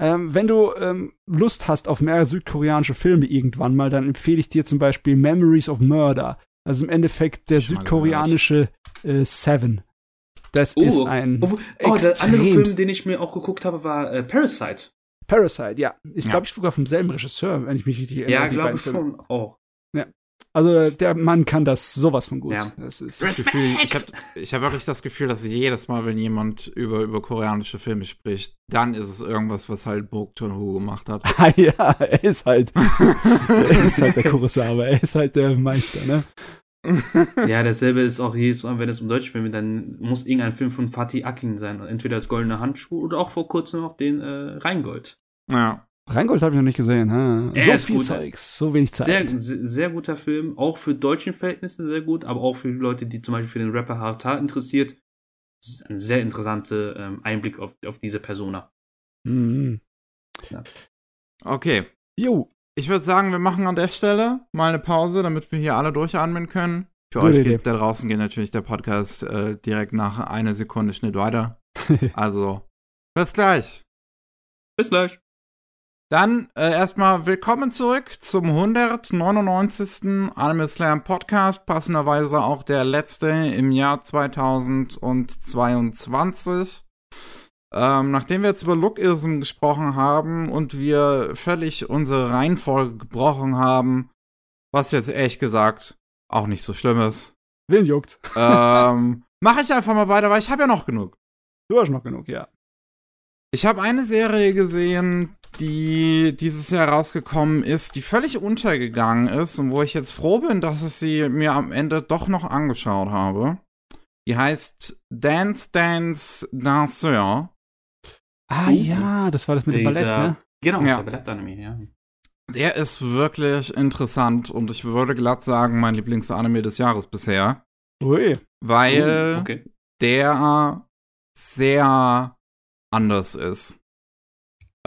Ähm, wenn du ähm, Lust hast auf mehr südkoreanische Filme irgendwann mal, dann empfehle ich dir zum Beispiel Memories of Murder. Also im Endeffekt der südkoreanische äh, Seven. Das Oh, ist ein Oh, oh der andere Film, den ich mir auch geguckt habe, war äh, Parasite. Parasite, ja. Ich Ja. glaube, ich sogar vom selben Regisseur, wenn ich mich richtig erinnere. Ja, glaube ich schon auch. Also der Mann kann das sowas von gut. Ja. Das ist das Gefühl, ich habe ich hab wirklich das Gefühl, dass jedes Mal, wenn jemand über, über koreanische Filme spricht, dann ist es irgendwas, was halt Bok Joon-ho gemacht hat. Ah, ja, er ist halt, er ist halt der Kurosawa, er ist halt der Meister, ne? Ja, dasselbe ist auch jedes Mal, wenn es um deutsche Filme, dann muss irgendein Film von Fatih Akin sein. Entweder das Goldene Handschuh oder auch vor kurzem noch den äh, Rheingold. Ja. Rheingold habe ich noch nicht gesehen. Ha? So ist viel gut, Zeugs, so wenig Zeit. sehr, sehr guter Film, auch für deutschen Verhältnisse sehr gut, aber auch für Leute, die zum Beispiel für den Rapper Hartar interessiert. Das ist ein sehr interessanter ähm, Einblick auf, auf diese Persona. Mhm. Okay. Jo. Ich würde sagen, wir machen an der Stelle mal eine Pause, damit wir hier alle durchatmen können. Für Gute euch Idee. geht da draußen geht natürlich der Podcast äh, direkt nach einer Sekunde Schnitt weiter. Also, bis gleich. Bis gleich. Dann äh, erstmal willkommen zurück zum 199. Anime Slam Podcast, passenderweise auch der letzte im Jahr 2022. Ähm, nachdem wir jetzt über Lookism gesprochen haben und wir völlig unsere Reihenfolge gebrochen haben, was jetzt ehrlich gesagt auch nicht so schlimm ist, Wen juckt's? ähm, mache ich einfach mal weiter, weil ich habe ja noch genug. Du hast noch genug, ja. Ich habe eine Serie gesehen, die dieses Jahr rausgekommen ist, die völlig untergegangen ist und wo ich jetzt froh bin, dass ich sie mir am Ende doch noch angeschaut habe. Die heißt Dance Dance Danseur. Ah Uh. ja, das war das mit dem Ballett, Dieser- ne? Genau, Ja. der Ballettanime, ja. Der ist wirklich interessant und ich würde glatt sagen, mein Lieblingsanime des Jahres bisher, Ui. weil Uh, okay. der sehr anders ist.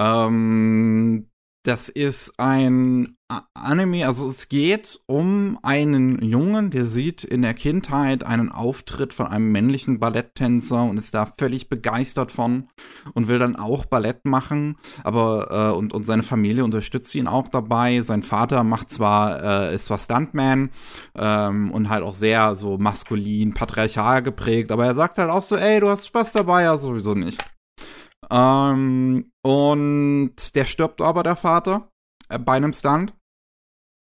Ähm, das ist ein Anime, also es geht um einen Jungen, der sieht in der Kindheit einen Auftritt von einem männlichen Balletttänzer und ist da völlig begeistert von und will dann auch Ballett machen, aber äh, und, und seine Familie unterstützt ihn auch dabei. Sein Vater macht zwar, äh, ist zwar Stuntman ähm, und halt auch sehr so maskulin, patriarchal geprägt, aber er sagt halt auch so, ey, du hast Spaß dabei, ja sowieso nicht. Ähm, und der stirbt aber, der Vater, äh, bei einem Stunt.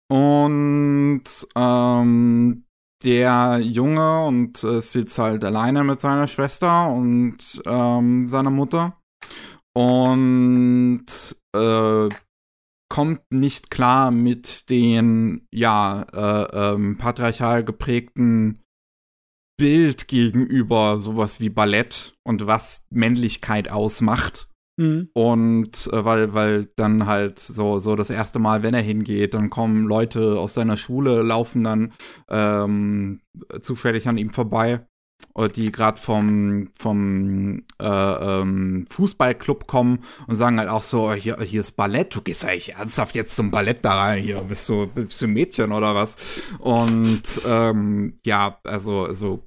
Und ähm, der Junge und äh, ist jetzt halt alleine mit seiner Schwester und ähm, seiner Mutter. Und äh, kommt nicht klar mit den, ja, äh, ähm, patriarchal geprägten Bild gegenüber sowas wie Ballett und was Männlichkeit ausmacht. Mhm. Und äh, weil, weil dann halt so, so das erste Mal, wenn er hingeht, dann kommen Leute aus seiner Schule, laufen dann ähm, zufällig an ihm vorbei, äh, die gerade vom, vom äh, ähm, Fußballclub kommen und sagen halt auch so, hier, hier ist Ballett, du gehst eigentlich ernsthaft jetzt zum Ballett da rein, hier bist du, bist du ein Mädchen oder was? Und ähm, ja, also, also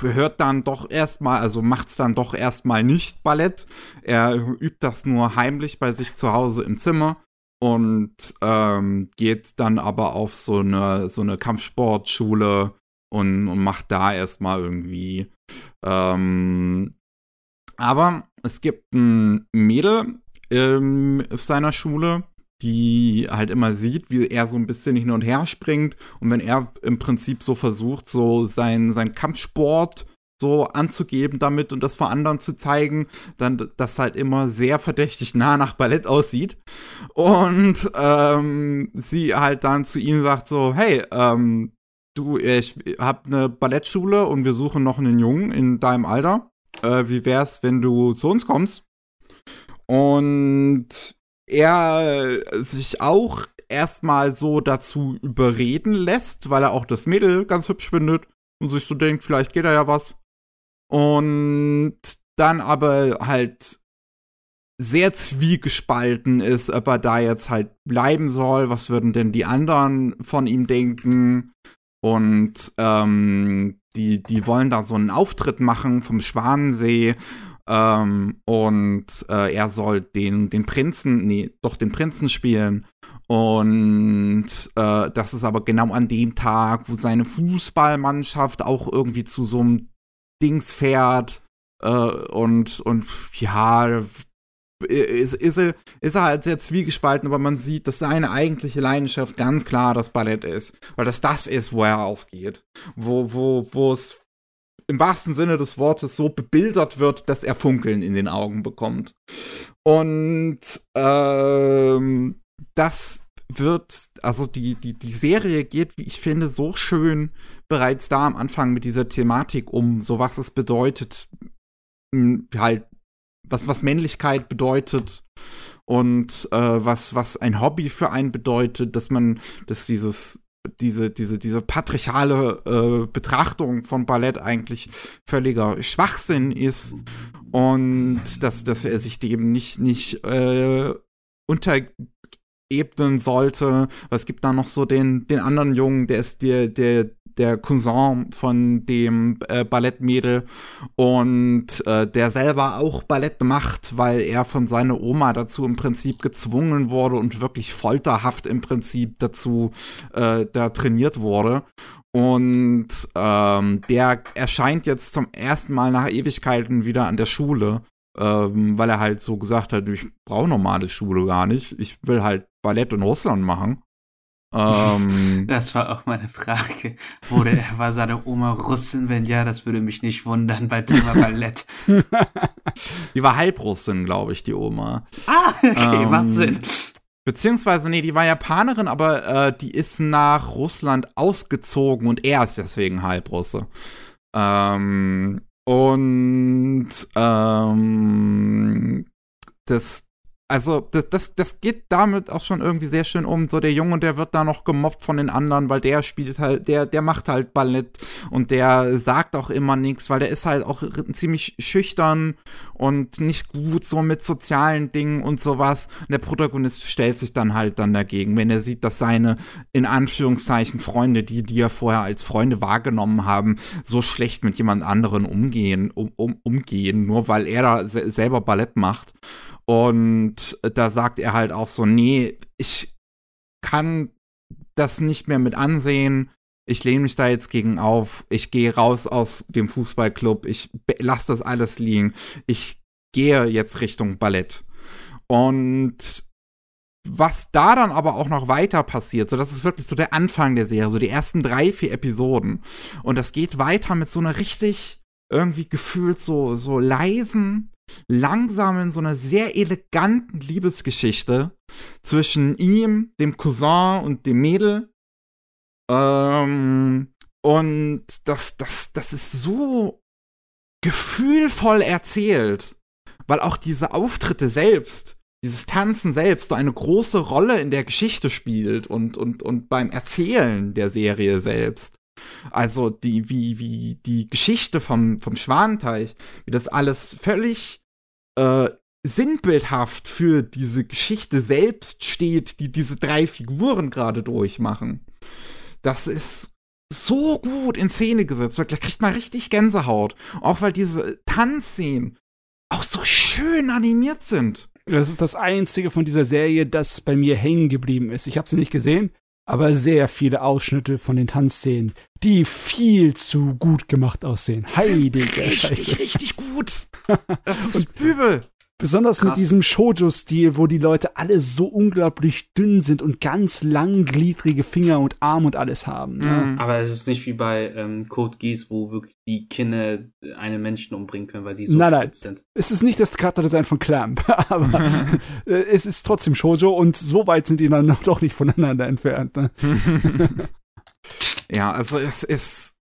hört dann doch erstmal, also macht's dann doch erstmal nicht Ballett. Er übt das nur heimlich bei sich zu Hause im Zimmer und ähm, geht dann aber auf so eine so eine Kampfsportschule und, und macht da erstmal irgendwie. Ähm, aber es gibt ein Mädel ähm, auf seiner Schule, die halt immer sieht, wie er so ein bisschen hin und her springt und wenn er im Prinzip so versucht, so sein, sein Kampfsport so anzugeben damit und das vor anderen zu zeigen, dann das halt immer sehr verdächtig nah nach Ballett aussieht. Und ähm, sie halt dann zu ihm sagt so, hey, ähm, du, ich hab eine Ballettschule und wir suchen noch einen Jungen in deinem Alter. Äh, wie wär's, wenn du zu uns kommst? Und er sich auch erstmal so dazu überreden lässt, weil er auch das Mädel ganz hübsch findet und sich so denkt, vielleicht geht da ja was. Und dann aber halt sehr zwiegespalten ist, ob er da jetzt halt bleiben soll, was würden denn die anderen von ihm denken? Und ähm, die, die wollen da so einen Auftritt machen vom Schwanensee. Ähm, und äh, er soll den, den Prinzen, nee, doch den Prinzen spielen. Und äh, das ist aber genau an dem Tag, wo seine Fußballmannschaft auch irgendwie zu so einem Dings fährt. Äh, und, und ja, ist, ist, er, ist er halt sehr zwiegespalten, aber man sieht, dass seine eigentliche Leidenschaft ganz klar das Ballett ist. Weil das das ist, wo er aufgeht. Wo, wo, wo es im wahrsten Sinne des Wortes so bebildert wird, dass er Funkeln in den Augen bekommt. Und ähm, das wird, also die, die, die Serie geht, wie ich finde, so schön bereits da am Anfang mit dieser Thematik um, so was es bedeutet, halt, was, was Männlichkeit bedeutet und äh, was, was ein Hobby für einen bedeutet, dass man, dass dieses diese, diese, diese patriarchale äh, Betrachtung von Ballett eigentlich völliger Schwachsinn ist und dass, dass er sich dem nicht, nicht äh, unterebnen sollte. Es gibt da noch so den, den anderen Jungen, der ist der, der, der Cousin von dem äh, Ballettmädel und äh, der selber auch Ballett macht, weil er von seiner Oma dazu im Prinzip gezwungen wurde und wirklich folterhaft im Prinzip dazu äh, da trainiert wurde. Und ähm, der erscheint jetzt zum ersten Mal nach Ewigkeiten wieder an der Schule, ähm, weil er halt so gesagt hat, ich brauche normale Schule gar nicht. Ich will halt Ballett in Russland machen. Ähm, das war auch meine Frage. Wurde er, war seine Oma Russin? Wenn ja, das würde mich nicht wundern bei Thema Ballett. die war Halbrussin, glaube ich, die Oma. Ah, okay, ähm, macht Sinn. Beziehungsweise, nee, die war Japanerin, aber äh, die ist nach Russland ausgezogen und er ist deswegen Halbrusse. Ähm, und ähm, das, also das, das, das geht damit auch schon irgendwie sehr schön um. So der Junge, der wird da noch gemobbt von den anderen, weil der spielt halt, der, der macht halt Ballett und der sagt auch immer nichts, weil der ist halt auch ziemlich schüchtern und nicht gut so mit sozialen Dingen und sowas. Und der Protagonist stellt sich dann halt dann dagegen, wenn er sieht, dass seine in Anführungszeichen Freunde, die die er vorher als Freunde wahrgenommen haben, so schlecht mit jemand anderen umgehen, um, um, umgehen, nur weil er da se selber Ballett macht. Und da sagt er halt auch so, nee, ich kann das nicht mehr mit ansehen. Ich lehne mich da jetzt gegen auf. Ich gehe raus aus dem Fußballclub. Ich lasse das alles liegen. Ich gehe jetzt Richtung Ballett. Und was da dann aber auch noch weiter passiert, so das ist wirklich so der Anfang der Serie, so die ersten drei, vier Episoden. Und das geht weiter mit so einer richtig irgendwie gefühlt so, so leisen, langsam in so einer sehr eleganten Liebesgeschichte zwischen ihm, dem Cousin und dem Mädel. Ähm, und das, das, das ist so gefühlvoll erzählt, weil auch diese Auftritte selbst, dieses Tanzen selbst so eine große Rolle in der Geschichte spielt und, und, und beim Erzählen der Serie selbst. Also die, wie, wie die Geschichte vom, vom Schwanenteich, wie das alles völlig äh, sinnbildhaft für diese Geschichte selbst steht, die diese drei Figuren gerade durchmachen. Das ist so gut in Szene gesetzt. Da kriegt man richtig Gänsehaut. Auch weil diese Tanzszenen auch so schön animiert sind. Das ist das einzige von dieser Serie, das bei mir hängen geblieben ist. Ich habe sie nicht gesehen, aber sehr viele Ausschnitte von den Tanzszenen, die viel zu gut gemacht aussehen. Heilige Richtig, Scheiße. richtig gut. Das ist übel. Besonders Krass. mit diesem Shoujo-Stil, wo die Leute alle so unglaublich dünn sind und ganz langgliedrige Finger und Arm und alles haben. Ne? Mhm. Aber es ist nicht wie bei ähm, Code Geass, wo wirklich die Kinder einen Menschen umbringen können, weil sie so nein, nein. sind. Es ist nicht das Charakterdesign von Clamp, aber äh, es ist trotzdem Shoujo und so weit sind die dann doch nicht voneinander entfernt. Ne? ja, also es ist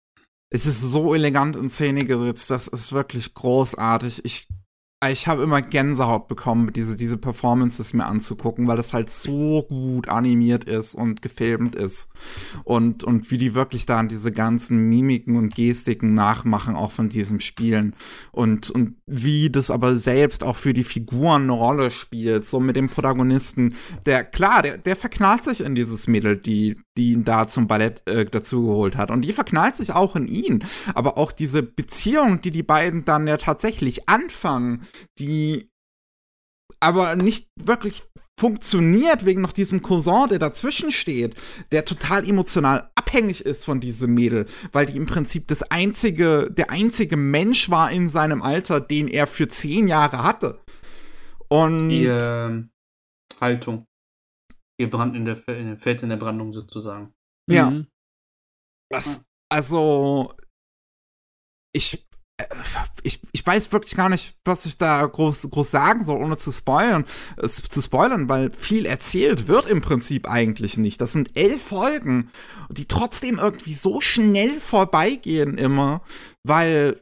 es ist so elegant in Szene gesetzt, das ist wirklich großartig. Ich ich habe immer Gänsehaut bekommen, diese, diese Performances mir anzugucken, weil das halt so gut animiert ist und gefilmt ist. Und, und wie die wirklich da an diese ganzen Mimiken und Gestiken nachmachen, auch von diesem Spielen. Und, und wie das aber selbst auch für die Figuren eine Rolle spielt, so mit dem Protagonisten, der, klar, der, der verknallt sich in dieses Mädel, die, die ihn da zum Ballett äh, dazugeholt hat. Und die verknallt sich auch in ihn. Aber auch diese Beziehung, die die beiden dann ja tatsächlich anfangen, die aber nicht wirklich funktioniert wegen noch diesem Cousin, der dazwischen steht, der total emotional abhängig ist von diesem Mädel, weil die im Prinzip das einzige, der einzige Mensch war in seinem Alter, den er für zehn Jahre hatte. Und die äh, Haltung. Ihr Brand in der, in Fels in der Brandung sozusagen. Ja. Mhm. Das, also ich ich, ich weiß wirklich gar nicht, was ich da groß, groß sagen soll, ohne zu spoilern, äh, zu spoilern, weil viel erzählt wird im Prinzip eigentlich nicht. Das sind elf Folgen, die trotzdem irgendwie so schnell vorbeigehen immer, weil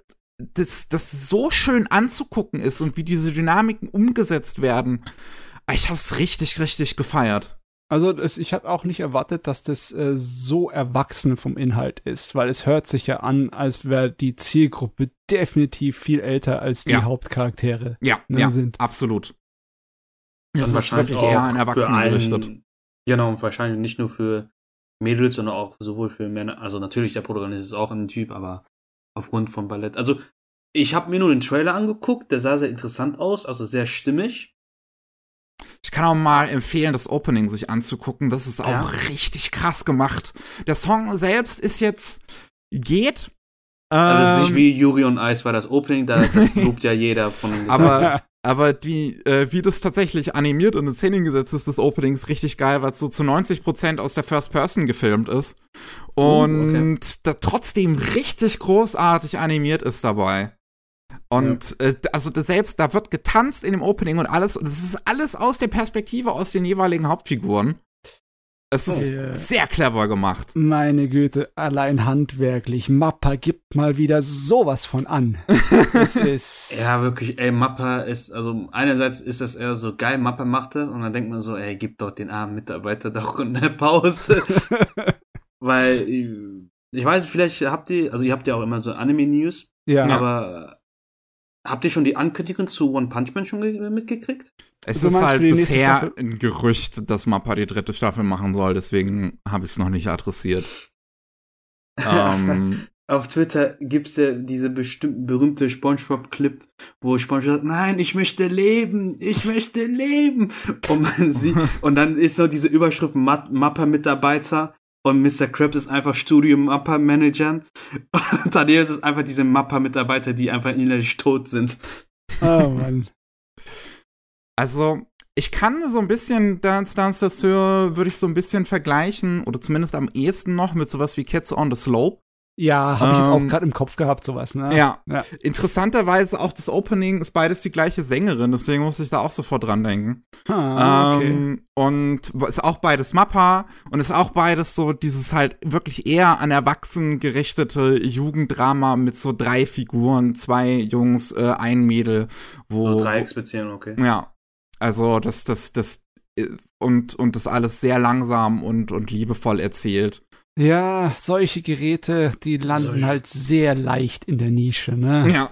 das, das so schön anzugucken ist und wie diese Dynamiken umgesetzt werden. Ich hab's richtig, richtig gefeiert. Also das, ich habe auch nicht erwartet, dass das äh, so erwachsen vom Inhalt ist, weil es hört sich ja an, als wäre die Zielgruppe definitiv viel älter als die Ja. Hauptcharaktere Ja, ne, ja, sind. absolut. Das Und ist wahrscheinlich wirklich eher auch an für Erwachsene allen- gerichtet. Genau, und wahrscheinlich nicht nur für Mädels, sondern auch sowohl für Männer. Also natürlich, der Protagonist ist auch ein Typ, aber aufgrund von Ballett. Also, ich habe mir nur den Trailer angeguckt, der sah sehr interessant aus, also sehr stimmig. Ich kann auch mal empfehlen, das Opening sich anzugucken. Das ist auch Ja. richtig krass gemacht. Der Song selbst ist jetzt geht. Also, das ist nicht ähm, wie Yuri on Ice war das Opening, da das lobt ja jeder von den Aber- Aber wie, äh, wie das tatsächlich animiert und in Szene gesetzt ist, das Opening ist richtig geil, weil es so zu 90% aus der First Person gefilmt ist. Oh, Und okay. da trotzdem richtig großartig animiert ist dabei. Und äh, also selbst, da wird getanzt in dem Opening und alles, und das ist alles aus der Perspektive aus den jeweiligen Hauptfiguren. Es ist Ja. sehr clever gemacht. Meine Güte, allein handwerklich. Mappa gibt mal wieder sowas von an. Das ist. Ja, wirklich, ey, Mappa ist, also einerseits ist das eher so geil, Mappa macht das und dann denkt man so, ey, gib doch den armen Mitarbeiter doch eine Pause. Weil, ich weiß, vielleicht habt ihr, also ihr habt ja auch immer so Anime-News, ja. aber habt ihr schon die Ankündigung zu One Punch Man schon ge- mitgekriegt? Es Du ist halt bisher ein Gerücht, dass Mappa die dritte Staffel machen soll, deswegen habe ich es noch nicht adressiert. ähm, Auf Twitter gibt's ja diese bestimmten berühmte SpongeBob-Clip, wo SpongeBob sagt, nein, ich möchte leben, ich möchte leben. Und man sieht, und dann ist so diese Überschrift Ma- Mappa-Mitarbeiter und Mr. Krabs ist einfach Studio-Mappa-Manager. Und Thaddeus ist einfach diese Mappa-Mitarbeiter, die einfach innerlich tot sind. Oh Mann. Also, ich kann so ein bisschen Dance Dance Danseur, würde ich so ein bisschen vergleichen, oder zumindest am ehesten noch mit sowas wie Kids on the Slope. Ja, habe ich jetzt auch Ähm, gerade im Kopf gehabt, sowas, ne? Ja. Ja. Interessanterweise auch das Opening ist beides die gleiche Sängerin, deswegen muss ich da auch sofort dran denken. Ah, okay. Ähm, und ist auch beides Mappa und ist auch beides so dieses halt wirklich eher an Erwachsenen gerichtete Jugenddrama mit so drei Figuren, zwei Jungs, äh, ein Mädel, wo. So Dreiecksbeziehung, okay. Ja. Also das, das, das äh, und, und das alles sehr langsam und, und liebevoll erzählt. Ja, solche Geräte, die landen Solche- halt sehr leicht in der Nische, ne? Ja.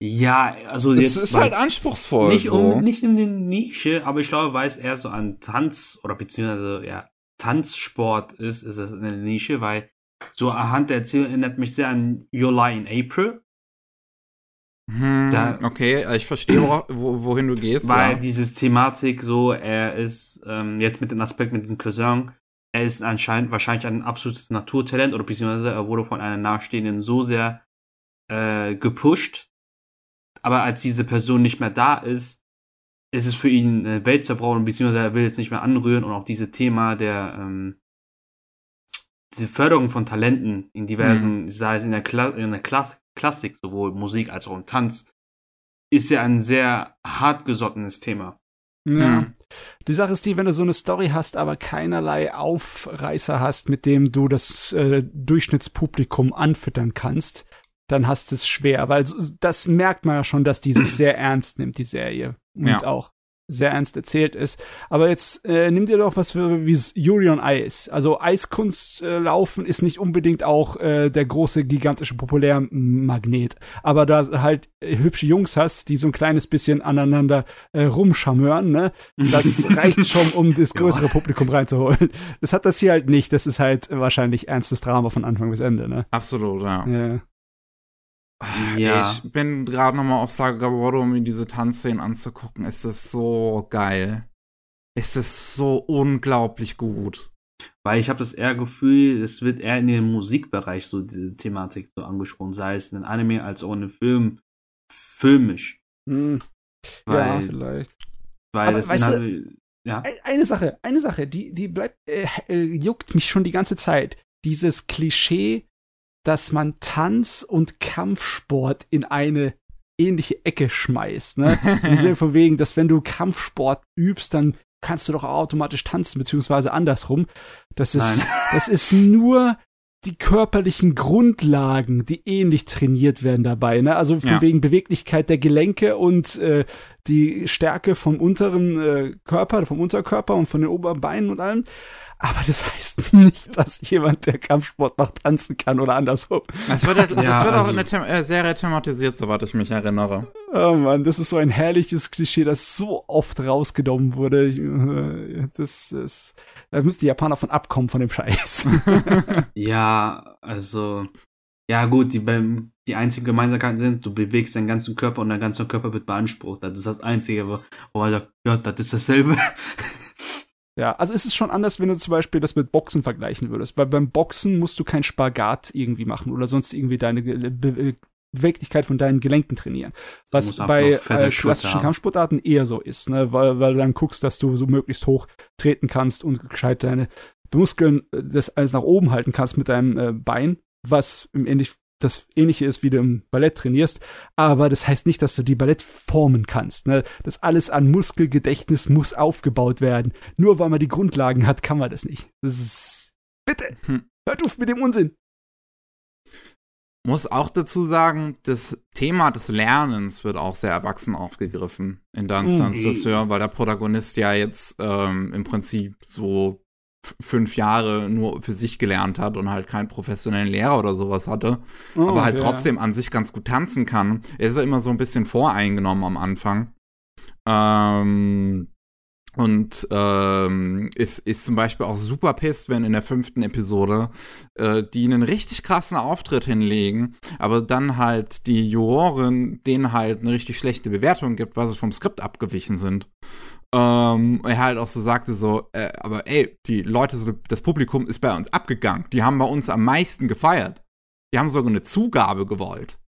Ja, also Das jetzt. ist weil- halt anspruchsvoll. Nicht, so. um, nicht in der Nische, aber ich glaube, weil es eher so an Tanz oder beziehungsweise ja, Tanzsport ist, ist es eine Nische, weil so anhand der Erzählung erinnert mich sehr an Lie in April, Hm, Da- okay, ich verstehe, wo, wohin du gehst. weil ja. dieses Thematik so, er ist ähm, jetzt mit dem Aspekt mit dem Cousin, er ist anscheinend wahrscheinlich ein absolutes Naturtalent oder beziehungsweise er wurde von einer Nahestehenden so sehr äh, gepusht, aber als diese Person nicht mehr da ist, ist es für ihn eine Weltzerbauung, beziehungsweise er will es nicht mehr anrühren und auch dieses Thema der ähm, diese Förderung von Talenten in diversen, sei es in der, Kla in der Kla Klassik, sowohl Musik als auch im Tanz, ist ja ein sehr hartgesottenes Thema. Ja. Hm. Die Sache ist die, wenn du so eine Story hast, aber keinerlei Aufreißer hast, mit dem du das äh, Durchschnittspublikum anfüttern kannst, dann hast du es schwer, weil das merkt man ja schon, dass die sich sehr ernst nimmt, die Serie. Und Ja. auch sehr ernst erzählt ist. Aber jetzt äh, nimm dir doch was für wie Yuri on Ice. Also Eiskunst äh, ist nicht unbedingt auch äh, der große, gigantische Populärmagnet. Aber da halt äh, hübsche Jungs hast, die so ein kleines bisschen aneinander äh, rumschamören, ne? Das reicht schon, um das Ja. größere Publikum reinzuholen. Das hat das hier halt nicht. Das ist halt wahrscheinlich ernstes Drama von Anfang bis Ende, ne? Absolut, ja. Ja. Ja. Ich bin gerade noch mal auf Sagabodo, um mir diese Tanzszenen anzugucken. Es ist so geil. Es ist so unglaublich gut. Weil ich habe das eher Gefühl, es wird eher in den Musikbereich so diese Thematik so angesprochen, sei es in Anime als auch in einem Film, filmisch. Hm. ja, Weil, vielleicht. weil Aber das weißt du- Inhalt- ja. Ein- Eine Sache, eine Sache, die, die bleibt, äh, juckt mich schon die ganze Zeit. Dieses Klischee, dass man Tanz und Kampfsport in eine ähnliche Ecke schmeißt, ne? Zum Sinne von wegen, dass wenn du Kampfsport übst, dann kannst du doch auch automatisch tanzen, beziehungsweise andersrum. Das ist, Nein. das ist nur die körperlichen Grundlagen, die ähnlich trainiert werden dabei, ne? Also von Ja. wegen Beweglichkeit der Gelenke und äh, die Stärke vom unteren äh, Körper, vom Unterkörper und von den oberen Beinen und allem. Aber das heißt nicht, dass jemand, der Kampfsport macht, tanzen kann oder andersrum. Das wird, das Ja, wird auch also- in der Them äh, Serie thematisiert, soweit ich mich erinnere. Oh Mann, das ist so ein herrliches Klischee, das so oft rausgenommen wurde. Ich, äh, Das ist, da müssen die Japaner von abkommen von dem Scheiß. Ja, also, ja gut, die, beim, die einzigen Gemeinsamkeiten sind, du bewegst deinen ganzen Körper und dein ganzer Körper wird beansprucht. Das ist das Einzige, wo wo man sagt, ja, das ist dasselbe. Ja, also ist es schon anders, wenn du zum Beispiel das mit Boxen vergleichen würdest. Weil beim Boxen musst du keinen Spagat irgendwie machen oder sonst irgendwie deine Be Beweglichkeit von deinen Gelenken trainieren. Was bei äh, klassischen. Kampfsportarten eher so ist, ne? weil, weil du dann guckst, dass du so möglichst hoch treten kannst und gescheit deine Muskeln äh, das alles nach oben halten kannst mit deinem äh, Bein, was im ähnlich das ähnliche ist, wie du im Ballett trainierst, aber das heißt nicht, dass du die Ballett formen kannst. Ne? Das alles an Muskelgedächtnis muss aufgebaut werden. Nur weil man die Grundlagen hat, kann man das nicht. Das ist bitte. Hm. Hört auf mit dem Unsinn. Muss auch dazu sagen, das Thema des Lernens wird auch sehr erwachsen aufgegriffen in Dance Mhm. Dance Dessert, weil der Protagonist ja jetzt ähm, im Prinzip so fünf Jahre nur für sich gelernt hat und halt keinen professionellen Lehrer oder sowas hatte, Oh, aber halt ja. trotzdem an sich ganz gut tanzen kann. Er ist ja immer so ein bisschen voreingenommen am Anfang. Ähm, und ähm, ist, ist zum Beispiel auch super pisst, wenn in der fünften Episode äh, die einen richtig krassen Auftritt hinlegen, aber dann halt die Jurorin denen halt eine richtig schlechte Bewertung gibt, weil sie vom Skript abgewichen sind. Ähm, er halt auch so sagte so, äh, aber ey, die Leute, so, das Publikum ist bei uns abgegangen. Die haben bei uns am meisten gefeiert. Die haben sogar eine Zugabe gewollt.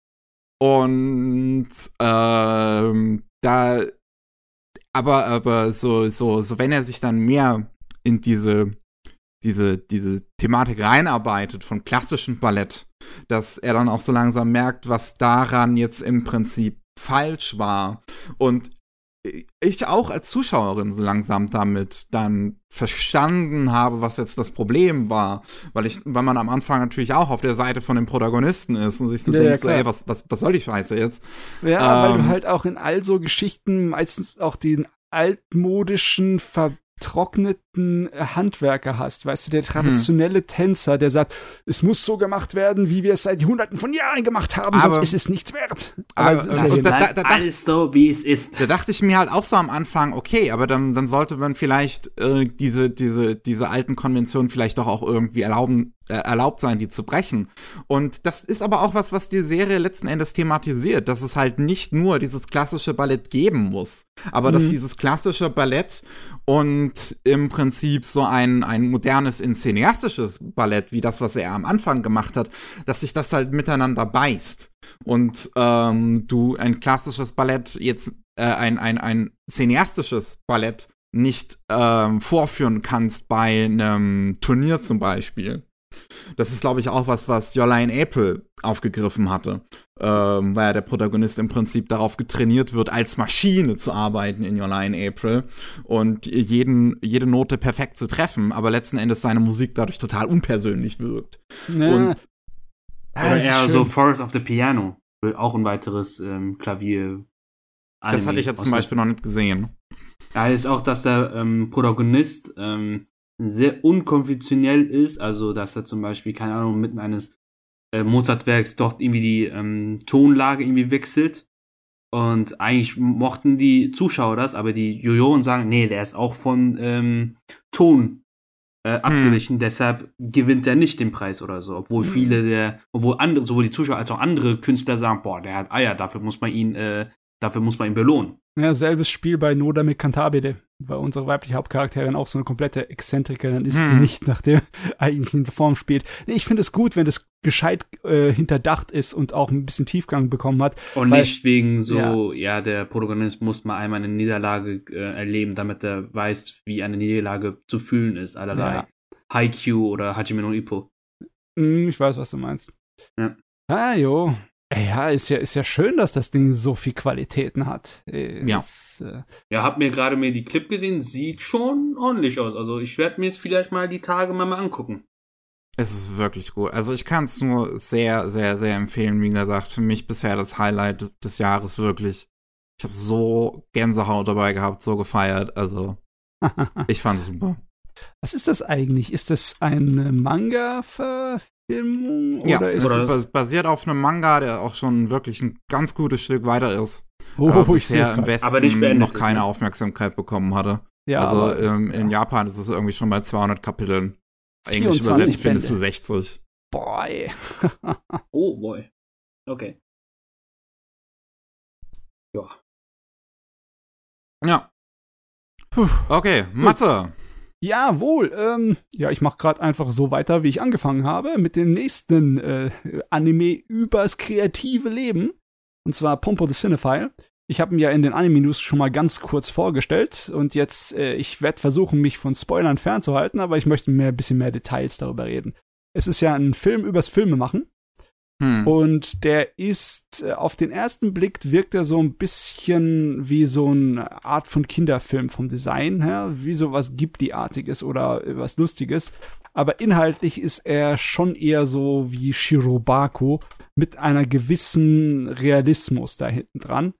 Und ähm, da aber, aber so, so, so, wenn er sich dann mehr in diese, diese, diese Thematik reinarbeitet von klassischem Ballett, dass er dann auch so langsam merkt, was daran jetzt im Prinzip falsch war. Und ich auch als Zuschauerin so langsam damit dann verstanden habe, was jetzt das Problem war, weil ich, weil man am Anfang natürlich auch auf der Seite von dem Protagonisten ist und sich so Ja, denkt, ja, so, ey, was, was, was soll die Scheiße jetzt? Ja, weil Ähm. du halt auch in all so Geschichten meistens auch den altmodischen, vertrockneten Handwerker hast. Weißt du, der traditionelle Tänzer, der sagt, es muss so gemacht werden, wie wir es seit hunderten von Jahren gemacht haben, Aber- sonst ist es nichts wert. Aber- ist und ja da- da- da- alles so, wie es ist. Da dachte ich mir halt auch so am Anfang, okay, aber dann, dann sollte man vielleicht äh, diese, diese, diese alten Konventionen vielleicht doch auch irgendwie erlauben, äh, erlaubt sein, die zu brechen. Und das ist aber auch was, was die Serie letzten Endes thematisiert, dass es halt nicht nur dieses klassische Ballett geben muss, aber dass Mhm. dieses klassische Ballett und im Prinzip so ein, ein modernes inszenistisches Ballett, wie das, was er am Anfang gemacht hat, dass sich das halt miteinander beißt. Und ähm, du ein klassisches Ballett jetzt, äh, ein, ein, ein cineastisches Ballett nicht ähm, vorführen kannst bei einem Turnier zum Beispiel. Das ist, glaube ich, auch was, was Jolaine April aufgegriffen hatte, ähm, weil ja der Protagonist im Prinzip darauf getrainiert wird, als Maschine zu arbeiten in Jolaine April und jeden, jede Note perfekt zu treffen, aber letzten Endes seine Musik dadurch total unpersönlich wirkt. Ja. Und- Ah, Oder eher schön. so Forest of the Piano. Auch ein weiteres ähm, Klavier. Das hatte ich jetzt zum Beispiel noch nicht gesehen. Ja, ist auch, dass der ähm, Protagonist ähm, sehr unkonventionell ist, also dass er zum Beispiel, keine Ahnung, mitten eines äh, Mozart-Werks dort irgendwie die ähm, Tonlage irgendwie wechselt. Und eigentlich mochten die Zuschauer das, aber die Juroren sagen, nee, der ist auch von ähm, Ton äh, abgewichen, deshalb gewinnt er nicht den Preis oder so. Obwohl viele der, obwohl andere, sowohl die Zuschauer als auch andere Künstler sagen, boah, der hat Eier, dafür muss man ihn, äh, dafür muss man ihn belohnen. Ja, selbes Spiel bei Noda mit Cantabile, weil unsere weibliche Hauptcharakterin auch so eine komplette Exzentrikerin ist, die Hm. nicht nach der eigentlichen Form spielt. Ich finde es gut, wenn das gescheit äh, hinterdacht ist und auch ein bisschen Tiefgang bekommen hat. Und Weil- nicht wegen so, ja. der Protagonist muss mal einmal eine Niederlage äh, erleben, damit er weiß, wie eine Niederlage zu fühlen ist. Allerlei Ja. Haikyuu oder Hajime no Ippo. Hm, ich weiß, was du meinst. Ja. Ah, jo. Ey, Ja, ist ja, ist ja schön, dass das Ding so viel Qualitäten hat. Äh, Ja. Das, äh, Ja, hab mir gerade mir die Clip gesehen, sieht schon ordentlich aus. Also ich werde mir es vielleicht mal die Tage mal, mal angucken. Es ist wirklich gut. Also ich kann es nur sehr, sehr, sehr empfehlen. Wie gesagt, für mich bisher das Highlight des Jahres wirklich. Ich habe so Gänsehaut dabei gehabt, so gefeiert. Also, ich fand es super. Was ist das eigentlich? Ist das eine Manga-Verfilmung? Ja, oder ist es oder es bas- basiert auf einem Manga, der auch schon wirklich ein ganz gutes Stück weiter ist. Oh, aber ich sehe im. Westen Aber nicht noch ist, keine ne? Aufmerksamkeit bekommen hatte. Ja, also aber, ähm, in ja. Japan ist es irgendwie schon bei 200 Kapiteln. Englisch 24 übersetzt findest du Bände. 60. Boah, ey. Oh boy. Okay. Ja. Ja. Puh. Okay, Matze. Jawohl, ähm, ja, ich mache gerade einfach so weiter, wie ich angefangen habe, mit dem nächsten äh, Anime übers kreative Leben. Und zwar Pompo the Cinephile. Ich habe ihn ja in den Anime-News schon mal ganz kurz vorgestellt und jetzt, äh, ich werde versuchen, mich von Spoilern fernzuhalten, aber ich möchte mehr ein bisschen mehr Details darüber reden. Es ist ja ein Film übers Filme machen Hm. und der ist, äh, auf den ersten Blick wirkt er so ein bisschen wie so eine Art von Kinderfilm vom Design her, wie so was Ghibli-artiges oder was Lustiges. Aber inhaltlich ist er schon eher so wie Shirobako mit einer gewissen Realismus da hinten dran.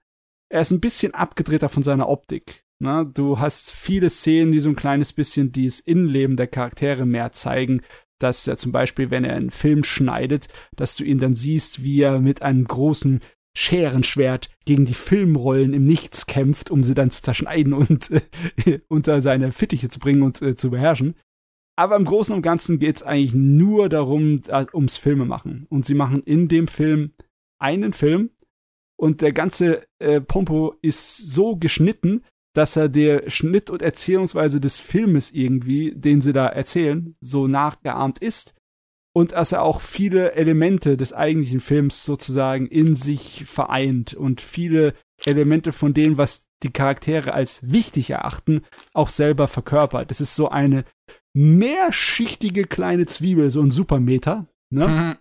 Er ist ein bisschen abgedrehter von seiner Optik. Ne? Du hast viele Szenen, die so ein kleines bisschen dieses Innenleben der Charaktere mehr zeigen dass er zum Beispiel, wenn er einen Film schneidet, dass du ihn dann siehst, wie er mit einem großen Scherenschwert gegen die Filmrollen im Nichts kämpft, um sie dann zu zerschneiden und äh, unter seine Fittiche zu bringen und äh, zu beherrschen. Aber im Großen und Ganzen geht es eigentlich nur darum, äh, ums Filme machen. Und sie machen in dem Film einen Film und der ganze äh, Pompo ist so geschnitten, dass er der Schnitt und Erzählungsweise des Filmes irgendwie, den sie da erzählen, so nachgeahmt ist. Und dass er auch viele Elemente des eigentlichen Films sozusagen in sich vereint und viele Elemente von dem, was die Charaktere als wichtig erachten, auch selber verkörpert. Das ist so eine mehrschichtige kleine Zwiebel, so ein Supermeter. Ne? Mhm.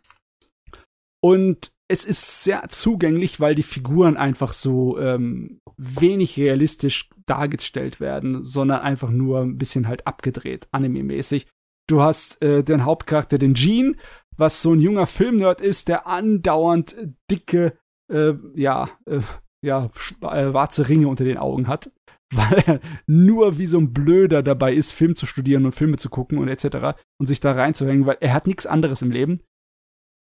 Und es ist sehr zugänglich, weil die Figuren einfach so ähm, wenig realistisch dargestellt werden, sondern einfach nur ein bisschen halt abgedreht, anime-mäßig. Du hast äh, den Hauptcharakter, den Gene, was so ein junger Filmnerd ist, der andauernd äh, dicke, äh, ja, äh, ja, äh, schwarze Ringe unter den Augen hat, weil er nur wie so ein Blöder dabei ist, Film zu studieren und Filme zu gucken und etc. und sich da reinzuhängen, weil er hat nichts anderes im Leben.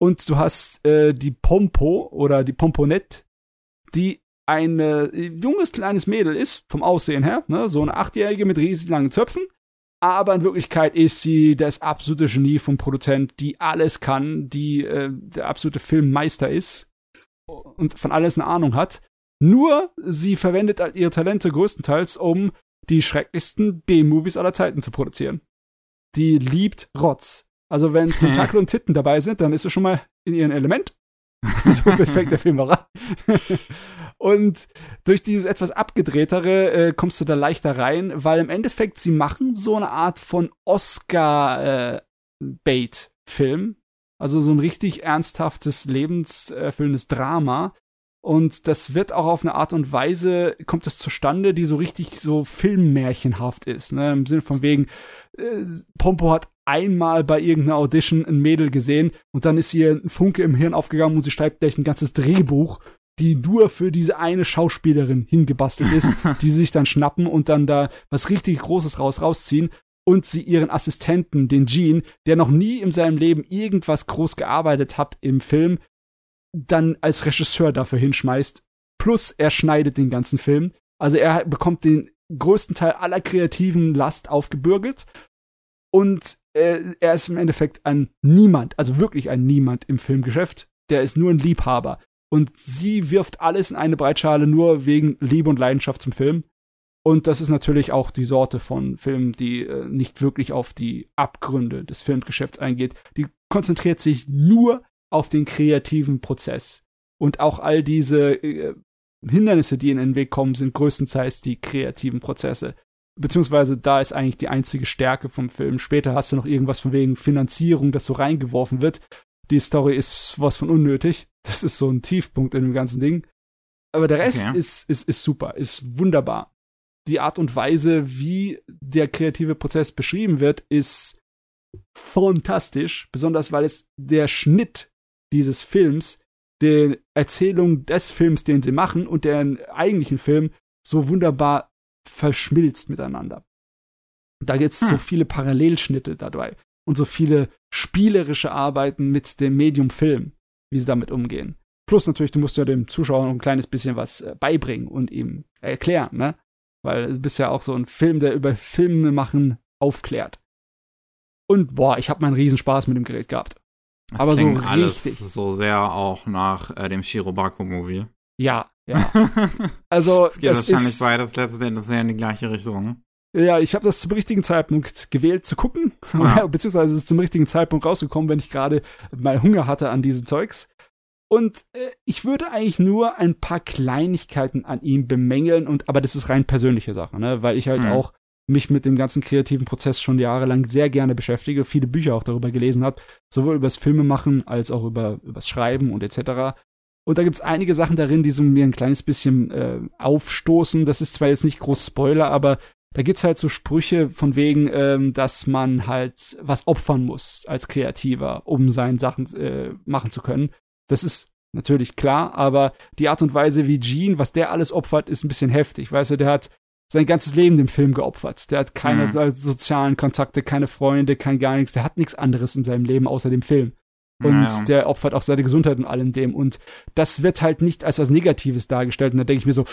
Und du hast äh, die Pompo oder die Pomponette, die ein äh, junges kleines Mädel ist, vom Aussehen her, ne? so eine Achtjährige mit riesig langen Zöpfen. Aber in Wirklichkeit ist sie das absolute Genie vom Produzent, die alles kann, die äh, der absolute Filmmeister ist und von alles eine Ahnung hat. Nur sie verwendet all ihre Talente größtenteils, um die schrecklichsten B-Movies aller Zeiten zu produzieren. Die liebt Rotz. Also wenn Tentakel und Titten dabei sind, dann ist sie schon mal in ihrem Element. so perfekt der Filmmacher. und durch dieses etwas abgedrehtere äh, kommst du da leichter rein, weil im Endeffekt sie machen so eine Art von Oscar-Bait-Film. also so ein richtig ernsthaftes, lebenserfüllendes Drama. Und das wird auch auf eine Art und Weise, kommt es zustande, die so richtig so filmmärchenhaft ist. Ne? Im Sinne von wegen, äh, Pompo hat einmal bei irgendeiner Audition ein Mädel gesehen und dann ist ihr ein Funke im Hirn aufgegangen und sie schreibt gleich ein ganzes Drehbuch, die nur für diese eine Schauspielerin hingebastelt ist, die sie sich dann schnappen und dann da was richtig Großes raus rausziehen und sie ihren Assistenten, den Gene, der noch nie in seinem Leben irgendwas groß gearbeitet hat im Film, dann als Regisseur dafür hinschmeißt. Plus er schneidet den ganzen Film. Also er bekommt den größten Teil aller kreativen Last aufgebürgelt. Und äh, er ist im Endeffekt ein Niemand, also wirklich ein Niemand im Filmgeschäft. Der ist nur ein Liebhaber. Und sie wirft alles in eine Breitschale nur wegen Liebe und Leidenschaft zum Film. Und das ist natürlich auch die Sorte von Filmen, die äh, nicht wirklich auf die Abgründe des Filmgeschäfts eingeht. Die konzentriert sich nur auf den kreativen Prozess. Und auch all diese äh, Hindernisse, die in den Weg kommen, sind größtenteils die kreativen Prozesse. Beziehungsweise da ist eigentlich die einzige Stärke vom Film. Später hast du noch irgendwas von wegen Finanzierung, das so reingeworfen wird. Die Story ist was von unnötig. Das ist so ein Tiefpunkt in dem ganzen Ding. Aber der Rest Okay. ist, ist, ist super, ist wunderbar. Die Art und Weise, wie der kreative Prozess beschrieben wird, ist fantastisch. Besonders weil es der Schnitt dieses Films der Erzählung des Films, den sie machen und deren eigentlichen Film so wunderbar verschmilzt miteinander. Da gibt's hm. so viele Parallelschnitte dabei und so viele spielerische Arbeiten mit dem Medium Film, wie sie damit umgehen. Plus natürlich, du musst ja dem Zuschauer noch ein kleines bisschen was äh, beibringen und ihm erklären, ne? Weil du bist ja auch so ein Film, der über Filme machen aufklärt. Und boah, ich habe meinen Riesenspaß mit dem Gerät gehabt. Das Aber so alles richtig. so sehr auch nach äh, dem Shirobako-Movie. Ja, ja. Also es geht wahrscheinlich beides letzten Endes sehr in die gleiche Richtung. Ja, ich habe das zum richtigen Zeitpunkt gewählt zu gucken, ja. beziehungsweise es ist zum richtigen Zeitpunkt rausgekommen, wenn ich gerade mal Hunger hatte an diesem Zeugs. Und äh, ich würde eigentlich nur ein paar Kleinigkeiten an ihm bemängeln, und aber das ist rein persönliche Sache, ne? Weil ich halt mhm. auch mich mit dem ganzen kreativen Prozess schon jahrelang sehr gerne beschäftige, viele Bücher auch darüber gelesen habe, sowohl über das Filmemachen als auch über übers Schreiben und etc. Und da gibt es einige Sachen darin, die so mir ein kleines bisschen äh, aufstoßen. Das ist zwar jetzt nicht groß Spoiler, aber da gibt's halt so Sprüche von wegen, ähm, dass man halt was opfern muss als Kreativer, um seine Sachen äh, machen zu können. Das ist natürlich klar, aber die Art und Weise, wie Gene, was der alles opfert, ist ein bisschen heftig. Weißt du, der hat sein ganzes Leben dem Film geopfert. Der hat keine mhm. sozialen Kontakte, keine Freunde, kein gar nichts. Der hat nichts anderes in seinem Leben außer dem Film. Und naja. der opfert auch seine Gesundheit und allem dem. Und das wird halt nicht als was Negatives dargestellt. Und da denke ich mir so,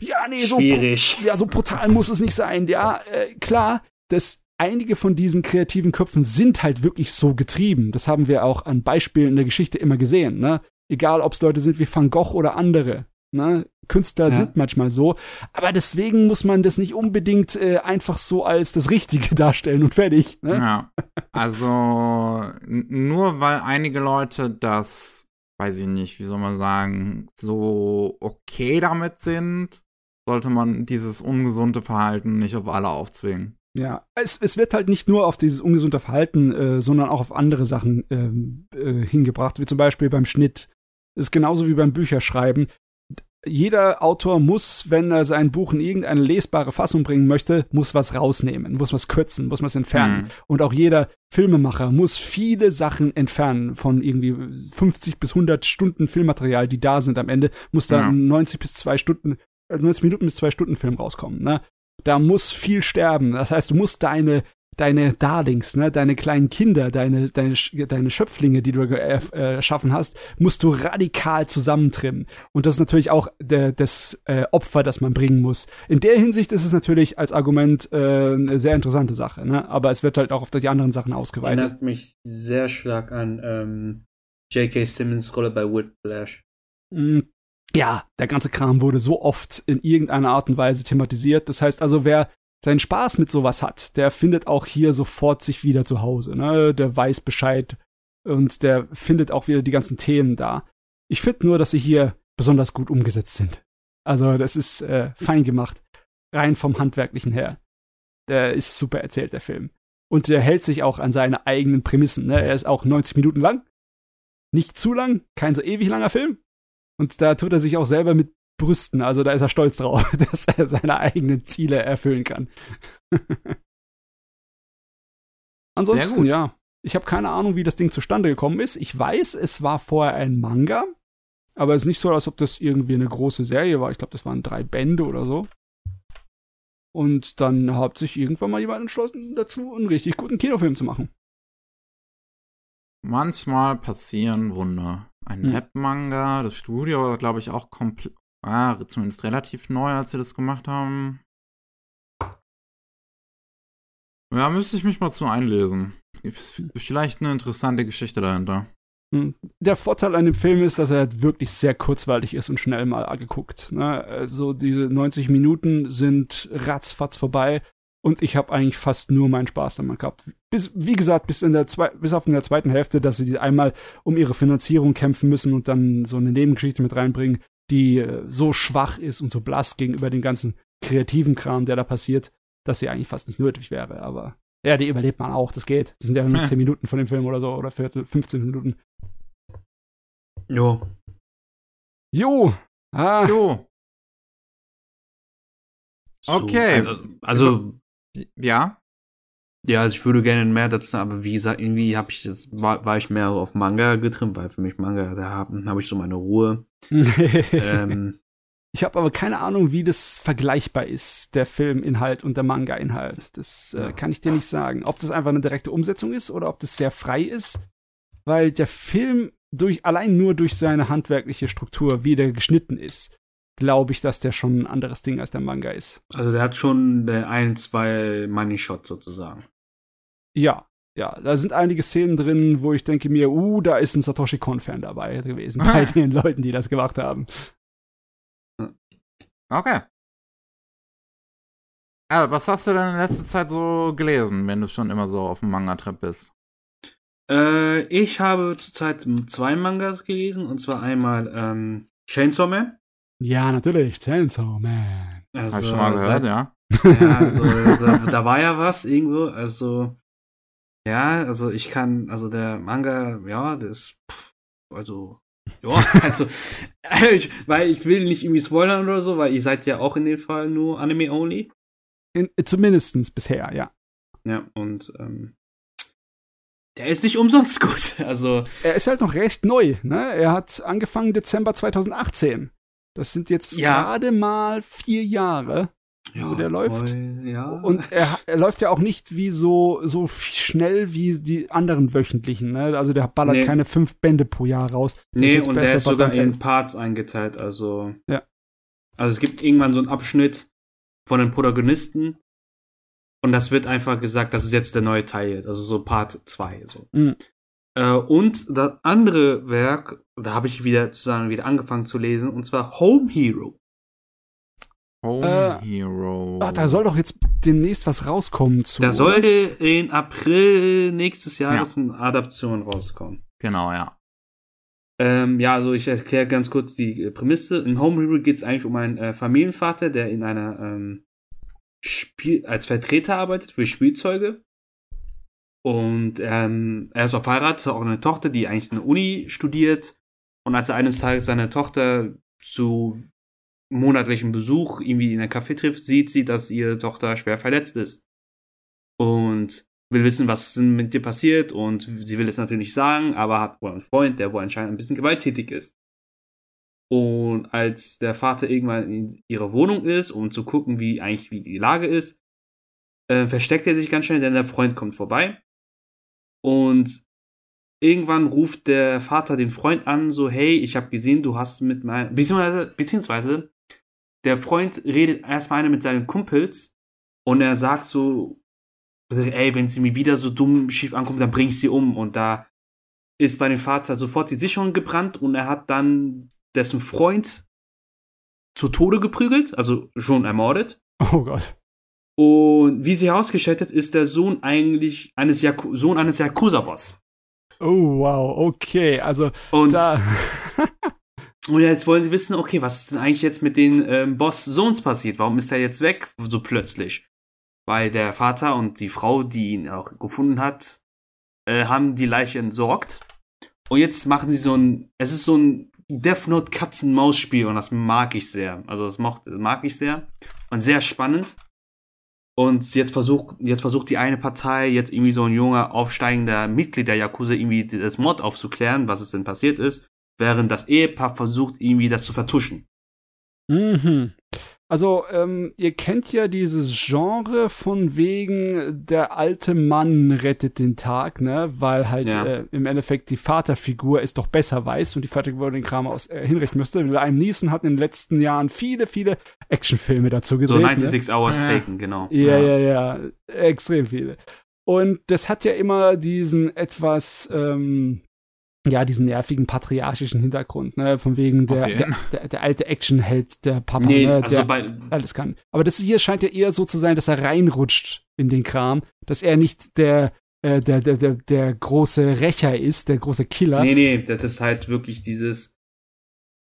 ja, nee, so, Schwierig. ja, so brutal muss es nicht sein. Ja, äh, klar, dass einige von diesen kreativen Köpfen sind halt wirklich so getrieben. Das haben wir auch an Beispielen in der Geschichte immer gesehen. Ne? Egal, ob es Leute sind wie Van Gogh oder andere. Ne? Künstler ja. sind manchmal so, aber deswegen muss man das nicht unbedingt äh, einfach so als das Richtige darstellen und fertig. Ne? Ja, also nur weil einige Leute das, weiß ich nicht, wie soll man sagen, so okay damit sind, sollte man dieses ungesunde Verhalten nicht auf alle aufzwingen. Ja, es, es wird halt nicht nur auf dieses ungesunde Verhalten, äh, sondern auch auf andere Sachen ähm, äh, hingebracht, wie zum Beispiel beim Schnitt. Das ist genauso wie beim Bücherschreiben jeder Autor muss, wenn er sein Buch in irgendeine lesbare Fassung bringen möchte, muss was rausnehmen, muss was kürzen, muss was entfernen. Mhm. Und auch jeder Filmemacher muss viele Sachen entfernen von irgendwie 50 bis 100 Stunden Filmmaterial, die da sind am Ende, muss da ja. 90 bis 2 Stunden, 90 äh, Minuten bis 2 Stunden Film rauskommen, ne? Da muss viel sterben. Das heißt, du musst deine deine Darlings, ne, deine kleinen Kinder, deine, deine, deine Schöpflinge, die du äh, erschaffen hast, musst du radikal zusammentrimmen. Und das ist natürlich auch der, das äh, Opfer, das man bringen muss. In der Hinsicht ist es natürlich als Argument äh, eine sehr interessante Sache, ne? aber es wird halt auch auf die anderen Sachen ausgeweitet. Erinnert mich sehr stark an ähm, J.K. Simmons Rolle bei Whiplash. Mm, ja, der ganze Kram wurde so oft in irgendeiner Art und Weise thematisiert. Das heißt also, wer seinen Spaß mit sowas hat, der findet auch hier sofort sich wieder zu Hause. Ne? Der weiß Bescheid und der findet auch wieder die ganzen Themen da. Ich finde nur, dass sie hier besonders gut umgesetzt sind. Also das ist äh, fein gemacht, rein vom handwerklichen her. Der ist super erzählt, der Film. Und der hält sich auch an seine eigenen Prämissen. Ne? Er ist auch 90 Minuten lang, nicht zu lang, kein so ewig langer Film. Und da tut er sich auch selber mit brüsten. Also da ist er stolz drauf, dass er seine eigenen Ziele erfüllen kann. Ansonsten, ja. Ich habe keine Ahnung, wie das Ding zustande gekommen ist. Ich weiß, es war vorher ein Manga, aber es ist nicht so, als ob das irgendwie eine große Serie war. Ich glaube, das waren drei Bände oder so. Und dann hat sich irgendwann mal jemand entschlossen, dazu einen richtig guten Kinofilm zu machen. Manchmal passieren Wunder. Ein hm. Webmanga, das Studio war, glaube ich, auch komplett Ah, zumindest relativ neu, als sie das gemacht haben. Ja, müsste ich mich mal zu einlesen. Vielleicht eine interessante Geschichte dahinter. Hm. Der Vorteil an dem Film ist, dass er halt wirklich sehr kurzweilig ist und schnell mal angeguckt. Ne? Also diese 90 Minuten sind ratzfatz vorbei und ich habe eigentlich fast nur meinen Spaß damit gehabt. Bis, wie gesagt, bis, in der bis auf in der zweiten Hälfte, dass sie einmal um ihre Finanzierung kämpfen müssen und dann so eine Nebengeschichte mit reinbringen, die äh, so schwach ist und so blass gegenüber dem ganzen kreativen Kram, der da passiert, dass sie eigentlich fast nicht nötig wäre. Aber ja, die überlebt man auch, das geht. Das sind ja nur 10 Minuten von dem Film oder so, oder Viertel, 15 Minuten. Jo. Jo. Ah. Jo. Okay. So, also, also, ja. Ja, also ich würde gerne mehr dazu sagen, aber wie gesagt, irgendwie habe ich das, war, war ich mehr auf Manga getrimmt, weil für mich Manga, da habe hab ich so meine Ruhe. ähm, ich habe aber keine Ahnung, wie das vergleichbar ist, der Filminhalt und der Manga-Inhalt. Das äh, kann ich dir nicht sagen. Ob das einfach eine direkte Umsetzung ist oder ob das sehr frei ist, weil der Film durch, allein nur durch seine handwerkliche Struktur, wie der geschnitten ist, glaube ich, dass der schon ein anderes Ding als der Manga ist. Also der hat schon der ein, zwei Money Shot sozusagen. Ja, ja, da sind einige Szenen drin, wo ich denke mir, uh, da ist ein Satoshi Kon-Fan dabei gewesen, bei den Leuten, die das gemacht haben. Okay. Aber was hast du denn in letzter Zeit so gelesen, wenn du schon immer so auf dem Manga-Trip bist? Äh, ich habe zurzeit zwei Mangas gelesen, und zwar einmal ähm, Chainsaw Man. Ja, natürlich, Chainsaw Man. Also, Hab ich schon mal gehört, ja. Ja, also, da, da, war ja was irgendwo, also ja, also ich kann, also der Manga, ja, das, pff, also ja, also, ich, weil ich will nicht irgendwie spoilern oder so, weil ihr seid ja auch in dem Fall nur Anime only. In, zumindestens bisher, ja. Ja, und ähm, der ist nicht umsonst gut. Also er ist halt noch recht neu. Ne? Er hat angefangen Dezember 2018. Das sind jetzt ja. gerade mal vier Jahre, ja, wo der läuft. ja. Und er, er, läuft ja auch nicht wie so, so schnell wie die anderen wöchentlichen. Ne? Also der ballert nee. keine fünf Bände pro Jahr raus. Nee, und der ist sogar in Parts eingeteilt. Also, ja. also es gibt irgendwann so einen Abschnitt von den Protagonisten. Und das wird einfach gesagt, das ist jetzt der neue Teil jetzt, also so Part 2. So. Mhm. Äh, und das andere Werk, da habe ich wieder sozusagen wieder angefangen zu lesen, und zwar Home Hero. Home äh, Hero. Ach, da soll doch jetzt demnächst was rauskommen zu. Da sollte in April nächstes Jahr ja. eine Adaption rauskommen. Genau, ja. Ähm, ja, also ich erkläre ganz kurz die Prämisse. In Home Hero geht es eigentlich um einen äh, Familienvater, der in einer ähm, Spiel als Vertreter arbeitet für Spielzeuge und ähm, er ist auch verheiratet, hat auch eine Tochter, die eigentlich in der Uni studiert. Und als er eines Tages seine Tochter zu monatlichem Besuch irgendwie in ein Café trifft, sieht sie, dass ihre Tochter schwer verletzt ist. Und will wissen, was mit dir passiert. Und sie will es natürlich nicht sagen, aber hat wohl einen Freund, der wohl anscheinend ein bisschen gewalttätig ist. Und als der Vater irgendwann in ihrer Wohnung ist, um zu gucken, wie eigentlich wie die Lage ist, äh, versteckt er sich ganz schnell, denn der Freund kommt vorbei und irgendwann ruft der Vater den Freund an, so, hey, ich habe gesehen, du hast mit meinem, beziehungsweise, beziehungsweise, der Freund redet erstmal mit seinen Kumpels und er sagt so, ey, wenn sie mir wieder so dumm schief ankommt, dann bring ich sie um. Und da ist bei dem Vater sofort die Sicherung gebrannt und er hat dann dessen Freund zu Tode geprügelt, also schon ermordet. Oh Gott. Und wie sie herausgestellt hat, ist der Sohn eigentlich eines Yaku Sohn eines Yakuza-Boss. Oh, wow, okay. Also, und, da und jetzt wollen sie wissen, okay, was ist denn eigentlich jetzt mit den ähm, Boss-Sohns passiert? Warum ist er jetzt weg, so plötzlich? Weil der Vater und die Frau, die ihn auch gefunden hat, äh, haben die Leiche entsorgt. Und jetzt machen sie so ein, es ist so ein Death Note Katzen-Maus-Spiel und das mag ich sehr. Also das mag, das mag ich sehr. Und sehr spannend. Und jetzt versucht, jetzt versucht die eine Partei, jetzt irgendwie so ein junger, aufsteigender Mitglied der Yakuza irgendwie das Mord aufzuklären, was es denn passiert ist, während das Ehepaar versucht, irgendwie das zu vertuschen. Mhm. Also, ähm, ihr kennt ja dieses Genre von wegen, der alte Mann rettet den Tag, ne? Weil halt ja. äh, im Endeffekt die Vaterfigur es doch besser weiß und die Vaterfigur den Kram aus, äh, hinrichten müsste. Liam Neeson hat in den letzten Jahren viele, viele Actionfilme dazu gedreht. So 96 ne? Hours ja. Taken, genau. Ja, ja, ja, ja, extrem viele. Und das hat ja immer diesen etwas, ähm, ja, diesen nervigen patriarchischen Hintergrund, ne, von wegen der, der, der, der, alte Actionheld, der Papa, nee, ne, also der bei, alles kann. Aber das hier scheint ja eher so zu sein, dass er reinrutscht in den Kram, dass er nicht der, äh, der, der, der, der große Rächer ist, der große Killer. Nee, nee, das ist halt wirklich dieses,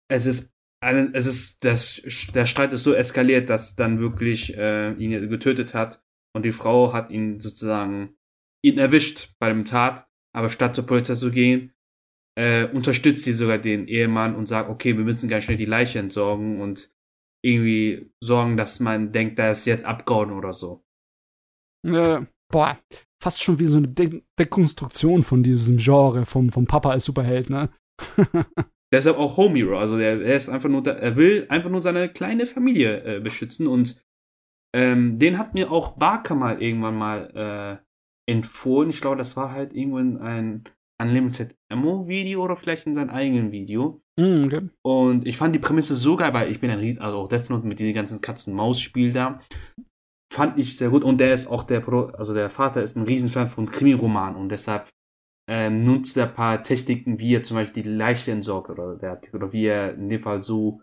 es ist, eine, es ist, das, der Streit ist so eskaliert, dass dann wirklich äh, ihn getötet hat und die Frau hat ihn sozusagen, ihn erwischt bei dem Tat, aber statt zur Polizei zu gehen, äh, unterstützt sie sogar den Ehemann und sagt, okay, wir müssen ganz schnell die Leiche entsorgen und irgendwie sorgen, dass man denkt, da ist jetzt abgehauen oder so. Äh, boah, fast schon wie so eine De Dekonstruktion von diesem Genre, vom, vom Papa als Superheld, ne? Deshalb auch Home Hero. Also er, er ist einfach nur, da, er will einfach nur seine kleine Familie äh, beschützen und ähm, den hat mir auch Barker mal irgendwann mal äh, empfohlen. Ich glaube, das war halt irgendwann ein Unlimited Ammo Video oder vielleicht in seinem eigenen Video. Mm, okay. Und ich fand die Prämisse so geil, weil ich bin ein Riesen, also auch Death Note mit diesem ganzen Katzen-Maus-Spiel da. Fand ich sehr gut. Und der ist auch der Pro, also der Vater ist ein Riesenfan von Krimiroman und deshalb ähm, nutzt er ein paar Techniken, wie er zum Beispiel die Leiche entsorgt oder, der, oder wie er in dem Fall so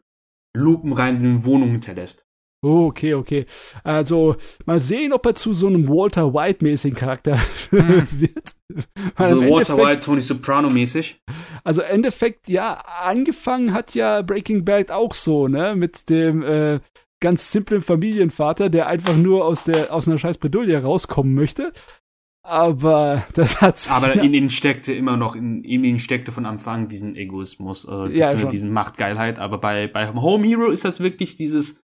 Lupen rein in die Wohnung hinterlässt. Oh, okay, okay. Also, mal sehen, ob er zu so einem Walter White-mäßigen Charakter wird. Weil Also Walter Endeffekt- White, Tony Soprano mäßig. Also im Endeffekt, ja, angefangen hat ja Breaking Bad auch so, ne? Mit dem äh, ganz simplen Familienvater, der einfach nur aus der aus einer scheiß Bredouille rauskommen möchte. Aber das hat sich Aber ja, in ihnen steckte immer noch, in, in ihnen steckte von Anfang an diesen Egoismus, äh, Ja, diesen Machtgeilheit. Aber bei, bei Home Hero ist das wirklich dieses,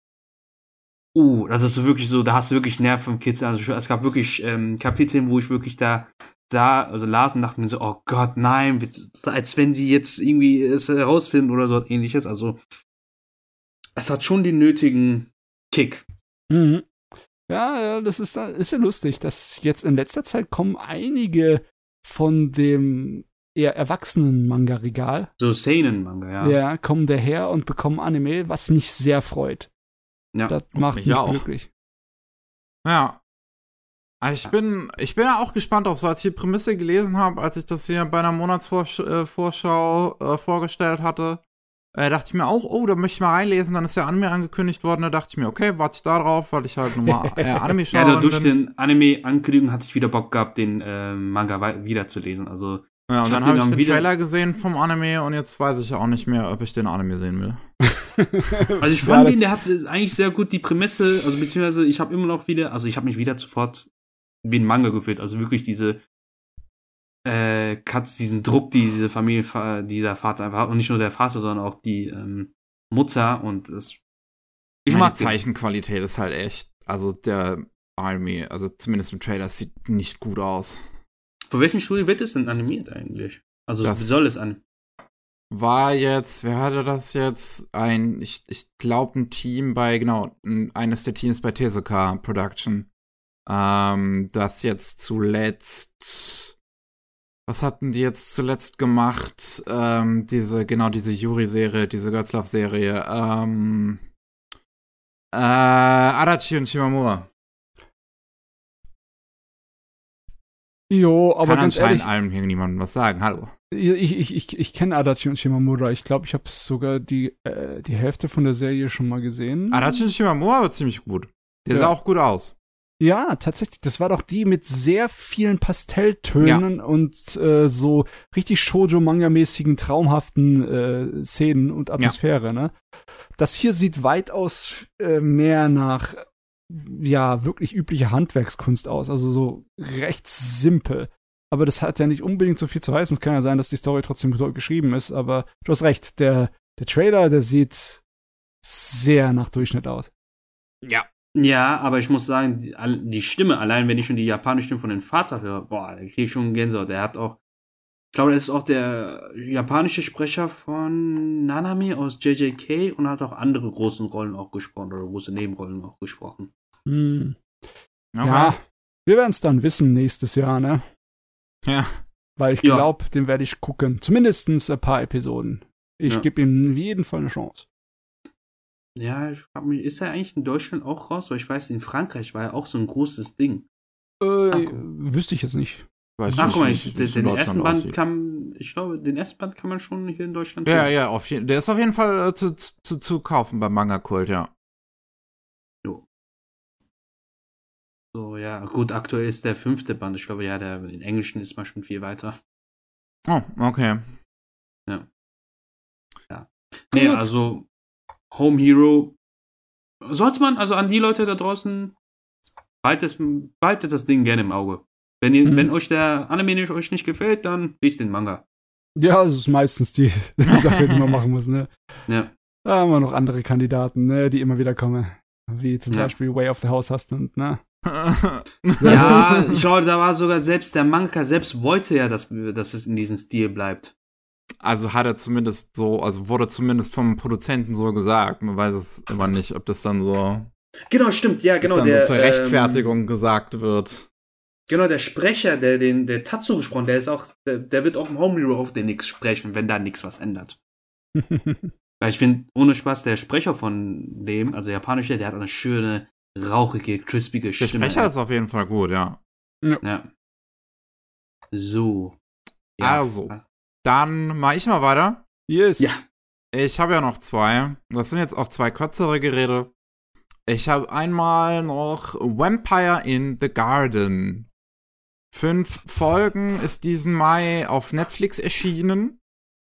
uh, das ist so wirklich so, da hast du wirklich Nerven vom Kids. Also es gab wirklich ähm, Kapitel, wo ich wirklich da sah, also las und dachte mir so, oh Gott, nein, als wenn sie jetzt irgendwie es herausfinden oder so ähnliches. Also es hat schon den nötigen Kick. Mhm. Ja, ja, das ist, ist ja lustig, dass jetzt in letzter Zeit kommen einige von dem eher erwachsenen Manga-Regal, So Seinen-Manga, ja. ja. kommen daher und bekommen Anime, was mich sehr freut. Ja. Das macht mich mich auch. glücklich. Ja. Also ich bin, ich bin ja auch gespannt auf so, als ich die Prämisse gelesen habe, als ich das hier bei einer Monatsvorschau äh, äh, vorgestellt hatte, äh, dachte ich mir auch, oh, da möchte ich mal reinlesen, dann ist der Anime angekündigt worden, da dachte ich mir, okay, warte ich da drauf, weil ich halt nochmal äh, Anime schaue. Ja, durch den Anime-Ankündigung hatte ich wieder Bock gehabt, den äh, Manga wiederzulesen. Also, ja, ich und hab dann habe ich den wieder- Trailer gesehen vom Anime und jetzt weiß ich ja auch nicht mehr, ob ich den Anime sehen will. also ich fand das- den, der hat eigentlich sehr gut die Prämisse, also beziehungsweise ich habe immer noch wieder, also ich habe mich wieder sofort wie ein Manga gefühlt. Also wirklich diese äh, Katz, diesen Druck, die diese Familie, fa- dieser Vater einfach hat. Und nicht nur der Vater, sondern auch die ähm, Mutter und es. Ich mag. Zeichenqualität ist halt echt, also der Anime, also zumindest im Trailer, sieht nicht gut aus. Von welchen Studio wird es denn animiert eigentlich? Also Das- wie soll es an? war jetzt, wer hatte das jetzt? Ein, ich, ich glaube, ein Team bei, genau, ein, eines der Teams bei Tezuka Production. Ähm, das jetzt zuletzt. Was hatten die jetzt zuletzt gemacht? Ähm, diese, genau, diese Yuri-Serie, diese Götzlaff-Serie. Ähm, äh, Adachi und Shimamura. Jo, aber Kann ganz anscheinend ehrlich, allem hier niemandem was sagen. Hallo. ich, ich, ich, ich kenne Adachi und Shimamura. Ich glaube, ich habe sogar die, äh, die Hälfte von der Serie schon mal gesehen. Adachi und Shimamura war ziemlich gut. Der Ja. sah auch gut aus. Ja, tatsächlich. Das war doch die mit sehr vielen Pastelltönen und äh, so richtig Shoujo-Manga-mäßigen, traumhaften äh, Szenen und Atmosphäre, ne? Das hier sieht weitaus äh, mehr nach, ja, wirklich üblicher Handwerkskunst aus. Also so recht simpel. Aber das hat ja nicht unbedingt so viel zu heißen. Es kann ja sein, dass die Story trotzdem geschrieben ist. Aber du hast recht. Der, der Trailer, der sieht sehr nach Durchschnitt aus. Ja. Ja, aber ich muss sagen, die, die Stimme, allein wenn ich schon die japanische Stimme von dem Vater höre, boah, da kriege ich schon Gänsehaut. Der hat auch, ich glaube, das ist auch der japanische Sprecher von Nanami aus JJK und hat auch andere großen Rollen auch gesprochen oder große Nebenrollen auch gesprochen. Hm. Okay. Ja, wir werden es dann wissen nächstes Jahr, ne? Ja. Weil ich Ja. glaube, den werde ich gucken. Zumindestens ein paar Episoden. Ich Ja. gebe ihm jeden Fall eine Chance. Ja, ich frage mich, ist er eigentlich in Deutschland auch raus? Weil ich weiß, in Frankreich war er auch so ein großes Ding. Äh, Ach, wüsste ich jetzt nicht. Weiß Ach, nicht, guck mal, ich, den, ersten Band aussieht. kann, ich glaube, den ersten Band kann man schon hier in Deutschland Ja, kaufen. ja, auf jeden, der ist auf jeden Fall äh, zu, zu, zu kaufen beim Manga Kult, ja. So, ja, gut, aktuell ist der fünfte Band. Ich glaube, ja, der in Englischen ist man schon viel weiter. Oh, okay. Nee, Gut. also Home Hero sollte man, also an die Leute da draußen, behaltet, behaltet das Ding gerne im Auge. Wenn, ihr, Mhm. wenn euch der Anime nicht, euch nicht gefällt, dann liest den Manga. Ja, das ist meistens die Sache, die man machen muss, ne? Ja. Da haben wir noch andere Kandidaten, ne, die immer wieder kommen. Wie zum Ja. Beispiel Way of the House Husband, ne? ja, ich glaube, da war sogar selbst der Manga selbst wollte ja, dass, dass es in diesem Stil bleibt. Also hat er zumindest so, also wurde zumindest vom Produzenten so gesagt. Man weiß es immer nicht, ob das dann so. Genau, stimmt, ja, genau. Dann der, so zur Rechtfertigung ähm, gesagt wird. Genau, der Sprecher, der den der Tatsu gesprochen, der ist auch, der, der wird auch im Home Hero auf den Nix sprechen, wenn da nichts was ändert. Weil ich finde, ohne Spaß, der Sprecher von dem, also japanischer, der hat eine schöne, rauchige, crispige Stimme. Der Sprecher ist auf jeden Fall gut, ja. Ja. ja. So. Ja. Also, dann mache ich mal weiter. Yes. Ja. Ich habe ja noch zwei. Das sind jetzt auch zwei kürzere Geräte. Ich habe einmal noch Vampire in the Garden. Fünf Folgen ist diesen Mai auf Netflix erschienen.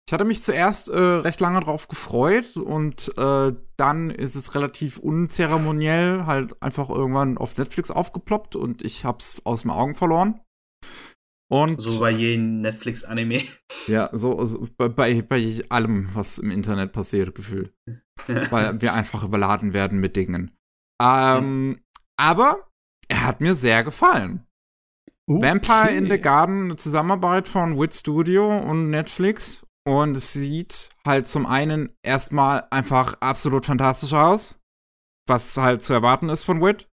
Ich hatte mich zuerst äh, recht lange drauf gefreut und äh, dann ist es relativ unzeremoniell halt einfach irgendwann auf Netflix aufgeploppt und ich hab's aus den Augen verloren. Und so bei jedem Netflix-Anime. Ja, so, so bei, bei allem, was im Internet passiert, gefühlt. Weil wir einfach überladen werden mit Dingen. Ähm, aber er hat mir sehr gefallen. Okay. Vampire in the Garden, eine Zusammenarbeit von Wit Studio und Netflix. Und es sieht halt zum einen erstmal einfach absolut fantastisch aus. Was halt zu erwarten ist von Wit.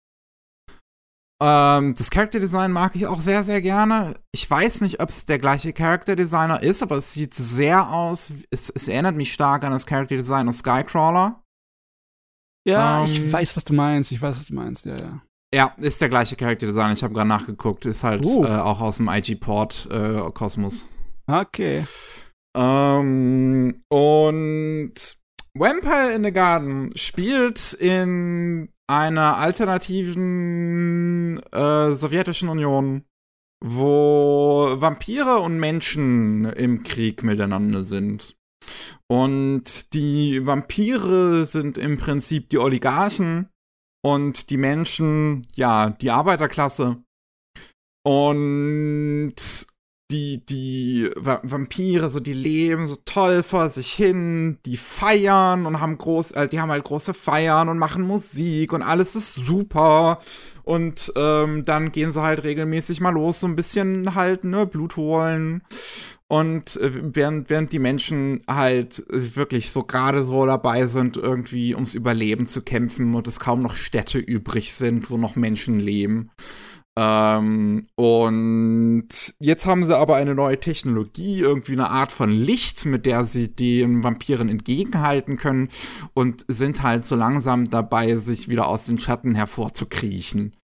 Ähm, das Character Design mag ich auch sehr, sehr gerne. Ich weiß nicht, ob es der gleiche Character Designer ist, aber es sieht sehr aus. Es, es erinnert mich stark an das Character Design aus Skycrawler. Ja, ähm, ich weiß, was du meinst. Ich weiß, was du meinst. Ja, ja. Ja, ist der gleiche Character Design. Ich habe gerade nachgeguckt. Ist halt uh. äh, auch aus dem IG-Port äh. Okay. Ähm, und Vampire in the Garden spielt in einer alternativen äh, sowjetischen Union, wo Vampire und Menschen im Krieg miteinander sind. Und die Vampire sind im Prinzip die Oligarchen und die Menschen, ja, die Arbeiterklasse. Und die, die Vampire, so die leben so toll vor sich hin, die feiern und haben groß, äh, die haben halt große Feiern und machen Musik und alles ist super. Und ähm, dann gehen sie halt regelmäßig mal los, so ein bisschen halt, ne, Blut holen. Und äh, während, während die Menschen halt wirklich so gerade so dabei sind, irgendwie ums Überleben zu kämpfen und es kaum noch Städte übrig sind, wo noch Menschen leben. Ähm, und jetzt haben sie aber eine neue Technologie, irgendwie eine Art von Licht, mit der sie den Vampiren entgegenhalten können und sind halt so langsam dabei, sich wieder aus den Schatten hervorzukriechen.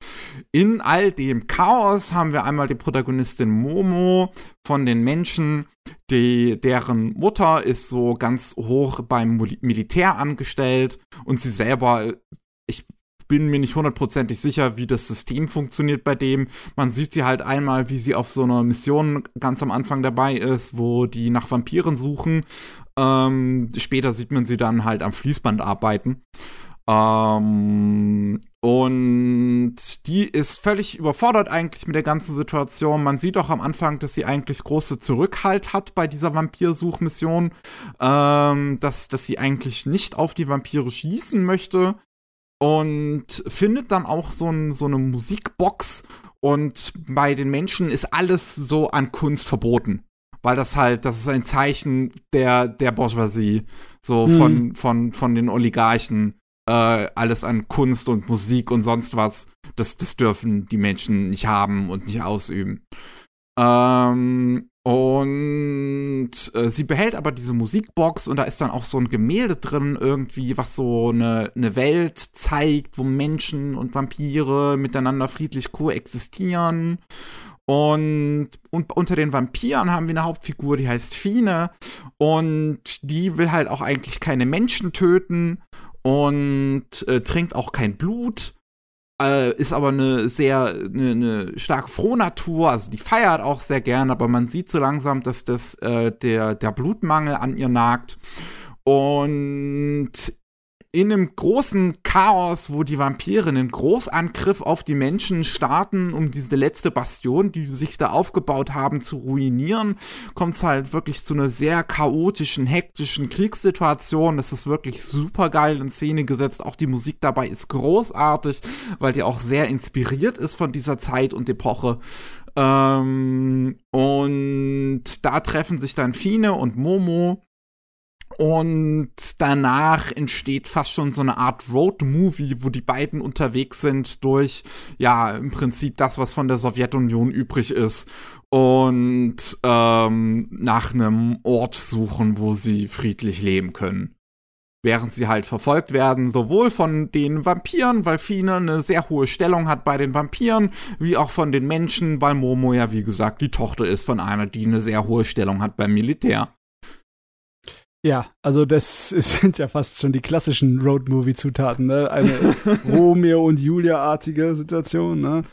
In all dem Chaos haben wir einmal die Protagonistin Momo von den Menschen, die, deren Mutter ist so ganz hoch beim Militär angestellt und sie selber ich bin mir nicht hundertprozentig sicher, wie das System funktioniert bei dem. Man sieht sie halt einmal, wie sie auf so einer Mission ganz am Anfang dabei ist, wo die nach Vampiren suchen. Ähm, später sieht man sie dann halt am Fließband arbeiten. Ähm, und die ist völlig überfordert eigentlich mit der ganzen Situation. Man sieht auch am Anfang, dass sie eigentlich große Zurückhalt hat bei dieser Vampirsuchmission, ähm, dass, dass sie eigentlich nicht auf die Vampire schießen möchte und findet dann auch so, ein, so eine Musikbox und bei den Menschen ist alles so an Kunst verboten. Weil das halt, das ist ein Zeichen der, der Bourgeoisie, so hm. von, von, von den Oligarchen, äh, alles an Kunst und Musik und sonst was, das, das dürfen die Menschen nicht haben und nicht ausüben. Ähm, und äh, sie behält aber diese Musikbox und da ist dann auch so ein Gemälde drin, irgendwie, was so eine, eine Welt zeigt, wo Menschen und Vampire miteinander friedlich koexistieren. Und, und unter den Vampiren haben wir eine Hauptfigur, die heißt Fine. Und die will halt auch eigentlich keine Menschen töten und äh, trinkt auch kein Blut äh, ist aber eine sehr, eine, eine starke Frohnatur, also die feiert auch sehr gern, aber man sieht so langsam, dass das äh, der, der Blutmangel an ihr nagt. Und in einem großen Chaos, wo die Vampire einen Großangriff auf die Menschen starten, um diese letzte Bastion, die sich da aufgebaut haben, zu ruinieren, kommt es halt wirklich zu einer sehr chaotischen, hektischen Kriegssituation. Das ist wirklich super geil in Szene gesetzt. Auch die Musik dabei ist großartig, weil die auch sehr inspiriert ist von dieser Zeit und Epoche. Ähm, und da treffen sich dann Fine und Momo und danach entsteht fast schon so eine Art Road-Movie, wo die beiden unterwegs sind durch, ja, im Prinzip das, was von der Sowjetunion übrig ist. Und ähm, nach einem Ort suchen, wo sie friedlich leben können. Während sie halt verfolgt werden, sowohl von den Vampiren, weil Fine eine sehr hohe Stellung hat bei den Vampiren, wie auch von den Menschen, weil Momo ja, wie gesagt, die Tochter ist von einer, die eine sehr hohe Stellung hat beim Militär. Ja, also das sind ja fast schon die klassischen Roadmovie-Zutaten, ne? Eine Romeo und Julia-artige Situation, ne?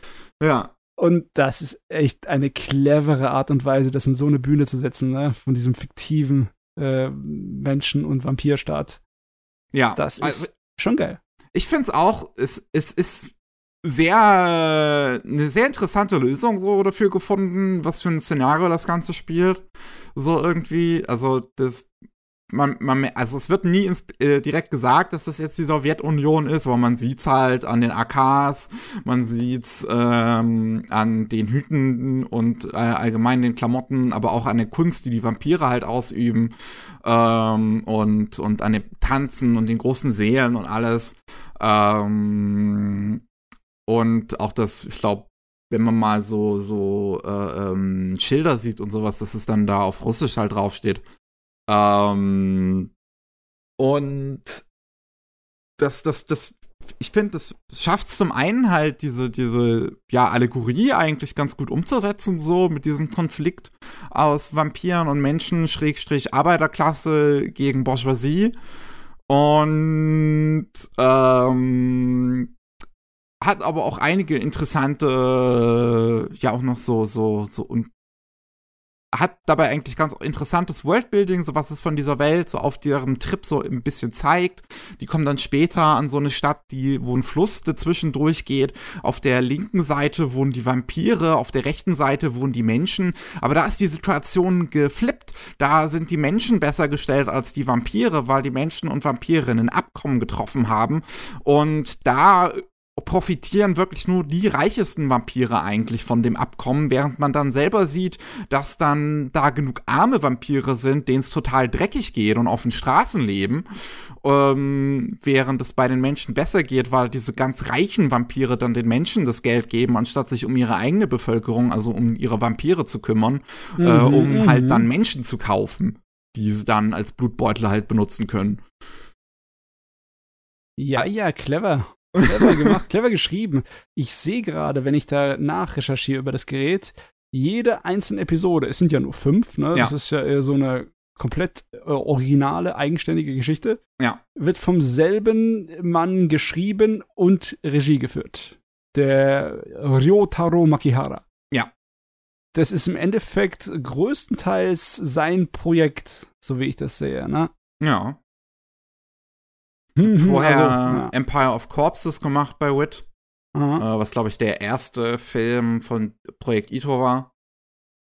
Ja. Und das ist echt eine clevere Art und Weise, das in so eine Bühne zu setzen, ne? Von diesem fiktiven äh, Menschen- und Vampirstaat. Ja. Das ist also, schon geil. Ich finde es auch, es, es ist sehr eine sehr interessante Lösung so dafür gefunden, was für ein Szenario das Ganze spielt. So irgendwie, also das man, man, also es wird nie ins, äh, direkt gesagt, dass das jetzt die Sowjetunion ist, aber man sieht's halt an den AKs, man sieht's ähm, an den Hüten und äh, allgemein den Klamotten, aber auch an der Kunst, die die Vampire halt ausüben ähm, und und an dem Tanzen und den großen Seelen und alles ähm, und auch das, ich glaube wenn man mal so so äh, ähm, Schilder sieht und sowas, dass es dann da auf Russisch halt draufsteht. Ähm, und das, das, das, ich finde, das schafft es zum einen halt diese, diese, ja, Allegorie eigentlich ganz gut umzusetzen, so mit diesem Konflikt aus Vampiren und Menschen, Schrägstrich Arbeiterklasse gegen Bourgeoisie. Und ähm, hat aber auch einige interessante, ja auch noch so, so, so und hat dabei eigentlich ganz interessantes Worldbuilding, so was es von dieser Welt so auf ihrem Trip so ein bisschen zeigt. Die kommen dann später an so eine Stadt, die, wo ein Fluss dazwischen durchgeht. Auf der linken Seite wohnen die Vampire, auf der rechten Seite wohnen die Menschen. Aber da ist die Situation geflippt. Da sind die Menschen besser gestellt als die Vampire, weil die Menschen und Vampire ein Abkommen getroffen haben. Und da profitieren wirklich nur die reichesten Vampire eigentlich von dem Abkommen, während man dann selber sieht, dass dann da genug arme Vampire sind, denen es total dreckig geht und auf den Straßen leben, ähm, während es bei den Menschen besser geht, weil diese ganz reichen Vampire dann den Menschen das Geld geben, anstatt sich um ihre eigene Bevölkerung, also um ihre Vampire zu kümmern, äh, mhm, äh, um mhm. halt dann Menschen zu kaufen, die sie dann als Blutbeutel halt benutzen können. Ja, ja, clever. Clever gemacht, clever geschrieben. Ich sehe gerade, wenn ich da nachrecherchiere über das Gerät, jede einzelne Episode, es sind ja nur fünf, ne? Ja. Das ist ja so eine komplett äh, originale, eigenständige Geschichte. Ja. Wird vom selben Mann geschrieben und Regie geführt. Der Ryotaro Makihara. Ja. Das ist im Endeffekt größtenteils sein Projekt, so wie ich das sehe, ne? Ja. Mhm, vorher also, ja. Empire of Corpses gemacht bei Wit. Äh, was, glaube ich, der erste Film von Projekt Ito war.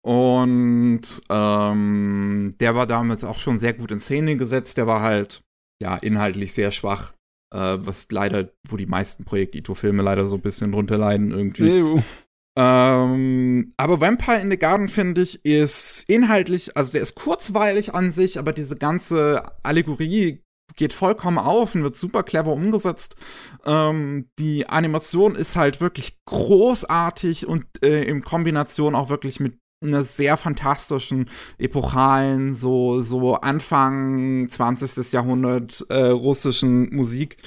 Und ähm, der war damals auch schon sehr gut in Szene gesetzt. Der war halt, ja, inhaltlich sehr schwach. Äh, was leider, wo die meisten Projekt Ito-Filme leider so ein bisschen drunter leiden irgendwie. Ähm, aber Vampire in the Garden, finde ich, ist inhaltlich, also der ist kurzweilig an sich, aber diese ganze Allegorie geht vollkommen auf und wird super clever umgesetzt. Ähm, die Animation ist halt wirklich großartig und äh, in Kombination auch wirklich mit einer sehr fantastischen, epochalen, so, so Anfang 20. Jahrhundert äh, russischen Musik.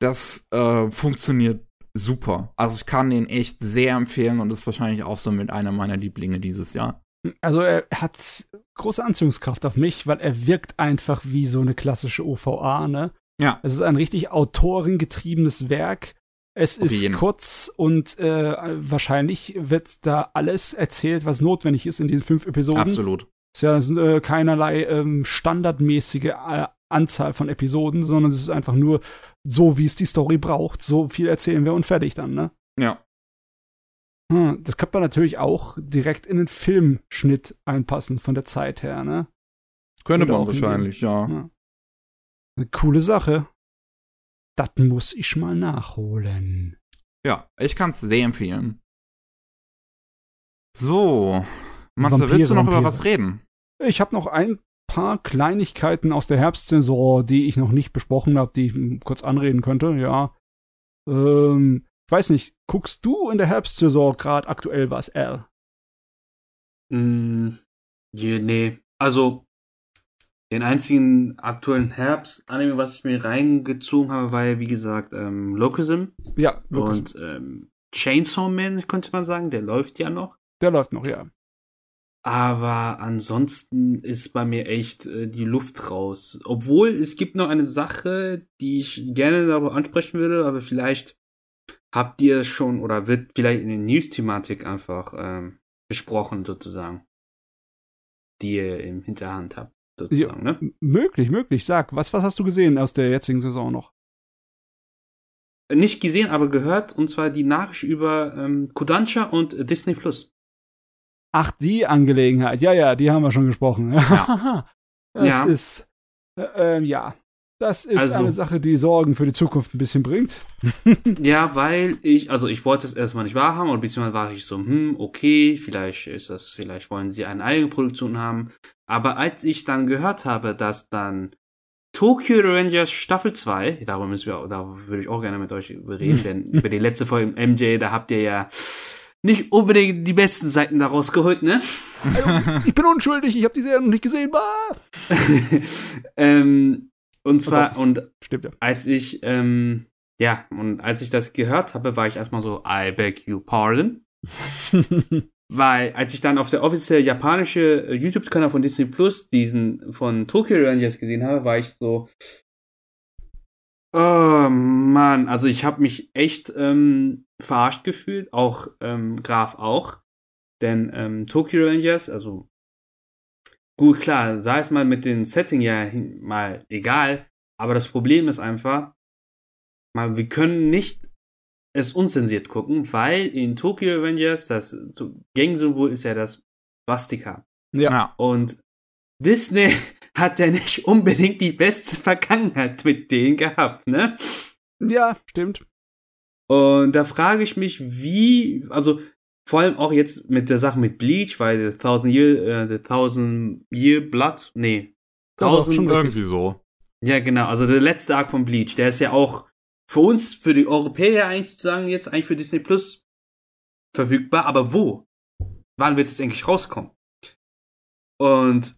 Das äh, funktioniert super. Also ich kann den echt sehr empfehlen und ist wahrscheinlich auch so mit einer meiner Lieblinge dieses Jahr. Also er hat große Anziehungskraft auf mich, weil er wirkt einfach wie so eine klassische OVA, ne? Ja. Es ist ein richtig autorengetriebenes Werk. Es auf ist jeden. kurz und äh, wahrscheinlich wird da alles erzählt, was notwendig ist in diesen fünf Episoden. Absolut. Es ist ja äh, keinerlei ähm, standardmäßige äh, Anzahl von Episoden, sondern es ist einfach nur so, wie es die Story braucht. So viel erzählen wir und fertig dann, ne? Ja. Hm, das kann man natürlich auch direkt in den Filmschnitt einpassen von der Zeit her, ne? Könnte Würde man wahrscheinlich, ja. Ja. Eine coole Sache. Das muss ich mal nachholen. Ja, ich kann es sehr empfehlen. So. Matze, Vampire, willst du noch über Vampire. was reden? Ich habe noch ein paar Kleinigkeiten aus der Herbstsaison, die ich noch nicht besprochen habe, die ich kurz anreden könnte, ja. Ähm, ich weiß nicht, guckst du in der Herbstsaison gerade aktuell was, Al? Mm, je, nee. Also, den einzigen aktuellen Herbst-Anime, was ich mir reingezogen habe, war ja, wie gesagt, ähm, Locusm. Ja, wirklich. Und ähm, Chainsaw Man, könnte man sagen, der läuft ja noch. Der läuft noch, ja. Aber ansonsten ist bei mir echt äh, die Luft raus. Obwohl es gibt noch eine Sache, die ich gerne darüber ansprechen würde, aber vielleicht habt ihr schon oder wird vielleicht in der News-Thematik einfach ähm, besprochen, sozusagen. Die ihr im Hinterhand habt, sozusagen, ne? M- Möglich, möglich. Sag, was, was hast du gesehen aus der jetzigen Saison noch? Nicht gesehen, aber gehört, und zwar die Nachricht über ähm, Kodansha und äh, Disney Plus. Ach, die Angelegenheit. Ja, ja, die haben wir schon gesprochen. Ja. das Ja. ist, äh, ähm, ja. Das ist Also- eine Sache, die Sorgen für die Zukunft ein bisschen bringt. Ja, weil ich, also ich wollte es erstmal nicht wahrhaben, und beziehungsweise war ich so, hm, okay, vielleicht ist das, vielleicht wollen sie eine eigene Produktion haben. Aber als ich dann gehört habe, dass dann Tokyo Rangers Staffel 2, darüber müssen wir, da würde ich auch gerne mit euch reden, denn über die letzte Folge im MJ, da habt ihr ja nicht unbedingt die besten Seiten daraus geholt, ne? Ich bin unschuldig, ich habe die Serie noch nicht gesehen. Bah! ähm, und zwar, doch. und Stimmt ja. als ich, ähm, ja, und als ich das gehört habe, war ich erstmal so, I beg you pardon. Weil, als ich dann auf der offiziell japanische äh, YouTube-Kanal von Disney Plus diesen von Tokyo Rangers gesehen habe, war ich so, oh Mann, also ich habe mich echt ähm, verarscht gefühlt, auch ähm, Graf auch. Denn ähm, Tokyo Rangers, also gut, klar, sei es mal mit dem Setting ja hin, mal egal, aber das Problem ist einfach, mal, wir können nicht es unzensiert gucken, weil in Tokyo Avengers das Gang-Symbol ist ja das Bastika. Ja. Ja. Und Disney hat ja nicht unbedingt die beste Vergangenheit mit denen gehabt, ne? ja, stimmt. Und da frage ich mich, wie, also vor allem auch jetzt mit der Sache mit Bleach, weil The Thousand Year, äh, The Thousand Year Blood, nee, Thousand, schon. Irgendwie so. ja genau, also der letzte Arc von Bleach, der ist ja auch für uns, für die Europäer eigentlich zu sagen, jetzt eigentlich für Disney Plus verfügbar, aber wo? Wann wird es eigentlich rauskommen? Und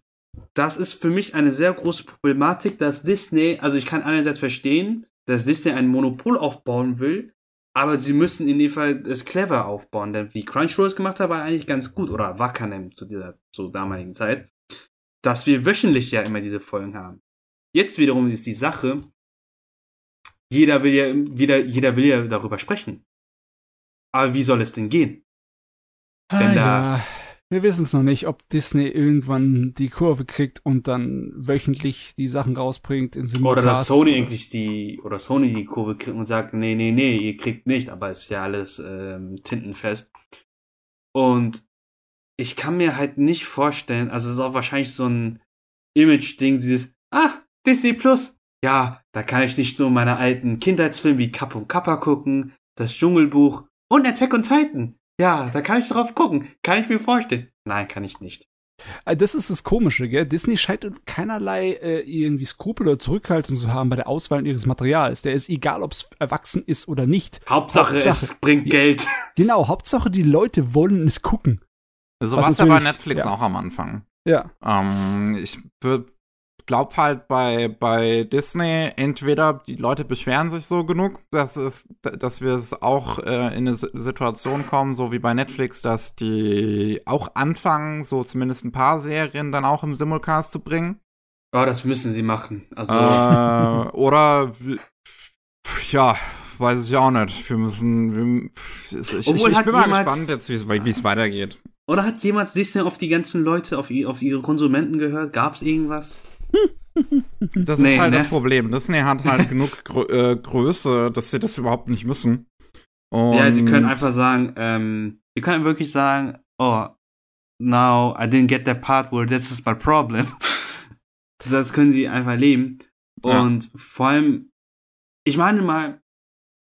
das ist für mich eine sehr große Problematik, dass Disney, also ich kann einerseits verstehen, dass Disney ein Monopol aufbauen will, aber sie müssen in dem Fall es clever aufbauen, denn wie Crunchyroll es gemacht hat, war eigentlich ganz gut, oder Wakanem zu dieser, zur damaligen Zeit, dass wir wöchentlich ja immer diese Folgen haben. Jetzt wiederum ist die Sache, jeder will ja, wieder, jeder will ja darüber sprechen. Aber wie soll es denn gehen? Denn Ah, da- ja. Wir wissen es noch nicht, ob Disney irgendwann die Kurve kriegt und dann wöchentlich die Sachen rausbringt in Oder Simulcast. dass Sony eigentlich die, oder Sony die Kurve kriegt und sagt, nee, nee, nee, ihr kriegt nicht, aber ist ja alles ähm, tintenfest. Und ich kann mir halt nicht vorstellen, also es ist auch wahrscheinlich so ein Image-Ding, dieses, ah, Disney Plus. Ja, da kann ich nicht nur meine alten Kindheitsfilme wie Kapp und Kappa gucken, das Dschungelbuch und Attack on Titan. Ja, da kann ich drauf gucken. Kann ich mir vorstellen. Nein, kann ich nicht. Äh, Das ist das Komische, gell? Disney scheint keinerlei äh, irgendwie Skrupel oder Zurückhaltung zu haben bei der Auswahl ihres Materials. Der ist egal, ob es erwachsen ist oder nicht. Hauptsache, Hauptsache. es bringt Ja. Geld. Genau, Hauptsache die Leute wollen es gucken. So Was war es ja bei Netflix ja. auch am Anfang. Ja. Ähm, ich glaube halt bei, bei Disney, entweder die Leute beschweren sich so genug, dass, es, dass wir es auch äh, in eine Si- Situation kommen, so wie bei Netflix, dass die auch anfangen, so zumindest ein paar Serien dann auch im Simulcast zu bringen. Oh, das müssen sie machen. Also, Äh, oder, ja, weiß ich auch nicht. Wir müssen, wir, ich, ich, ich bin mal gespannt jetzt, wie es es weitergeht. oder hat jemals Disney auf die ganzen Leute, auf, auf ihre Konsumenten gehört? Gab's irgendwas? Das Nee, ist halt ne? das Problem. Disney hat halt genug Grö äh, Größe, dass sie das überhaupt nicht müssen. Und Ja, sie können einfach sagen, ähm, sie können wirklich sagen, oh, now I didn't get that part where this is my problem. das können sie einfach leben. Ja. Und vor allem, ich meine mal,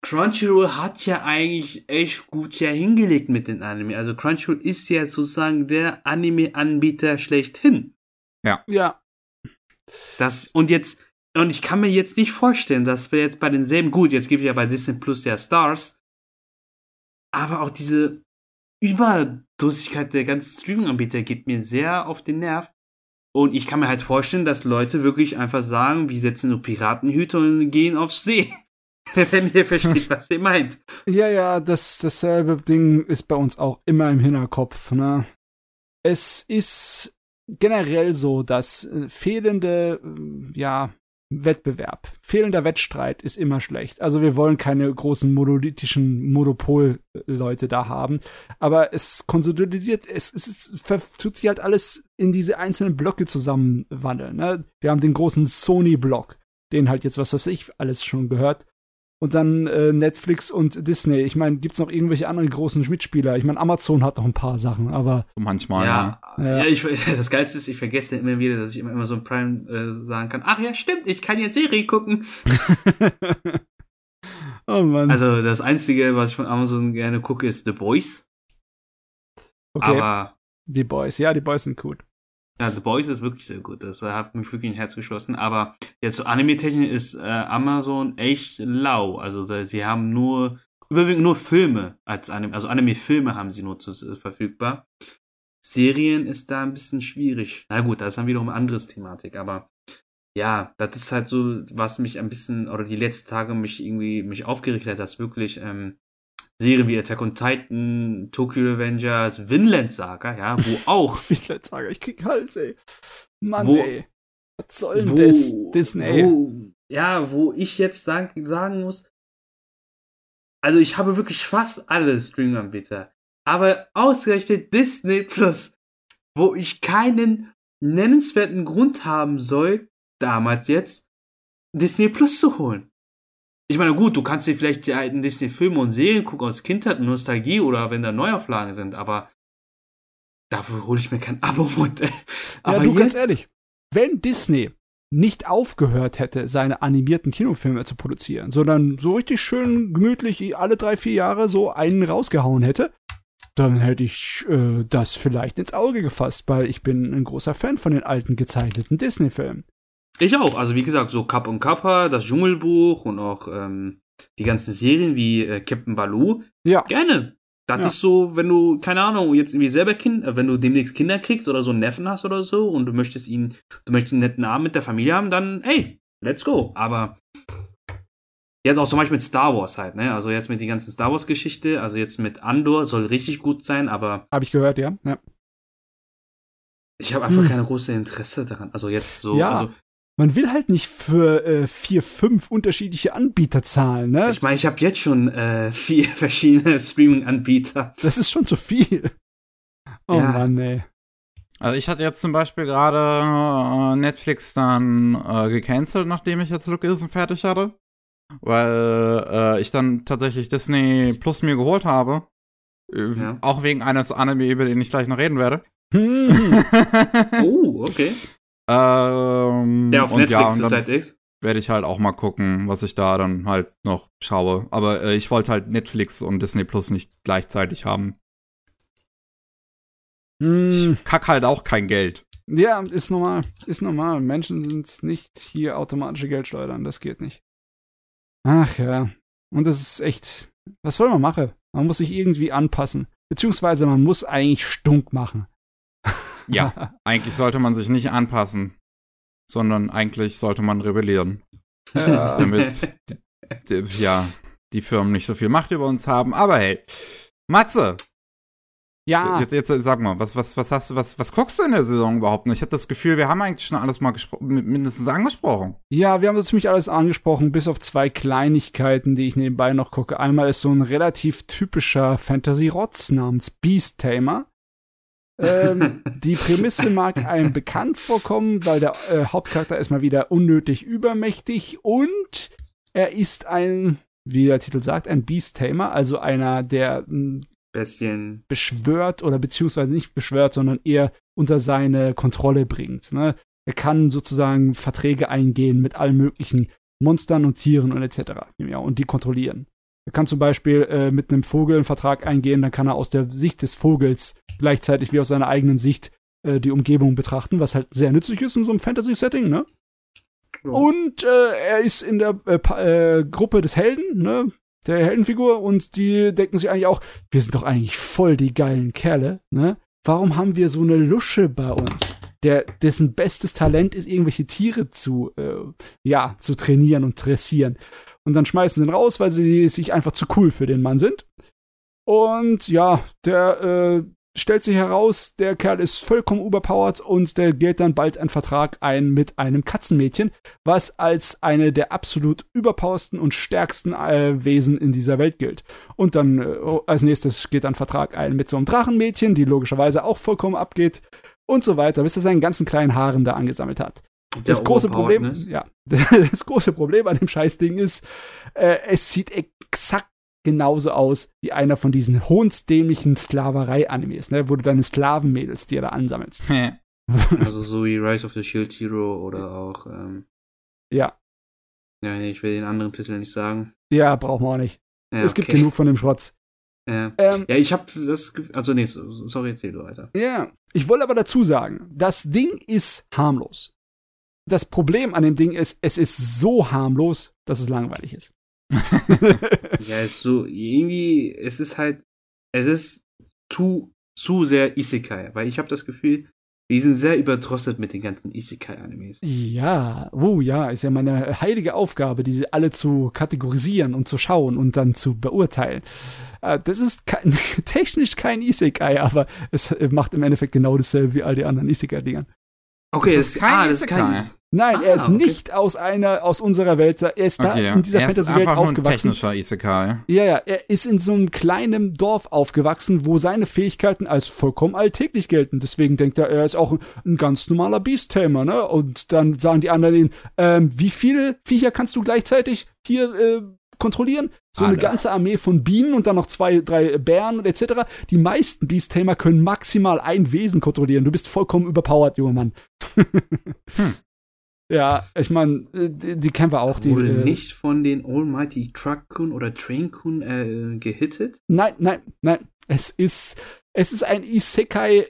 Crunchyroll hat ja eigentlich echt gut ja hingelegt mit den Anime. Also Crunchyroll ist ja sozusagen der Anime-Anbieter schlechthin. Ja. Das, und jetzt, und ich kann mir jetzt nicht vorstellen, dass wir jetzt bei denselben, gut, jetzt gibt es ja bei Disney Plus ja Stars, aber auch diese Überdossigkeit der ganzen Streaming-Anbieter geht mir sehr auf den Nerv. Und ich kann mir halt vorstellen, dass Leute wirklich einfach sagen, wir setzen nur Piratenhüte und gehen aufs See. Wenn ihr versteht, was ihr meint. Ja, ja, das, dasselbe Ding ist bei uns auch immer im Hinterkopf. Ne? Es ist generell so, dass äh, fehlende, äh, ja, Wettbewerb, fehlender Wettstreit ist immer schlecht. Also wir wollen keine großen monolithischen Monopolleute da haben, aber es konsolidiert, es, es ver- tut sich halt alles in diese einzelnen Blöcke zusammenwandeln. Ne? Wir haben den großen Sony-Block, den halt jetzt, was weiß ich, alles schon gehört. Und dann äh, Netflix und Disney. Ich meine, gibt's noch irgendwelche anderen großen Mitspieler? Ich meine, Amazon hat noch ein paar Sachen, aber manchmal, ja. Ja, Ja. ich, das Geilste ist, ich vergesse immer wieder, dass ich immer, immer so ein Prime äh, sagen kann, ach ja, stimmt, ich kann jetzt Serie gucken. oh Mann. Also das Einzige, was ich von Amazon gerne gucke, ist The Boys. okay, Aber die Boys. Ja, die Boys sind gut. Ja, The Boys ist wirklich sehr gut. Das hat mich wirklich ein Herz geschlossen. Aber jetzt so Anime-Technik ist äh, Amazon echt lau. Also da, sie haben nur, überwiegend nur Filme als Anime, also Anime-Filme haben sie nur zu, äh, verfügbar. Serien ist da ein bisschen schwierig. Na gut, das ist dann wiederum eine andere Thematik, aber ja, das ist halt so, was mich ein bisschen, oder die letzten Tage mich irgendwie, mich aufgeregt hat, dass wirklich, ähm, Serien wie Attack on Titan, Tokyo Revengers, Vinland Saga, ja, wo auch Fiedler Saga, ich krieg Hals, ey. Mann, Wo- ey. Was soll denn wo, das? Disney. Wo, ja, wo ich jetzt sagen, sagen muss, also ich habe wirklich fast alle Streaming-Anbieter, aber ausgerechnet Disney Plus, wo ich keinen nennenswerten Grund haben soll, damals jetzt Disney Plus zu holen. Ich meine, gut, du kannst dir vielleicht die alten Disney-Filme und Serien gucken aus Kindheit und Nostalgie oder wenn da Neuauflagen sind, aber dafür hole ich mir kein Abo-Modell. Ja, Aber du, ganz jetzt, ehrlich. Wenn Disney nicht aufgehört hätte, seine animierten Kinofilme zu produzieren, sondern so richtig schön gemütlich alle drei, vier Jahre so einen rausgehauen hätte, dann hätte ich äh, das vielleicht ins Auge gefasst, weil ich bin ein großer Fan von den alten gezeichneten Disney-Filmen. Ich auch. Also wie gesagt, so Kapp und Kappa, das Dschungelbuch und auch ähm, die ganzen Serien wie äh, Captain Baloo. Ja, Gerne. Das Ja. ist so, wenn du, keine Ahnung, jetzt irgendwie selber Kind, äh, wenn du demnächst Kinder kriegst oder so einen Neffen hast oder so und du möchtest ihn, du möchtest einen netten Abend mit der Familie haben, dann, hey, let's go. Aber jetzt auch zum Beispiel mit Star Wars halt, ne? Also jetzt mit die ganzen Star Wars Geschichte, also jetzt mit Andor soll richtig gut sein, aber habe ich gehört, ja. ja. ich habe einfach Hm. keine große Interesse daran. Also jetzt so, Ja. also Man will halt nicht für äh, vier, fünf unterschiedliche Anbieter zahlen, ne? Ich meine, ich habe jetzt schon äh, vier verschiedene Streaming-Anbieter. Das ist schon zu viel. Oh Ja. Mann, ey. Also ich hatte jetzt zum Beispiel gerade äh, Netflix dann äh, gecancelt, nachdem ich jetzt Look Ilsen fertig hatte. Weil äh, ich dann tatsächlich Disney Plus mir geholt habe. Äh, Ja. Auch wegen eines Anime, über den ich gleich noch reden werde. Hm. Oh, okay. Ähm, Der auf Netflix ja, und dann zurzeit ist. werde ich halt auch mal gucken, was ich da dann halt noch schaue. Aber äh, ich wollte halt Netflix und Disney Plus nicht gleichzeitig haben. Hm. Ich kack halt auch kein Geld. Ja, ist normal. Ist normal. Menschen sind nicht hier automatische Geldschleudern. Das geht nicht. Ach ja. Und das ist echt. Was soll man machen? Man muss sich irgendwie anpassen. Beziehungsweise man muss eigentlich stunk machen. Ja, eigentlich sollte man sich nicht anpassen, sondern eigentlich sollte man rebellieren, ja. damit d- d- ja die Firmen nicht so viel Macht über uns haben. Aber hey, Matze, ja. jetzt, jetzt sag mal, was, was, was hast du, was, was guckst du in der Saison überhaupt noch? Ich habe das Gefühl, wir haben eigentlich schon alles mal mindestens angesprochen. Ja, wir haben so ziemlich alles angesprochen, bis auf zwei Kleinigkeiten, die ich nebenbei noch gucke. Einmal ist so ein relativ typischer Fantasy-Rotz namens Beast Tamer. Ähm, die Prämisse mag einem bekannt vorkommen, weil der äh, Hauptcharakter ist mal wieder unnötig übermächtig und er ist ein, wie der Titel sagt, ein Beast-Tamer, also einer, der mh, Bestien. beschwört oder beziehungsweise nicht beschwört, sondern eher unter seine Kontrolle bringt. Ne? Er kann sozusagen Verträge eingehen mit allen möglichen Monstern und Tieren und etc. Ja, und die kontrollieren. Er kann zum Beispiel äh, mit einem Vogel einen Vertrag eingehen, dann kann er aus der Sicht des Vogels gleichzeitig wie aus seiner eigenen Sicht äh, die Umgebung betrachten, was halt sehr nützlich ist in so einem Fantasy-Setting, ne? Ja. Und äh, er ist in der äh, äh, Gruppe des Helden, ne? Der Heldenfigur und die denken sich eigentlich auch, wir sind doch eigentlich voll die geilen Kerle, ne? Warum haben wir so eine Lusche bei uns, der dessen bestes Talent ist, irgendwelche Tiere zu, äh, ja, zu trainieren und dressieren? Und dann schmeißen sie ihn raus, weil sie sich einfach zu cool für den Mann sind. Und ja, der äh, stellt sich heraus, der Kerl ist vollkommen überpowered und der geht dann bald einen Vertrag ein mit einem Katzenmädchen, was als eine der absolut überpowersten und stärksten äh, Wesen in dieser Welt gilt. Und dann äh, als nächstes geht dann Vertrag ein mit so einem Drachenmädchen, die logischerweise auch vollkommen abgeht und so weiter, bis er seinen ganzen kleinen Haaren da angesammelt hat. Das große Problem, ja, das große Problem an dem Scheißding ist, äh, es sieht exakt genauso aus wie einer von diesen hohnsdämlichen Sklaverei-Animes, ne, wo du deine Sklavenmädels dir da ansammelst. Also so wie Rise of the Shield Hero oder auch, ähm, Ja, ja, ich will den anderen Titel nicht sagen. ja, brauchen wir auch nicht. Ja, es gibt okay. genug von dem Schrotz. Ja, Ähm, ja ich habe das, Gef- also nee, so- sorry, erzähl du weiter. Ja, ich wollte aber dazu sagen, das Ding ist harmlos. Das Problem an dem Ding ist, es ist so harmlos, dass es langweilig ist. Ja, ist so, irgendwie, es ist halt, es ist zu, zu sehr Isekai, weil ich habe das Gefühl, die sind sehr überdrosselt mit den ganzen Isekai-Animes. Ja, oh ja, ist ja meine heilige Aufgabe, diese alle zu kategorisieren und zu schauen und dann zu beurteilen. Äh, Das ist kein, technisch kein Isekai, aber es macht im Endeffekt genau dasselbe wie all die anderen Isekai-Dingern. Okay, Das ist kein ah, das ist Isekai. kein, Nein, Ah, er ist okay. nicht aus einer, aus unserer Welt, er ist da Okay, in dieser er ist Fantasy-Welt einfach nur ein aufgewachsen. technischer Isekai. Ja, ja, er ist in so einem kleinen Dorf aufgewachsen, wo seine Fähigkeiten als vollkommen alltäglich gelten. Deswegen denkt er, er ist auch ein ganz normaler Beast-Tamer, ne? Und dann sagen die anderen ihm, ähm, wie viele Viecher kannst du gleichzeitig hier äh, kontrollieren? So eine Alle. ganze Armee von Bienen und dann noch zwei, drei Bären und etc. Die meisten Beast-Tamer können maximal ein Wesen kontrollieren. Du bist vollkommen überpowered, junger Mann. Hm. Ja, ich meine, die, die kennen wir auch. Die, wurde äh, nicht von den Almighty Truck-Kun oder Train-Kun äh, gehittet. Nein, nein, nein. Es ist, es ist ein Isekai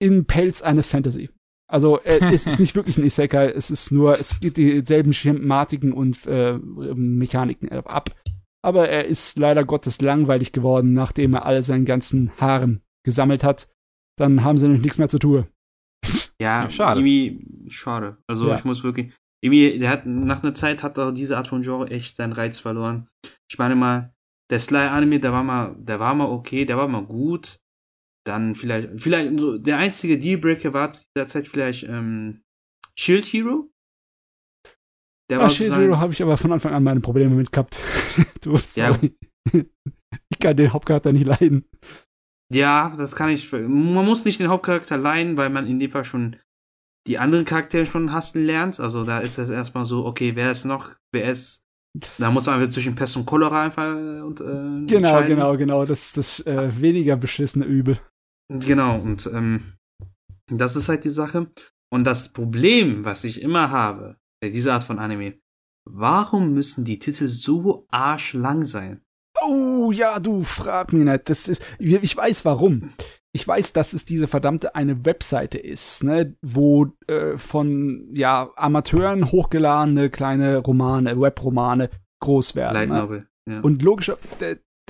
in Pelz eines Fantasy. Also äh, es ist nicht wirklich ein Isekai, es ist nur, es geht dieselben Schematiken und äh, Mechaniken äh, ab. Aber er ist leider Gottes langweilig geworden, nachdem er alle seinen ganzen Haaren gesammelt hat. Dann haben sie nämlich nichts mehr zu tun. Ja, Ja, schade. Irgendwie schade. Also Ja. ich muss wirklich. Irgendwie, der hat nach einer Zeit hat auch diese Art von Genre echt seinen Reiz verloren. Ich meine mal, der Sly-Anime, der war mal, der war mal okay, der war mal gut. Dann vielleicht, vielleicht, so, der einzige Dealbreaker war zu dieser Zeit vielleicht ähm, Shield Hero. Der Ah, Shield Hero habe ich aber von Anfang an meine Probleme mit gehabt. du, Ja. sorry. ich kann den Hauptcharakter nicht leiden. Ja, das kann ich. Man muss nicht den Hauptcharakter leihen, weil man in dem Fall schon die anderen Charaktere schon hassen lernt. Also da ist es erstmal so, okay, wer ist noch, wer ist. Da muss man einfach zwischen Pest und Cholera einfach äh, und, äh, Genau, genau, genau. Das ist das äh, weniger beschissene Übel. Genau, und ähm, das ist halt die Sache. Und das Problem, was ich immer habe, bei dieser Art von Anime, warum müssen die Titel so arschlang sein? Oh ja, du frag mich nicht. Das ist, ich weiß warum. Ich weiß, dass es diese verdammte eine Webseite ist, ne, wo äh, von ja Amateuren hochgeladene kleine Romane, Webromane groß werden. Light ne? Ja. Und logisch,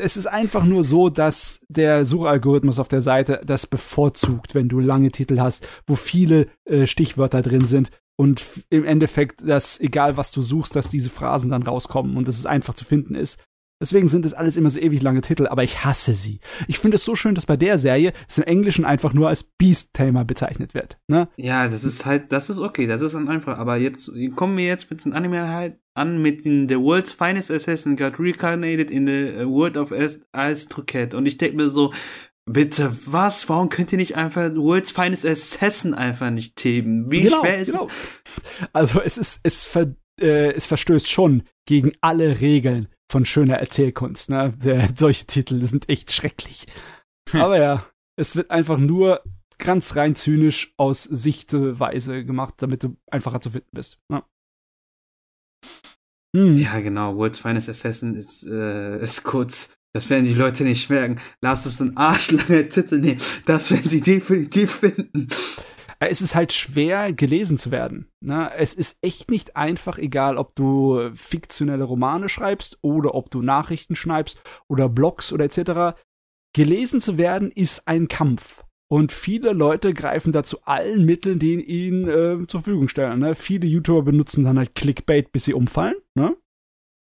es ist einfach nur so, dass der Suchalgorithmus auf der Seite das bevorzugt, wenn du lange Titel hast, wo viele äh, Stichwörter drin sind und im Endeffekt, dass egal was du suchst, dass diese Phrasen dann rauskommen und dass es einfach zu finden ist. Deswegen sind es alles immer so ewig lange Titel, aber ich hasse sie. Ich finde es so schön, dass bei der Serie es im Englischen einfach nur als Beast-Tamer bezeichnet wird. Ne? Ja, das ist halt, das ist okay, das ist dann einfach. Aber jetzt kommen wir jetzt mit dem Anime halt an mit den The World's Finest Assassin got reincarnated in the uh, World of Truquette. Und ich denke mir so, Bitte, was? Warum könnt ihr nicht einfach World's Finest Assassin einfach nicht theben? Wie genau, schwer ist genau. Also es ist, es, ver, äh, es verstößt schon gegen alle Regeln von schöner Erzählkunst. Ne? Der, solche Titel sind echt schrecklich. Hm. Aber ja, es wird einfach nur ganz rein zynisch aus Sichtweise gemacht, damit du einfacher zu finden bist. Ne? Hm. Ja, genau. World's Finest Assassin ist, äh, ist kurz. Das werden die Leute nicht merken. Lass uns einen arschlange Titel nehmen. Das werden sie definitiv finden. Äh, es ist halt schwer gelesen zu werden. Ne? Es ist echt nicht einfach, egal ob du fiktionelle Romane schreibst oder ob du Nachrichten schreibst oder Blogs oder etc. Gelesen zu werden ist ein Kampf. Und viele Leute greifen dazu allen Mitteln, die ihnen äh, zur Verfügung stellen. Ne? Viele YouTuber benutzen dann halt Clickbait, bis sie umfallen. Ne?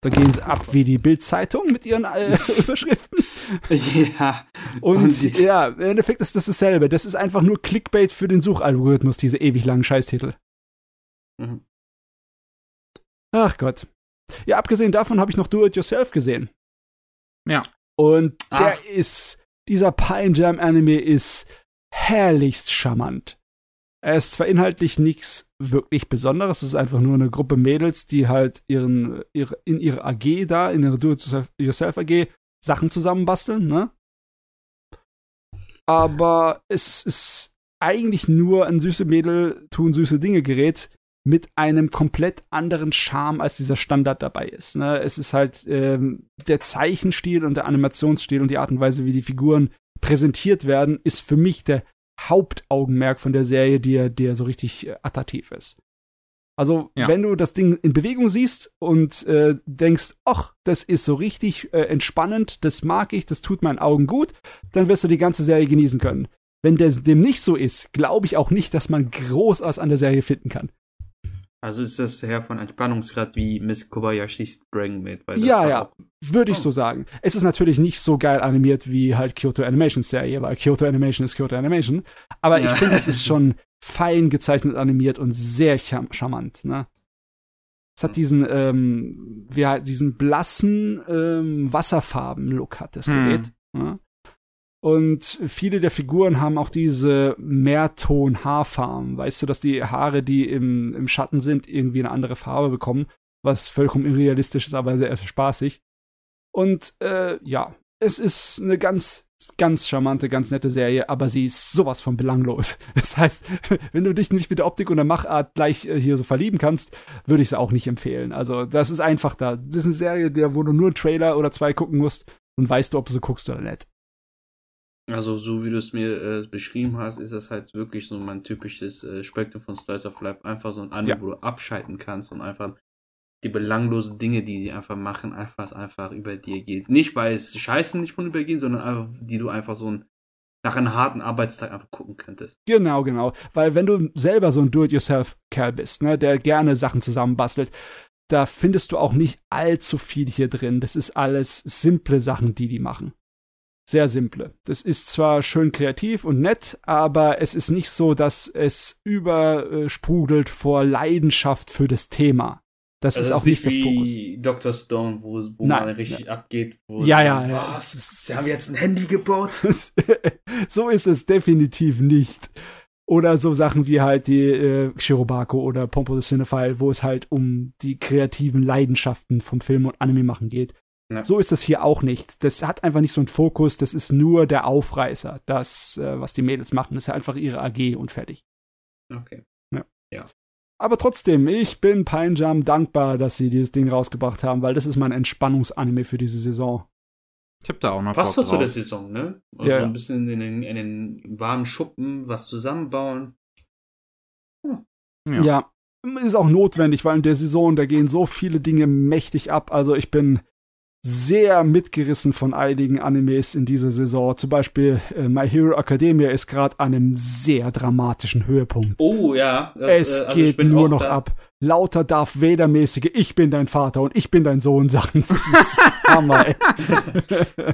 Da gehen sie ab wie die Bildzeitung mit ihren äh, Überschriften. Ja. Und, und ja, im Endeffekt ist das dasselbe. Das ist einfach nur Clickbait für den Suchalgorithmus, diese ewig langen Scheißtitel. Mhm. Ach Gott. Ja, abgesehen davon habe ich noch Do It Yourself gesehen. Ja. Und der Ach. ist, dieser Pine Jam Anime ist herrlichst charmant. Er ist zwar inhaltlich nichts wirklich Besonderes, es ist einfach nur eine Gruppe Mädels, die halt ihren, ihre, in ihrer AG da, in ihrer Do-it-yourself AG, Sachen zusammenbasteln, ne? Aber es ist eigentlich nur ein süße Mädel tun süße Dinge Gerät mit einem komplett anderen Charme, als dieser Standard dabei ist. Ne? Es ist halt ähm, der Zeichenstil und der Animationsstil und die Art und Weise, wie die Figuren präsentiert werden, ist für mich der Hauptaugenmerk von der Serie, der, der so richtig äh, attraktiv ist. Also, ja. wenn du das Ding in Bewegung siehst und äh, denkst, ach, das ist so richtig äh, entspannend, das mag ich, das tut meinen Augen gut, dann wirst du die ganze Serie genießen können. Wenn das dem nicht so ist, glaube ich auch nicht, dass man groß was an der Serie finden kann. Also ist das Herr von Entspannungsgrad wie Miss Kobayashis Dragon Maid? ja, ja, würde ich oh. so sagen. Es ist natürlich nicht so geil animiert wie halt Kyoto Animation Serie, weil Kyoto Animation ist Kyoto Animation. Aber ja. ich finde, es ist schon fein gezeichnet animiert und sehr charmant. Ne? Es hat diesen, ähm, wie, diesen blassen ähm, Wasserfarben-Look hat das. Gerät. Hm. Ne? Und viele der Figuren haben auch diese Mehrton-Haarfarben. Weißt du, dass die Haare, die im, im Schatten sind, irgendwie eine andere Farbe bekommen, was vollkommen irrealistisch ist, aber sehr, sehr spaßig. Und äh, ja, es ist eine ganz, ganz charmante, ganz nette Serie, aber sie ist sowas von belanglos. Das heißt, wenn du dich nicht mit der Optik und der Machart gleich äh, hier so verlieben kannst, würde ich sie auch nicht empfehlen. Also, das ist einfach da. Das ist eine Serie, wo du nur einen Trailer oder zwei gucken musst und weißt du, ob du so guckst oder nicht. Also, so wie du es mir äh, beschrieben hast, ist das halt wirklich so mein typisches äh, Spektrum von Slice of Life. Einfach so ein Anime, ja. wo du abschalten kannst und einfach die belanglosen Dinge, die sie einfach machen, einfach, einfach über dir geht. Nicht, weil es scheiße nicht von übergehen, sondern einfach, die du einfach so ein, nach einem harten Arbeitstag einfach gucken könntest. Genau, genau. Weil wenn du selber so ein Do-it-yourself-Kerl bist, ne, der gerne Sachen zusammenbastelt, da findest du auch nicht allzu viel hier drin. Das ist alles simple Sachen, die die machen sehr simple. Das ist zwar schön kreativ und nett, aber es ist nicht so, dass es übersprudelt vor Leidenschaft für das Thema. Das also ist auch nicht, nicht der Fokus. Dr. Stone, wo, wo Nein, man richtig ja. abgeht. ja, ja, ja. Was? Sie haben jetzt ein Handy gebaut. so ist es definitiv nicht. Oder so Sachen wie halt die äh, Shirobako oder Pompo the Cinephile, wo es halt um die kreativen Leidenschaften vom Film und Anime machen geht. Ja. So ist das hier auch nicht. Das hat einfach nicht so einen Fokus, das ist nur der Aufreißer. Das, äh, was die Mädels machen, ist ja einfach ihre AG und fertig. Okay. Ja. ja. Aber trotzdem, ich bin Pine Jam dankbar, dass sie dieses Ding rausgebracht haben, weil das ist mein Entspannungsanime für diese Saison. Ich hab da auch noch Passt doch zu der Saison, ne? Also ja. ein bisschen in den, in den warmen Schuppen was zusammenbauen. Hm. Ja. ja. Ist auch notwendig, weil in der Saison, da gehen so viele Dinge mächtig ab. Also ich bin sehr mitgerissen von einigen Animes in dieser Saison. Zum Beispiel äh, My Hero Academia ist gerade an einem sehr dramatischen Höhepunkt. Oh ja. Das, es äh, also geht nur noch da. ab. Lauter Darth Vader-mäßige Ich bin dein Vater und ich bin dein Sohn Sachen. Das ist Hammer, ey.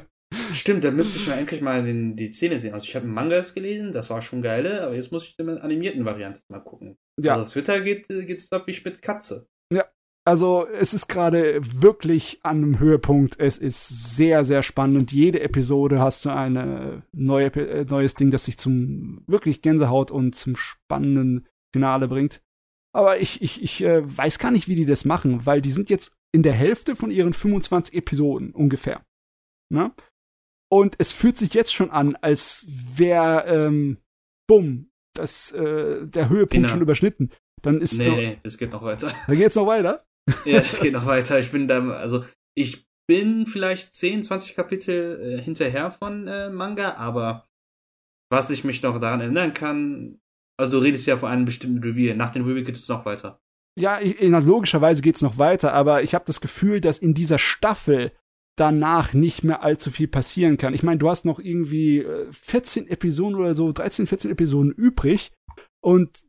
Stimmt, da müsste ich mal endlich mal den, die Szene sehen. Also ich habe Mangas gelesen, das war schon geil, aber jetzt muss ich in der animierten Variante mal gucken. Ja. Also Twitter geht, geht's ab wie mit Katze. Ja, also es ist gerade wirklich an einem Höhepunkt. Es ist sehr, sehr spannend. Und jede Episode hast du ein neue, äh, neues Ding, das sich zum wirklich Gänsehaut und zum spannenden Finale bringt. Aber ich, ich, ich äh, weiß gar nicht, wie die das machen, weil die sind jetzt in der Hälfte von ihren 25 Episoden ungefähr. Ne? Und es fühlt sich jetzt schon an, als wäre, ähm, bumm, das, äh, der Höhepunkt genau. schon überschnitten. Dann ist nee, so, nee, es geht noch weiter. Dann geht's noch weiter? ja, es geht noch weiter. Ich bin da, also ich bin vielleicht 10, 20 Kapitel äh, hinterher von äh, Manga, aber was ich mich noch daran erinnern kann, also du redest ja von einem bestimmten Reveal. Nach dem Reveal geht es noch weiter. Ja, ich, logischerweise geht es noch weiter, aber ich habe das Gefühl, dass in dieser Staffel danach nicht mehr allzu viel passieren kann. Ich meine, du hast noch irgendwie 14 äh, Episoden oder so, 13, 14 Episoden übrig und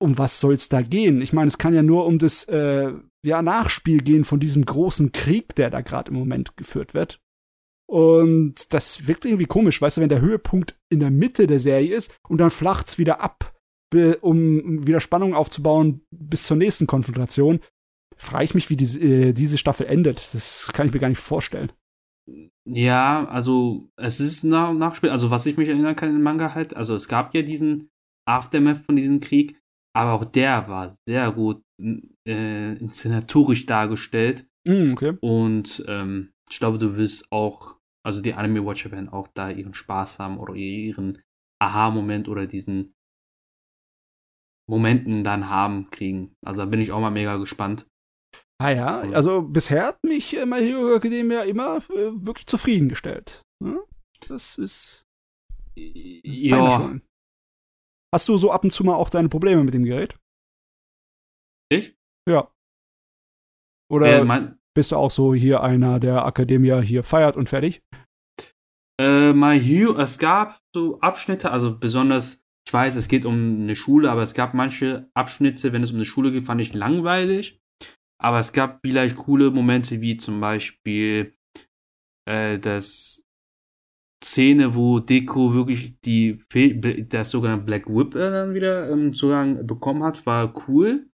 um was soll's da gehen? Ich meine, es kann ja nur um das äh, ja, Nachspiel gehen von diesem großen Krieg, der da gerade im Moment geführt wird. Und das wirkt irgendwie komisch, weißt du, wenn der Höhepunkt in der Mitte der Serie ist und dann flacht's wieder ab, um wieder Spannung aufzubauen bis zur nächsten Konfrontation. Frage ich mich, wie diese, äh, diese Staffel endet. Das kann ich mir gar nicht vorstellen. Ja, also es ist ein Nachspiel. Also was ich mich erinnern kann im Manga halt, also es gab ja diesen Aftermath von diesem Krieg aber auch der war sehr gut äh, inszenatorisch dargestellt. Mm, okay. Und ähm, ich glaube, du wirst auch, also die Anime-Watcher werden auch da ihren Spaß haben oder ihren Aha-Moment oder diesen Momenten dann haben, kriegen. Also da bin ich auch mal mega gespannt. Ah ja, also, bisher hat mich äh, My Hero Academia immer äh, wirklich zufriedengestellt. Hm? Das ist. Ja. Hast du so ab und zu mal auch deine Probleme mit dem Gerät? Ich? Ja. Oder äh, bist du auch so hier einer, der Akademia hier feiert und fertig? Äh, My Hero, es gab so Abschnitte, also besonders, ich weiß, es geht um eine Schule, aber es gab manche Abschnitte, wenn es um eine Schule geht, fand ich langweilig. Aber es gab vielleicht coole Momente, wie zum Beispiel äh, das Szene, wo Deko wirklich die das sogenannte Black Whip äh, dann wieder ähm, Zugang bekommen hat, war cool.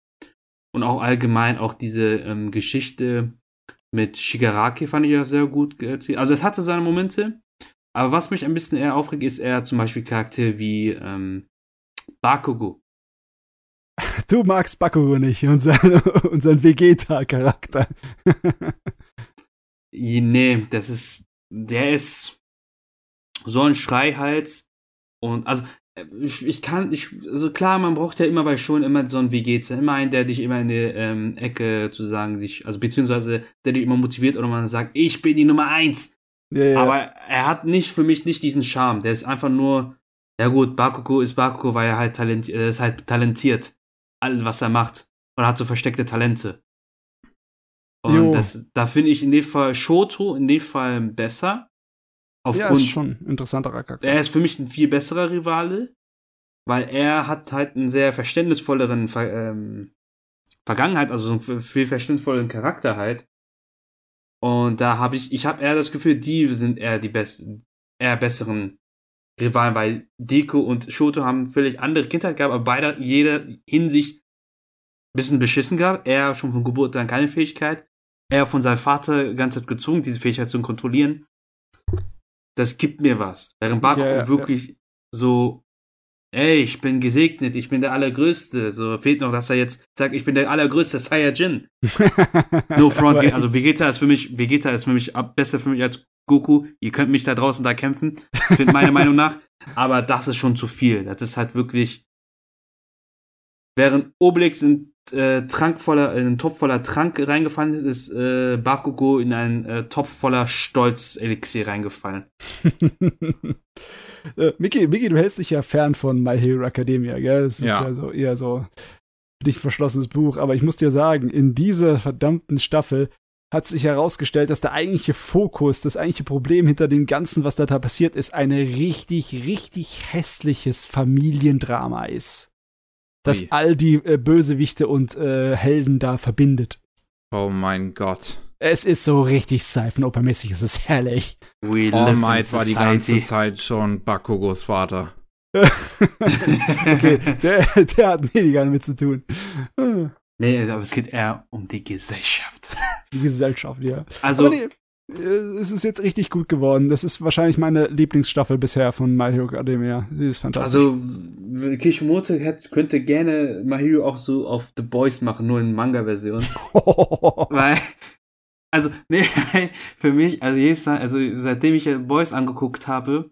Und auch allgemein auch diese ähm, Geschichte mit Shigaraki fand ich ja sehr gut erzählt. Also es hatte seine Momente. Aber was mich ein bisschen eher aufregt, ist eher zum Beispiel Charakter wie ähm, Bakugo. Du magst Bakugo nicht, unseren, unseren Vegeta-Charakter. nee, das ist. Der ist so ein Schreihals. Und also, ich, ich kann, ich, also klar, man braucht ja immer bei schon immer so einen Vegeta, immer einen, der dich immer in die ähm, Ecke zu sagen, dich, also beziehungsweise der dich immer motiviert oder man sagt, ich bin die Nummer eins. Ja, ja. Aber er hat nicht für mich nicht diesen Charme. Der ist einfach nur, ja gut, Bakugo ist Bakugo, weil er halt talentiert, er ist halt talentiert. All, was er macht. Und hat so versteckte Talente. Und das, da finde ich in dem Fall Shoto in dem Fall besser. Aufgrund, ja, ist schon ein interessanterer Charakter. Er ist für mich ein viel besserer Rivale, weil er hat halt einen sehr verständnisvolleren Ver ähm, Vergangenheit, also so einen viel verständnisvolleren Charakter halt. Und da habe ich, ich habe eher das Gefühl, die sind eher die besten, eher besseren Rivalen, weil Deko und Shoto haben völlig andere Kindheit gehabt, aber beide jeder Hinsicht ein bisschen beschissen gehabt. Er schon von Geburt an keine Fähigkeit. Er von seinem Vater ganz Zeit gezwungen, diese Fähigkeit zu kontrollieren das gibt mir was. Während Bakugo ja, ja, wirklich ja. so, ey, ich bin gesegnet, ich bin der Allergrößte. So fehlt noch, dass er jetzt sagt, ich bin der allergrößte Saiyajin. no front, also Vegeta ist für mich, Vegeta ist für mich besser für mich als Goku. Ihr könnt mich da draußen da kämpfen, finde meiner Meinung nach. Aber das ist schon zu viel. Das ist halt wirklich. Während Obelix in äh, Trank voller, in einen Topf voller Trank reingefallen ist, ist äh, Bakugo in einen äh, Topf voller Stolz-Elixier reingefallen. äh, Miki, Miki, du hältst dich ja fern von My Hero Academia, gell? Das ja. ist ja so eher so dicht verschlossenes Buch. Aber ich muss dir sagen, in dieser verdammten Staffel hat sich herausgestellt, dass der eigentliche Fokus, das eigentliche Problem hinter dem Ganzen, was da, da passiert ist, ein richtig, richtig hässliches Familiendrama ist das Wie? all die äh, Bösewichte und äh, Helden da verbindet. Oh mein Gott. Es ist so richtig Seifenopermäßig, es ist herrlich. We All Might war die ganze Zeit schon Bakugos Vater. okay, der, der hat weniger damit zu tun. Nee, aber es geht eher um die Gesellschaft. Die Gesellschaft, ja. Also, Aber nee, es ist jetzt richtig gut geworden. Das ist wahrscheinlich meine Lieblingsstaffel bisher von My Hero Academia. Sie ist fantastisch. also Kishimoto hätte, könnte gerne Mahiro auch so auf The Boys machen, nur in Manga-Version. Weil, also, nee, für mich, also jedes Mal, also seitdem ich ja Boys angeguckt habe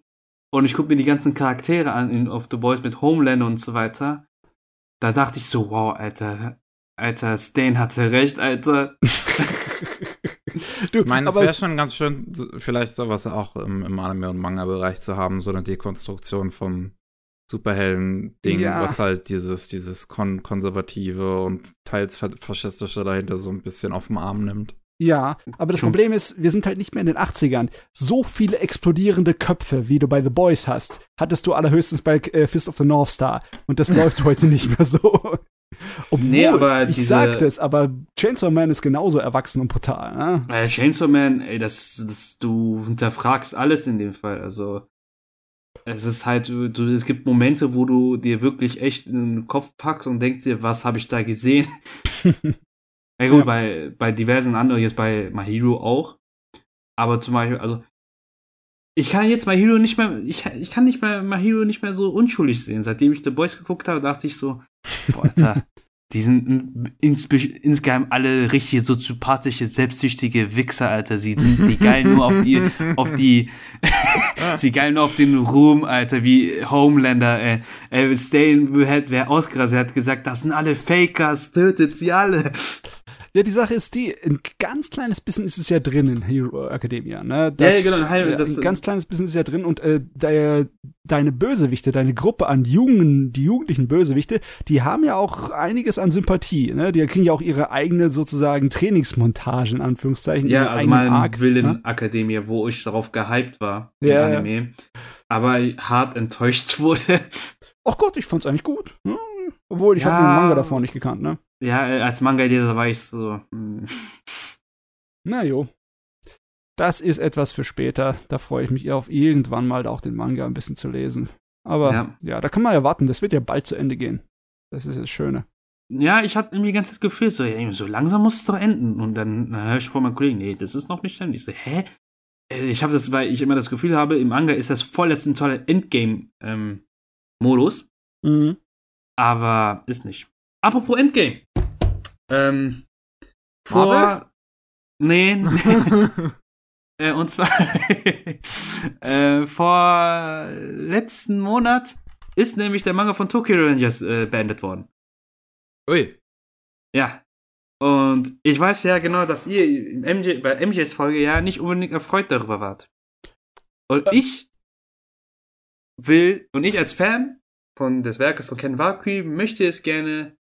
und ich gucke mir die ganzen Charaktere an in, auf The Boys mit Homelander und so weiter, da dachte ich so, wow, Alter, Alter, Stan hatte recht, Alter. du, Ich meine, es wäre schon ganz schön, so- vielleicht sowas auch im, im Anime- und Manga-Bereich zu haben, so eine Dekonstruktion vom Superhelden-Ding, Ja. was halt dieses, dieses kon konservative und teils fa- faschistische dahinter so ein bisschen auf den Arm nimmt. Ja, aber das. Problem ist, wir sind halt nicht mehr in den 80ern. So viele explodierende Köpfe, wie du bei The Boys hast, hattest du allerhöchstens bei äh, Fist of the North Star. Und das läuft heute nicht mehr so. Obwohl, Nee, aber ich diese- sag das, aber Chainsaw Man ist genauso erwachsen und brutal. Ne? Äh, Chainsaw Man, ey, das, das, du hinterfragst alles in dem Fall. Also, es ist halt, du- es gibt Momente, wo du dir wirklich echt in den Kopf packst und denkst dir, was habe ich da gesehen? ja gut, Ja. bei, bei diversen anderen, jetzt bei My Hero auch. Aber zum Beispiel, also, ich kann jetzt My Hero nicht mehr, ich, ich kann nicht mehr My Hero nicht mehr so unschuldig sehen. Seitdem ich The Boys geguckt habe, dachte ich so, boah, Alter, die sind insbe- insgeheim alle richtig so sympathische, selbstsüchtige Wichser, Alter. Sie sind die geil nur auf die, auf die, sie geil nur auf den Ruhm, Alter, wie Homelander, äh, äh Stain hätte, wäre ausgerastet, er hat gesagt, das sind alle Fakers, tötet sie alle. Ja, die Sache ist die, ein ganz kleines bisschen ist es ja drin in Hero Academia, ne? Ja, ja, genau, Hero- ja, das- ein ganz kleines bisschen ist ja drin und äh, der, deine Bösewichte, deine Gruppe an Jungen, die jugendlichen Bösewichte, die haben ja auch einiges an Sympathie, ne? Die kriegen ja auch ihre eigene sozusagen Trainingsmontage, in Anführungszeichen. Ja, also mein Arc, Willen ne? Wo ich darauf gehypt war, im Ja, ja. Anime. Aber hart enttäuscht wurde. Ach Gott, ich fand's eigentlich gut. Hm? Obwohl, ich Ja. habe den Manga davor nicht gekannt, ne? Ja, äh, als Manga-Leser war ich so, hm. Na jo. Das ist etwas für später. Da freue ich mich auf irgendwann mal auch den Manga ein bisschen zu lesen. Aber ja. Ja. da kann man ja warten. Das wird ja bald zu Ende gehen. Das ist das Schöne. Ja, ich hatte irgendwie die ganze Zeit das Gefühl, so, so langsam muss es doch enden. Und dann höre ich vor meinem Kollegen, nee, das ist noch nicht zu Ende. Ich so, hä? Äh, Ich habe das, weil ich immer das Gefühl habe, im Manga ist das vorletzte tolle Endgame-Modus. Mhm. Aber ist nicht. Apropos Endgame. Ähm, vor. Marvel? Nee. äh, und zwar äh, vor letzten Monat ist nämlich der Manga von Tokyo Rangers äh, beendet worden. Ui. Ja. Und ich weiß ja genau, dass ihr MJ, bei MJs Folge ja nicht unbedingt erfreut darüber wart. Und ich will, und ich als Fan von des Werkes von Ken Valkyrie möchte es gerne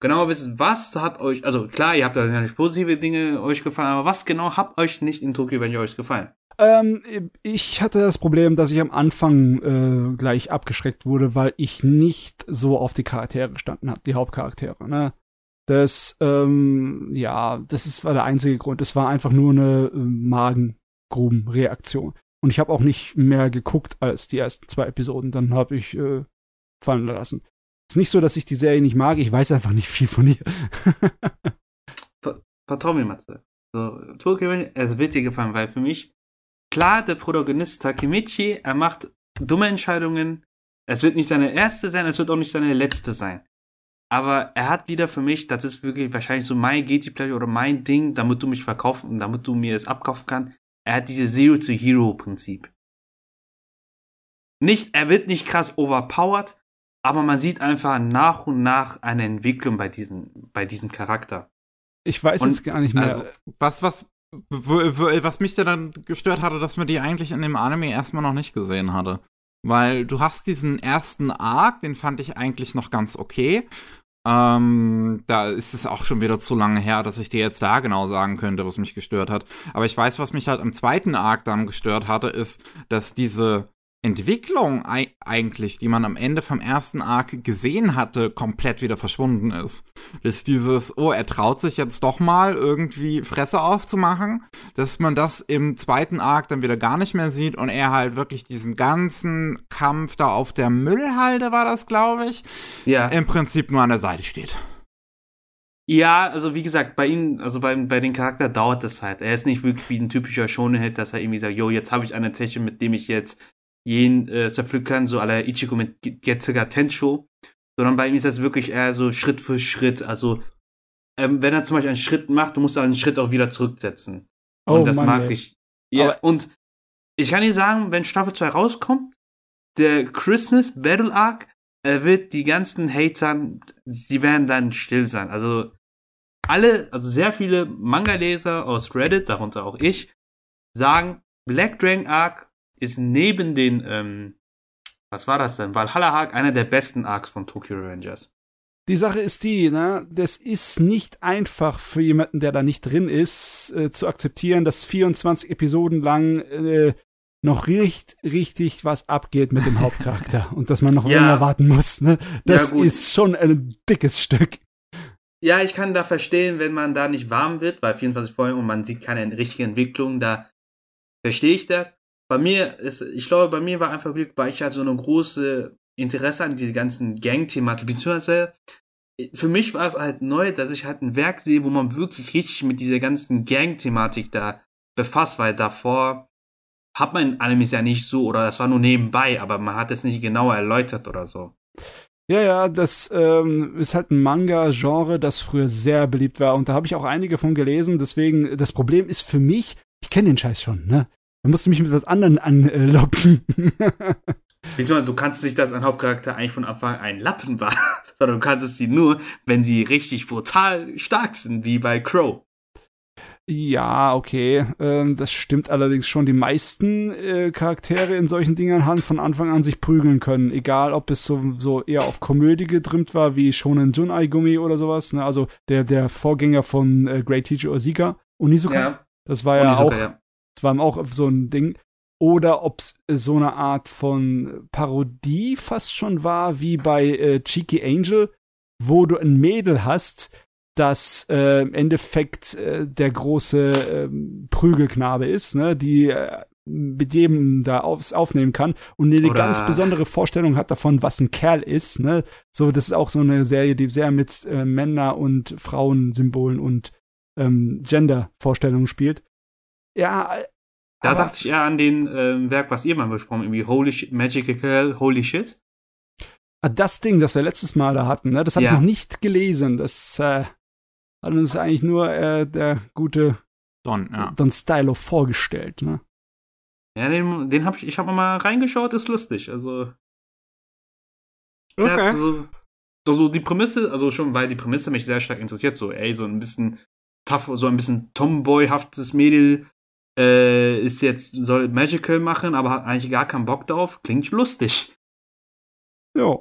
genauer wissen, was hat euch, also klar, ihr habt da natürlich positive Dinge euch gefallen, aber was genau hat euch nicht in Tokyo Avenger euch gefallen? Ähm, ich hatte das Problem, dass ich am Anfang äh, gleich abgeschreckt wurde, weil ich nicht so auf die Charaktere gestanden habe, die Hauptcharaktere. Ne? Das, ähm, ja, das ist, war der einzige Grund. Es war einfach nur eine äh, Magengrubenreaktion. Und ich habe auch nicht mehr geguckt als die ersten zwei Episoden. Dann habe ich äh, fallen lassen. Ist nicht so, dass ich die Serie nicht mag. Ich weiß einfach nicht viel von ihr. Vertrau mir, Matze. So, Tokyo es wird dir gefallen, weil für mich, klar, der Protagonist Takemichi, er macht dumme Entscheidungen. Es wird nicht seine erste sein, es wird auch nicht seine letzte sein. Aber er hat wieder für mich, das ist wirklich wahrscheinlich so mein Guilty Pleasure oder mein Ding, damit du mich verkaufen, damit du mir es abkaufen kannst. Er hat diese Zero-to-Hero-Prinzip. Nicht, er wird nicht krass overpowered, aber man sieht einfach nach und nach eine Entwicklung bei diesem, bei diesem Charakter. Ich weiß Und- jetzt gar nicht mehr. Also, was, was, was mich dann gestört hatte, dass man die eigentlich in dem Anime erstmal noch nicht gesehen hatte. Weil du hast diesen ersten Arc, den fand ich eigentlich noch ganz okay. Ähm, da ist es auch schon wieder zu lange her, dass ich dir jetzt da genau sagen könnte, was mich gestört hat. Aber ich weiß, was mich halt am zweiten Arc dann gestört hatte, ist, dass diese Entwicklung ei- eigentlich, die man am Ende vom ersten Arc gesehen hatte, komplett wieder verschwunden ist. Dass dieses, oh, er traut sich jetzt doch mal irgendwie Fresse aufzumachen, dass man das im zweiten Arc dann wieder gar nicht mehr sieht und er halt wirklich diesen ganzen Kampf da auf der Müllhalde war das, glaube ich, Ja. im Prinzip nur an der Seite steht. Ja, also wie gesagt, bei ihm, also bei, bei den Charakter dauert das halt. Er ist nicht wirklich wie ein typischer Shonen-Hit, dass er irgendwie sagt, yo, jetzt habe ich eine Technik, mit dem ich jetzt jeden äh, zerpflücken kann, so aller Ichigo mit Getsuga Tensho. Sondern bei ihm ist das wirklich eher so Schritt für Schritt. Also, ähm, wenn er zum Beispiel einen Schritt macht, du musst einen Schritt auch wieder zurücksetzen. Und Oh das Mann, mag ey. ich. Ja, Aber- und ich kann dir sagen, wenn Staffel 2 rauskommt, der Christmas Battle Arc, er wird die ganzen Hatern, die werden dann still sein. Also alle, also sehr viele Manga-Leser aus Reddit, darunter auch ich, sagen, Black Dragon Arc ist neben den, ähm, was war das denn? Valhalla Arc einer der besten Arcs von Tokyo Revengers. Die Sache ist die, ne, das ist nicht einfach für jemanden, der da nicht drin ist, äh, zu akzeptieren, dass 24 Episoden lang äh, noch richtig, richtig was abgeht mit dem Hauptcharakter und dass man noch Ja. länger warten muss. Ne? Das Ja, ist schon ein dickes Stück. Ja, ich kann da verstehen, wenn man da nicht warm wird, bei 24 Folgen und man sieht keine richtige Entwicklung, da verstehe ich das. Bei mir ist, ich glaube, bei mir war einfach wirklich, weil ich halt so eine große Interesse an diese ganzen Gang-Thematik, beziehungsweise für mich war es halt neu, dass ich halt ein Werk sehe, wo man wirklich richtig mit dieser ganzen Gang-Thematik da befasst, weil davor hat man Animes ja nicht so, oder das war nur nebenbei, aber man hat es nicht genauer erläutert oder so. Ja, ja, das ähm, ist halt ein Manga-Genre, das früher sehr beliebt war. Und da habe ich auch einige von gelesen. Deswegen, das Problem ist für mich, ich kenne den Scheiß schon, ne? Da musst du mich mit was anderem anlocken. Beziehungsweise du kannst nicht, dass ein Hauptcharakter eigentlich von Anfang an ein Lappen war, sondern du kannst sie nur, wenn sie richtig brutal stark sind, wie bei Crow. ja, okay. Ähm, das stimmt allerdings schon. Die meisten äh, Charaktere in solchen Dingern haben von Anfang an sich prügeln können. Egal, ob es so, so eher auf Komödie getrimmt war, wie Shonen Junai Gumi oder sowas. Ne? Also der, der Vorgänger von äh, Great Teacher Osika, Onizuka. Das war ja Onizuka, auch ja. Das war auch so ein Ding. Oder ob es so eine Art von Parodie fast schon war, wie bei äh, Cheeky Angel, wo du ein Mädel hast, das äh, im Endeffekt äh, der große ähm, Prügelknabe ist, ne, die äh, mit jedem da aufs, aufnehmen kann und eine Oder- ganz besondere Vorstellung hat davon, was ein Kerl ist. Ne? So, das ist auch so eine Serie, die sehr mit äh, Männer- und Frauensymbolen und ähm, Gender-Vorstellungen spielt. Ja, Da dachte ich eher an den ähm, Werk, was ihr mal besprochen habt, irgendwie Holy Shit, Magical Girl, Holy Shit. Ah, Das Ding, das wir letztes Mal da hatten, ne, das habe Ja. ich noch nicht gelesen. Das äh, hat uns eigentlich nur äh, der gute Don, ja. Don Stylo vorgestellt. Ne? Ja, den, den hab ich, ich habe mal reingeschaut, ist lustig. Also, Okay. so, so, so die Prämisse, also schon, weil die Prämisse mich sehr stark interessiert, so, ey, so ein bisschen tough, so ein bisschen Tomboy-haftes Mädel äh, ist jetzt, soll Magical machen, aber hat eigentlich gar keinen Bock drauf. Klingt lustig. Ja.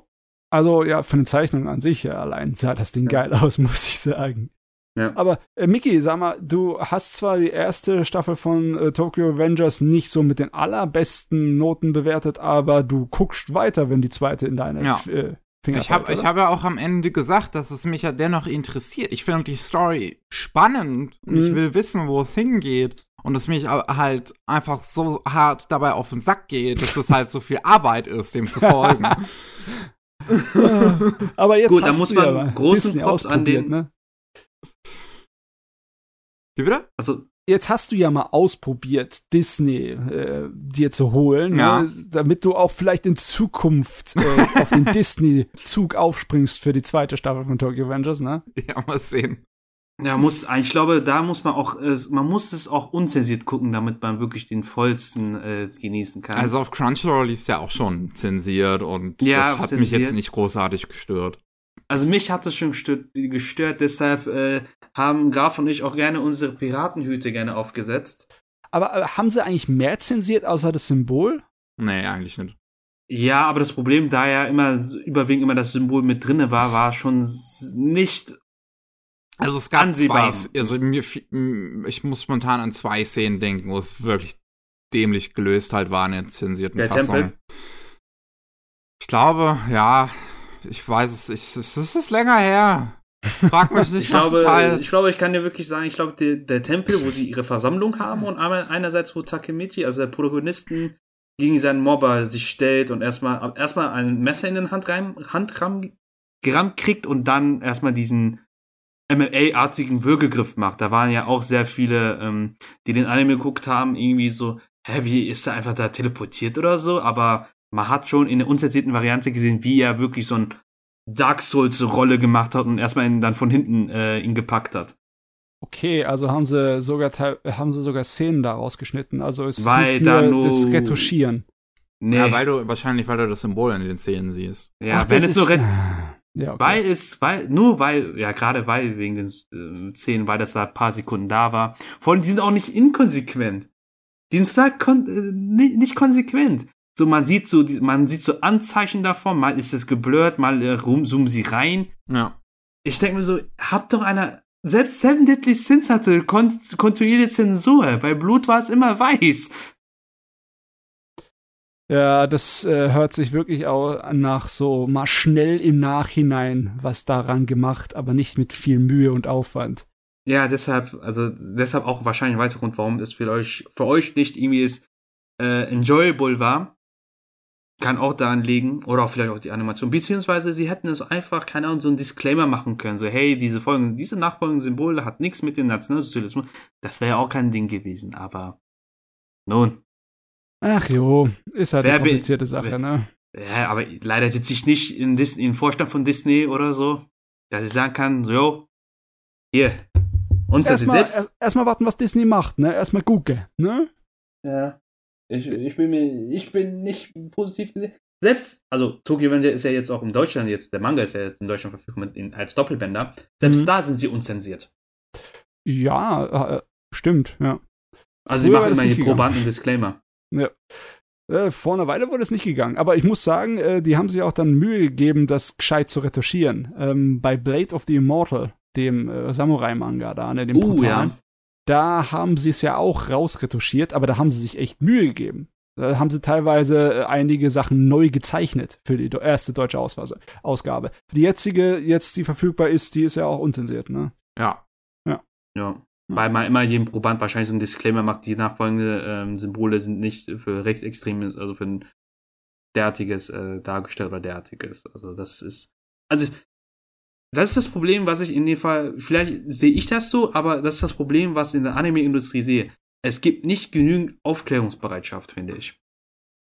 Also ja, von den Zeichnungen an sich ja, allein sah das Ding Ja. geil aus, muss ich sagen. Ja. Aber äh, Miki, sag mal, du hast zwar die erste Staffel von äh, Tokyo Avengers nicht so mit den allerbesten Noten bewertet, aber du guckst weiter, wenn die zweite in deine Ja. Äh, Finger Ich habe ich hab ja auch am Ende gesagt, dass es mich ja dennoch interessiert. Ich finde die Story spannend und ich Mhm. will wissen, wo es hingeht. Und es mich halt einfach so hart dabei auf den Sack geht, dass es halt so viel Arbeit ist, dem zu folgen. aber jetzt Gut, da hast muss du man ja mal großen Disney Props an ausprobiert, den- ne? Wie bitte? Also, jetzt hast du ja mal ausprobiert, Disney äh, dir zu holen, Ja. ne? damit du auch vielleicht in Zukunft äh, auf den Disney-Zug aufspringst für die zweite Staffel von Tokyo Avengers, ne? Ja, mal sehen. Ja, muss, ich glaube, da muss man auch, äh, man muss es auch unzensiert gucken, damit man wirklich den vollsten äh, genießen kann. Also auf Crunchyroll lief es ja auch schon zensiert und Ja, das hat mich zensiert. jetzt nicht großartig gestört. Also mich hat es schon gestört, gestört deshalb äh, haben Graf und ich auch gerne unsere Piratenhüte gerne aufgesetzt. Aber äh, haben sie eigentlich mehr zensiert außer das Symbol? Nee, eigentlich nicht. Ja, aber das Problem, da ja immer überwiegend immer das Symbol mit drinne war, war schon nicht. Also es gab Ansehbar. zwei, also mir, ich muss spontan an zwei Szenen denken, wo es wirklich dämlich gelöst halt war in der zensierten Der Fassung. Tempel? Ich glaube, ja, ich weiß es, ich, es es ist länger her. Frag mich nicht Ich glaube, Details. ich glaube, ich kann dir wirklich sagen, ich glaube, der, der Tempel, wo sie ihre Versammlung haben und einmal einerseits, wo Takemichi, also der Protagonisten, gegen seinen Mobber sich stellt und erstmal erstmal ein Messer in den Hand rein, Hand ram, kriegt und dann erstmal diesen MMA-artigen Würgegriff macht. Da waren ja auch sehr viele, ähm, die den Anime geguckt haben, irgendwie so, hä, wie ist er einfach da teleportiert oder so? Aber man hat schon in der unzensierten Variante gesehen, wie er wirklich so ein Dark Souls-Rolle gemacht hat und erstmal ihn dann von hinten äh, ihn gepackt hat. Okay, also haben sie sogar haben sie sogar Szenen daraus geschnitten. Also es Weil ist nicht da nur nur- das Retuschieren. Nee, Ja, weil du, wahrscheinlich, weil du das Symbol in den Szenen siehst. ja, Ach, wenn es nur ist- Ret Ja, okay. Weil es, weil, nur weil, ja, gerade weil, wegen den äh, Szenen, weil das da ein paar Sekunden da war. Vor allem, die sind auch nicht inkonsequent. Die sind total kon äh, nicht, nicht konsequent. So, man sieht so, die, man sieht so Anzeichen davon, mal ist es geblurrt, mal äh, rum, zoomen sie rein. Ja. Ich denke mir so, habt doch einer, selbst Seven Deadly Sins hatte kon kontinuierliche Zensur. Bei Blut war es immer weiß. Ja, das äh, hört sich wirklich auch nach so mal schnell im Nachhinein was daran gemacht, aber nicht mit viel Mühe und Aufwand. Ja, deshalb, also deshalb auch wahrscheinlich ein weiterer Grund, warum es für euch, für euch nicht irgendwie ist, äh, enjoyable war. Kann auch daran liegen, oder auch vielleicht auch die Animation. Beziehungsweise sie hätten es einfach, keine Ahnung, so einen Disclaimer machen können. So, hey, diese Folgen, diese nachfolgenden Symbole hat nichts mit dem Nationalsozialismus. Das wäre ja auch kein Ding gewesen, aber nun. Ach jo, ist halt Wer eine bin- komplizierte Sache, wer- ne? Ja, aber leider sitze ich nicht in Disney, im Vorstand von Disney oder so, dass ich sagen kann, so, jo, hier, uns das Erstmal selbst. erst- erstmal warten, was Disney macht, ne? Erstmal gucken, ne? Ja. Ich, ich bin mir, ich bin nicht positiv gesehen. Selbst, also Tokyo Avenger ist ja jetzt auch in Deutschland jetzt, der Manga ist ja jetzt in Deutschland verfügbar mit in, als Doppelbänder. Selbst Mhm. da sind sie unzensiert. Ja, äh, stimmt, ja. Also sie Früher war machen immer hier gegangen. Disclaimer. Äh, vor einer Weile wurde es nicht gegangen. Aber ich muss sagen, äh, die haben sich auch dann Mühe gegeben, das gescheit zu retuschieren. Ähm, bei Blade of the Immortal, dem äh, Samurai-Manga da, ne, dem Uh, brutalen, ja. da haben sie es ja auch rausretuschiert, aber da haben sie sich echt Mühe gegeben. Da haben sie teilweise äh, einige Sachen neu gezeichnet für die erste deutsche Ausgabe. Die jetzige, jetzt die verfügbar ist, die ist ja auch unzensiert, ne? Ja. Ja. Weil man immer jedem Proband wahrscheinlich so ein Disclaimer macht, die nachfolgenden ähm, Symbole sind nicht für rechtsextremes, also für ein derartiges äh, dargestellt oder derartiges. Also das ist, also das ist das Problem, was ich in dem Fall, vielleicht sehe ich das so, aber das ist das Problem, was in der Anime-Industrie sehe. Es gibt nicht genügend Aufklärungsbereitschaft, finde ich.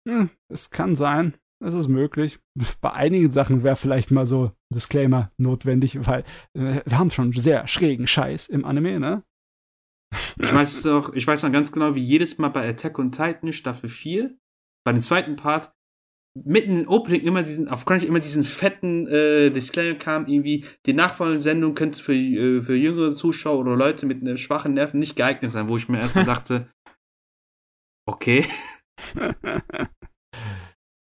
Hm, es kann sein. Es ist möglich. Bei einigen Sachen wäre vielleicht mal so ein Disclaimer notwendig, weil äh, wir haben schon sehr schrägen Scheiß im Anime, ne? Ich weiß doch, ich weiß noch ganz genau, wie jedes Mal bei Attack on Titan Staffel 4, bei dem zweiten Part, mitten im Opening immer diesen, auf Crunchy immer diesen fetten äh, Disclaimer kam, irgendwie, die nachfolgende Sendung könnte für, äh, für jüngere Zuschauer oder Leute mit äh, schwachen Nerven nicht geeignet sein, wo ich mir erstmal dachte, okay.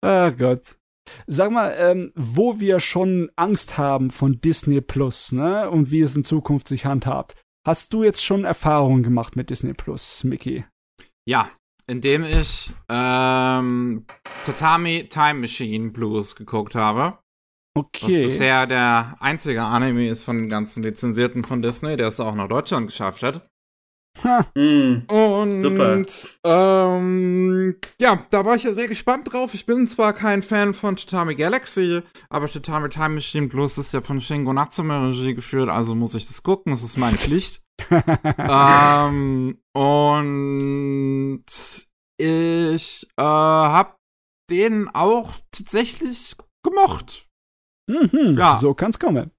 Ah Gott. Sag mal, ähm, wo wir schon Angst haben von Disney Plus, ne? Und wie es in Zukunft sich handhabt. Hast du jetzt schon Erfahrungen gemacht mit Disney Plus, Mickey? Ja, indem ich ähm, Tatami Time Machine Blues geguckt habe. Was Okay. bisher der einzige Anime ist von den ganzen Lizenzierten von Disney, der es auch nach Deutschland geschafft hat. Ha, Mm, Und Super. Ähm, ja, da war ich ja sehr gespannt drauf. Ich bin zwar kein Fan von Tatami Galaxy, aber Tatami Time Machine Plus ist ja von Shingo Natsume Regie geführt, also muss ich das gucken, das ist meine Pflicht. ähm, und ich äh, hab den auch tatsächlich gemocht. mhm, Ja. So kann's kommen.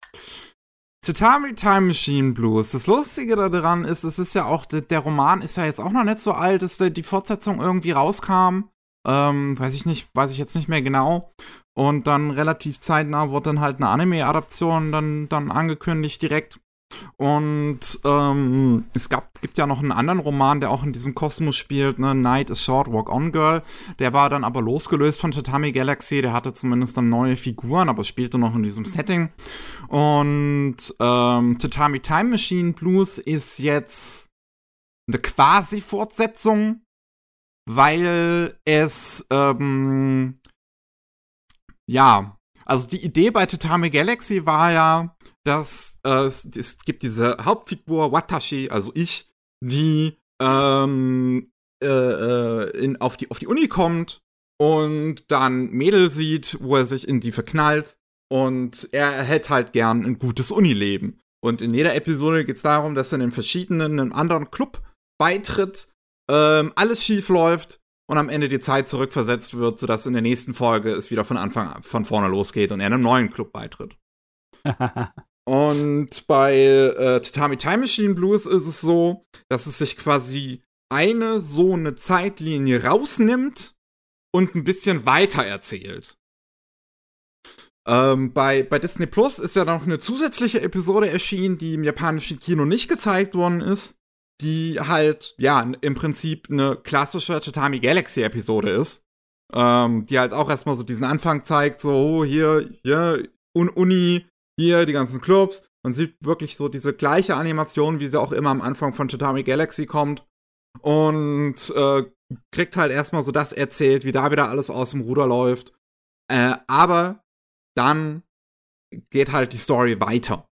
Tatami Time Machine Blues. Das Lustige daran ist, es ist ja auch, der, Roman ist ja jetzt auch noch nicht so alt, dass die Fortsetzung irgendwie rauskam. Ähm, weiß ich nicht, weiß ich jetzt nicht mehr genau. Und dann relativ zeitnah wurde dann halt eine Anime-Adaption dann, dann angekündigt direkt. Und ähm, es gab, gibt ja noch einen anderen Roman, der auch in diesem Kosmos spielt, ne? Night is Short, Walk On Girl. Der war dann aber losgelöst von Tatami Galaxy. Der hatte zumindest dann neue Figuren, aber spielte noch in diesem Setting. Und ähm, Tatami Time Machine Blues ist jetzt eine Quasi-Fortsetzung, weil es ähm, ja, also die Idee bei Tatami Galaxy war ja, dass äh, es, es gibt diese Hauptfigur Watashi, also ich, die ähm, äh, äh, in, auf, die, auf die Uni kommt und dann Mädel sieht, wo er sich in die verknallt und er hätte halt gern ein gutes Unileben. Und in jeder Episode geht es darum, dass er in den verschiedenen einem anderen Club beitritt, ähm, alles schief läuft und am Ende die Zeit zurückversetzt wird, sodass in der nächsten Folge es wieder von Anfang von vorne losgeht und er einem neuen Club beitritt. und bei äh, Tatami Time Machine Blues ist es so, dass es sich quasi eine so eine Zeitlinie rausnimmt und ein bisschen weiter erzählt. Ähm, bei, bei Disney Plus ist ja noch eine zusätzliche Episode erschienen, die im japanischen Kino nicht gezeigt worden ist, die halt, ja, im Prinzip eine klassische Tatami Galaxy Episode ist. Ähm, die halt auch erstmal so diesen Anfang zeigt, so, oh, hier, Un Uni, hier, die ganzen Clubs. Man sieht wirklich so diese gleiche Animation, wie sie auch immer am Anfang von Tatami Galaxy kommt. Und äh, kriegt halt erstmal so das erzählt, wie da wieder alles aus dem Ruder läuft. Äh, aber dann geht halt die Story weiter.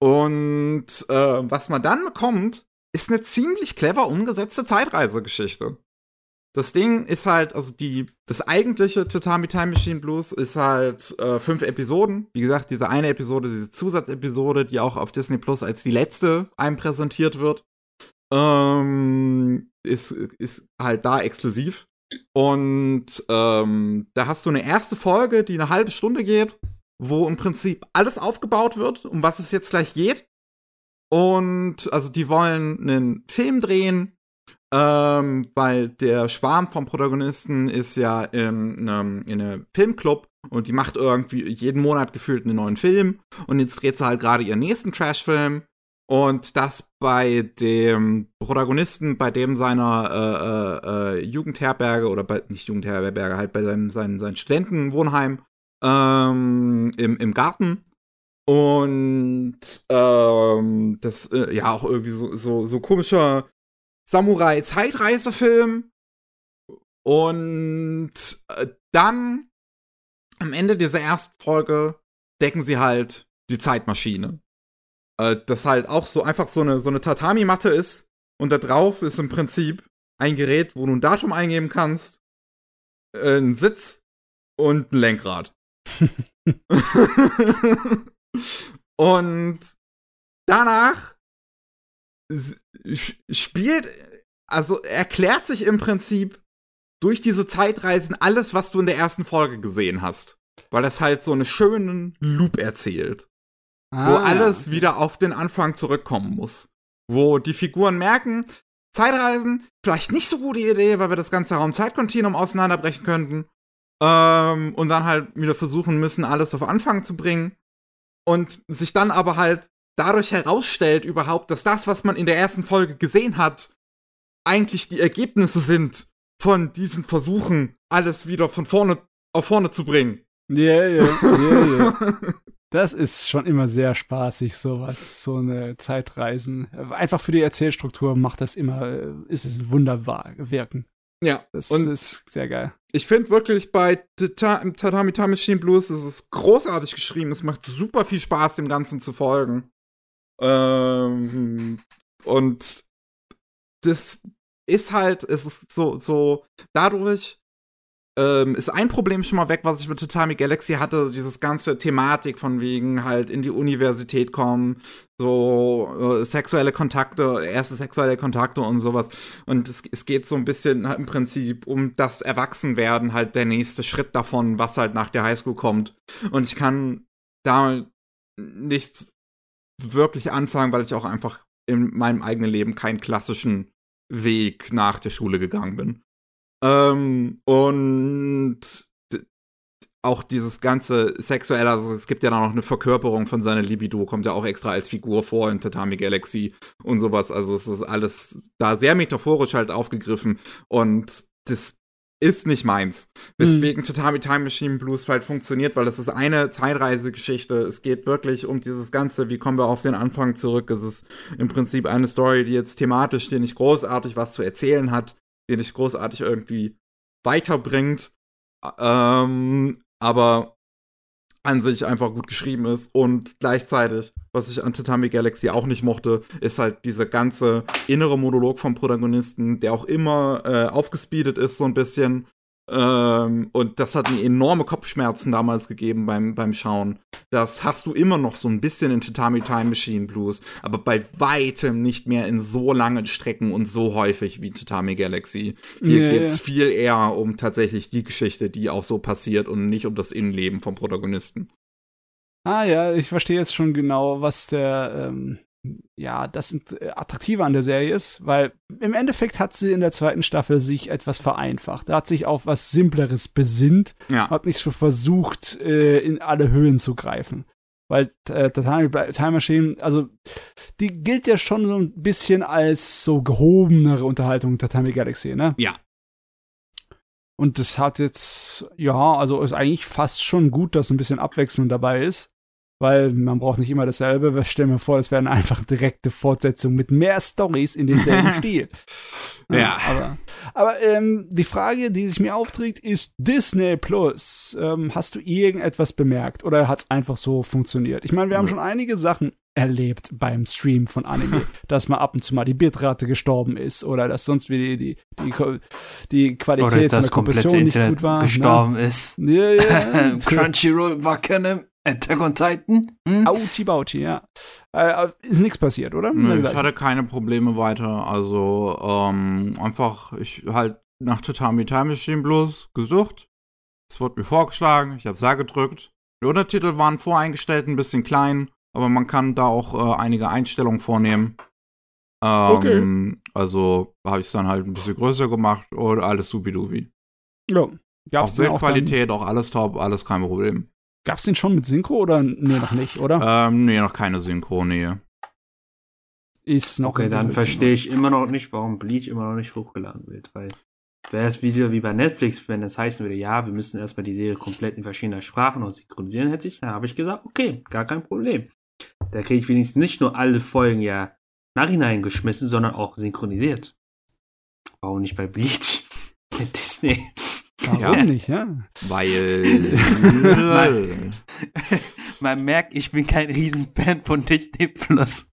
Und äh, was man dann bekommt, ist eine ziemlich clever umgesetzte Zeitreisegeschichte. Das Ding ist halt, also die, das eigentliche Tatami Time Machine Blues ist halt äh, fünf Episoden. Wie gesagt, diese eine Episode, diese Zusatzepisode, die auch auf Disney Plus als die letzte einem präsentiert wird, ähm, ist, ist halt da exklusiv. Und ähm, da hast du eine erste Folge, die eine halbe Stunde geht, wo im Prinzip alles aufgebaut wird, um was es jetzt gleich geht. Und also die wollen einen Film drehen, ähm, weil der Schwarm vom Protagonisten ist ja in einem, in einem Filmclub und die macht irgendwie jeden Monat gefühlt einen neuen Film. Und jetzt dreht sie halt gerade ihren nächsten Trashfilm. Und das bei dem Protagonisten, bei dem seiner äh, äh, äh, Jugendherberge oder bei, nicht Jugendherberge, halt bei seinem, seinem, seinem Studentenwohnheim ähm, im, im Garten. Und ähm, das, äh, ja, auch irgendwie so, so, so komischer Samurai-Zeitreisefilm. Und äh, dann am Ende dieser ersten Folge decken sie halt die Zeitmaschine äh, das halt auch so einfach so eine, so eine Tatami-Matte ist und da drauf ist im Prinzip ein Gerät, wo du ein Datum eingeben kannst, äh, ein Sitz und ein Lenkrad. und danach spielt, also erklärt sich im Prinzip durch diese Zeitreisen alles, was du in der ersten Folge gesehen hast. Weil das halt so einen schönen Loop erzählt. Ah, wo alles wieder auf den Anfang zurückkommen muss. Wo die Figuren merken, Zeitreisen, vielleicht nicht so gute Idee, weil wir das ganze Raum-Zeitkontinuum auseinanderbrechen könnten. Ähm, und dann halt wieder versuchen müssen, alles auf Anfang zu bringen. Und sich dann aber halt dadurch herausstellt überhaupt, dass das, was man in der ersten Folge gesehen hat, eigentlich die Ergebnisse sind von diesen Versuchen, alles wieder von vorne auf vorne zu bringen. Ja, ja, ja, ja. Das ist schon immer sehr spaßig, sowas, so eine Zeitreisen. Einfach für die Erzählstruktur macht das immer, ist es wunderbar wirken. Ja, das und ist sehr geil. Ich finde wirklich bei Tatami Time Machine Blues ist es großartig geschrieben. Es macht super viel Spaß, dem Ganzen zu folgen. Ähm, und das ist halt, es ist so, so dadurch ähm, ist ein Problem schon mal weg, was ich mit Tatami Galaxy hatte, dieses ganze Thematik von wegen halt in die Universität kommen, so äh, sexuelle Kontakte, erste sexuelle Kontakte und sowas. Und es, es geht so ein bisschen halt im Prinzip um das Erwachsenwerden, halt der nächste Schritt davon, was halt nach der Highschool kommt. Und ich kann da nichts wirklich anfangen, weil ich auch einfach in meinem eigenen Leben keinen klassischen Weg nach der Schule gegangen bin. Ähm, und auch dieses ganze sexuelle, also es gibt ja noch eine Verkörperung von seiner Libido, kommt ja auch extra als Figur vor in Tatami Galaxy und sowas. Also es ist alles da sehr metaphorisch halt aufgegriffen und das ist nicht meins. Weswegen mhm. Tatami Time Machine Blues halt funktioniert, weil es ist eine Zeitreisegeschichte. Es geht wirklich um dieses Ganze, wie kommen wir auf den Anfang zurück. Es ist im Prinzip eine Story, die jetzt thematisch dir nicht großartig was zu erzählen hat, den dich großartig irgendwie weiterbringt, ähm, aber an sich einfach gut geschrieben ist. Und gleichzeitig, was ich an Tatami Galaxy auch nicht mochte, ist halt dieser ganze innere Monolog vom Protagonisten, der auch immer äh, aufgespeedet ist so ein bisschen Ähm, und das hat mir enorme Kopfschmerzen damals gegeben beim, beim Schauen. Das hast du immer noch so ein bisschen in Tatami Time Machine Blues, aber bei weitem nicht mehr in so langen Strecken und so häufig wie Tatami Galaxy. Hier Ja, geht's ja. viel eher um tatsächlich die Geschichte, die auch so passiert und nicht um das Innenleben vom Protagonisten. Ah ja, ich verstehe jetzt schon genau, was der, ähm, ja, das äh, Attraktive an der Serie ist, weil im Endeffekt hat sie in der zweiten Staffel sich etwas vereinfacht. Da hat sich auf was Simpleres besinnt, Ja. hat nicht so versucht, äh, in alle Höhen zu greifen. Weil äh, Tatami Time Machine, also die gilt ja schon so ein bisschen als so gehobenere Unterhaltung Tatami Galaxy, ne? Ja. Und das hat jetzt, ja, also ist eigentlich fast schon gut, dass ein bisschen Abwechslung dabei ist. Weil man braucht nicht immer dasselbe. Wir stellen mir vor, das wäre eine einfach direkte Fortsetzung mit mehr Stories in demselben Stil. Ja. Aber, aber ähm, die Frage, die sich mir aufträgt, ist Disney Plus. Ähm, hast du irgendetwas bemerkt oder hat es einfach so funktioniert? Ich meine, wir haben schon einige Sachen erlebt beim Stream von Anime, dass mal ab und zu mal die Bitrate gestorben ist oder dass sonst wie die, die, die, die Qualität Oder von der Kompression nicht Internet gut war. gestorben ist. Ne? Ja, ja. Crunchyroll war keine Attack on Titan. Hm? Auchi Bauchi, ja. Äh, ist nichts passiert, oder? Nö, ich hatte keine Probleme weiter. Also, ähm, einfach, ich halt nach Tatami Time Machine Blues gesucht. Es wurde mir vorgeschlagen, ich habe A gedrückt. Die Untertitel waren voreingestellt, ein bisschen klein, aber man kann da auch äh, einige Einstellungen vornehmen. Ähm, Also habe ich es dann halt ein bisschen größer gemacht und alles supidubi. ja. Gab's Auch Bildqualität, auch alles top, alles kein Problem. Gab's den schon mit Synchro oder nee, noch nicht, oder? Ähm, nee, noch keine Synchro, nee. ist noch Okay, dann verstehe ich immer noch nicht, warum Bleach immer noch nicht hochgeladen wird, weil wäre es wieder wie bei Netflix, wenn es heißen würde, ja, wir müssen erstmal die Serie komplett in verschiedenen Sprachen und synchronisieren, hätte ich, dann habe ich gesagt, okay, gar kein Problem. Da kriege ich wenigstens nicht nur alle Folgen ja nachhinein geschmissen, sondern auch synchronisiert. Warum nicht bei Bleach? Mit Disney. Warum Ja. nicht, ja? Weil. Man merkt, ich bin kein Riesenfan von Disney Plus.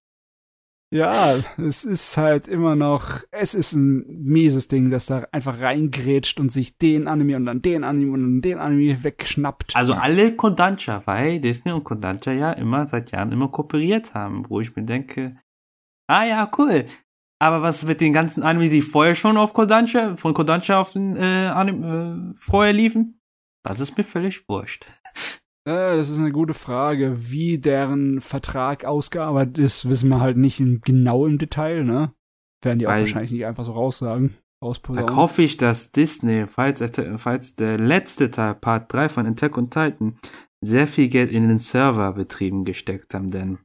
Ja, es ist halt immer noch, es ist ein mieses Ding, das da einfach reingrätscht und sich den Anime und dann den Anime und dann den Anime wegschnappt. Also alle Kodansha, weil Disney und Kodansha ja immer seit Jahren immer kooperiert haben, wo ich mir denke, ah ja, cool. Aber was mit den ganzen Animes, die vorher schon auf Kodansha, von Kodansha auf den äh, Anime äh, vorher liefen? Das ist mir völlig wurscht. Äh, das ist eine gute Frage. Wie deren Vertrag ausgearbeitet ist, wissen wir halt nicht in, genau im Detail, ne? Werden die auch Weil- wahrscheinlich nicht einfach so raussagen. Da hoffe ich, dass Disney, falls, falls der letzte Teil, Part 3 von Attack on Titan, sehr viel Geld in den Serverbetrieben gesteckt haben, denn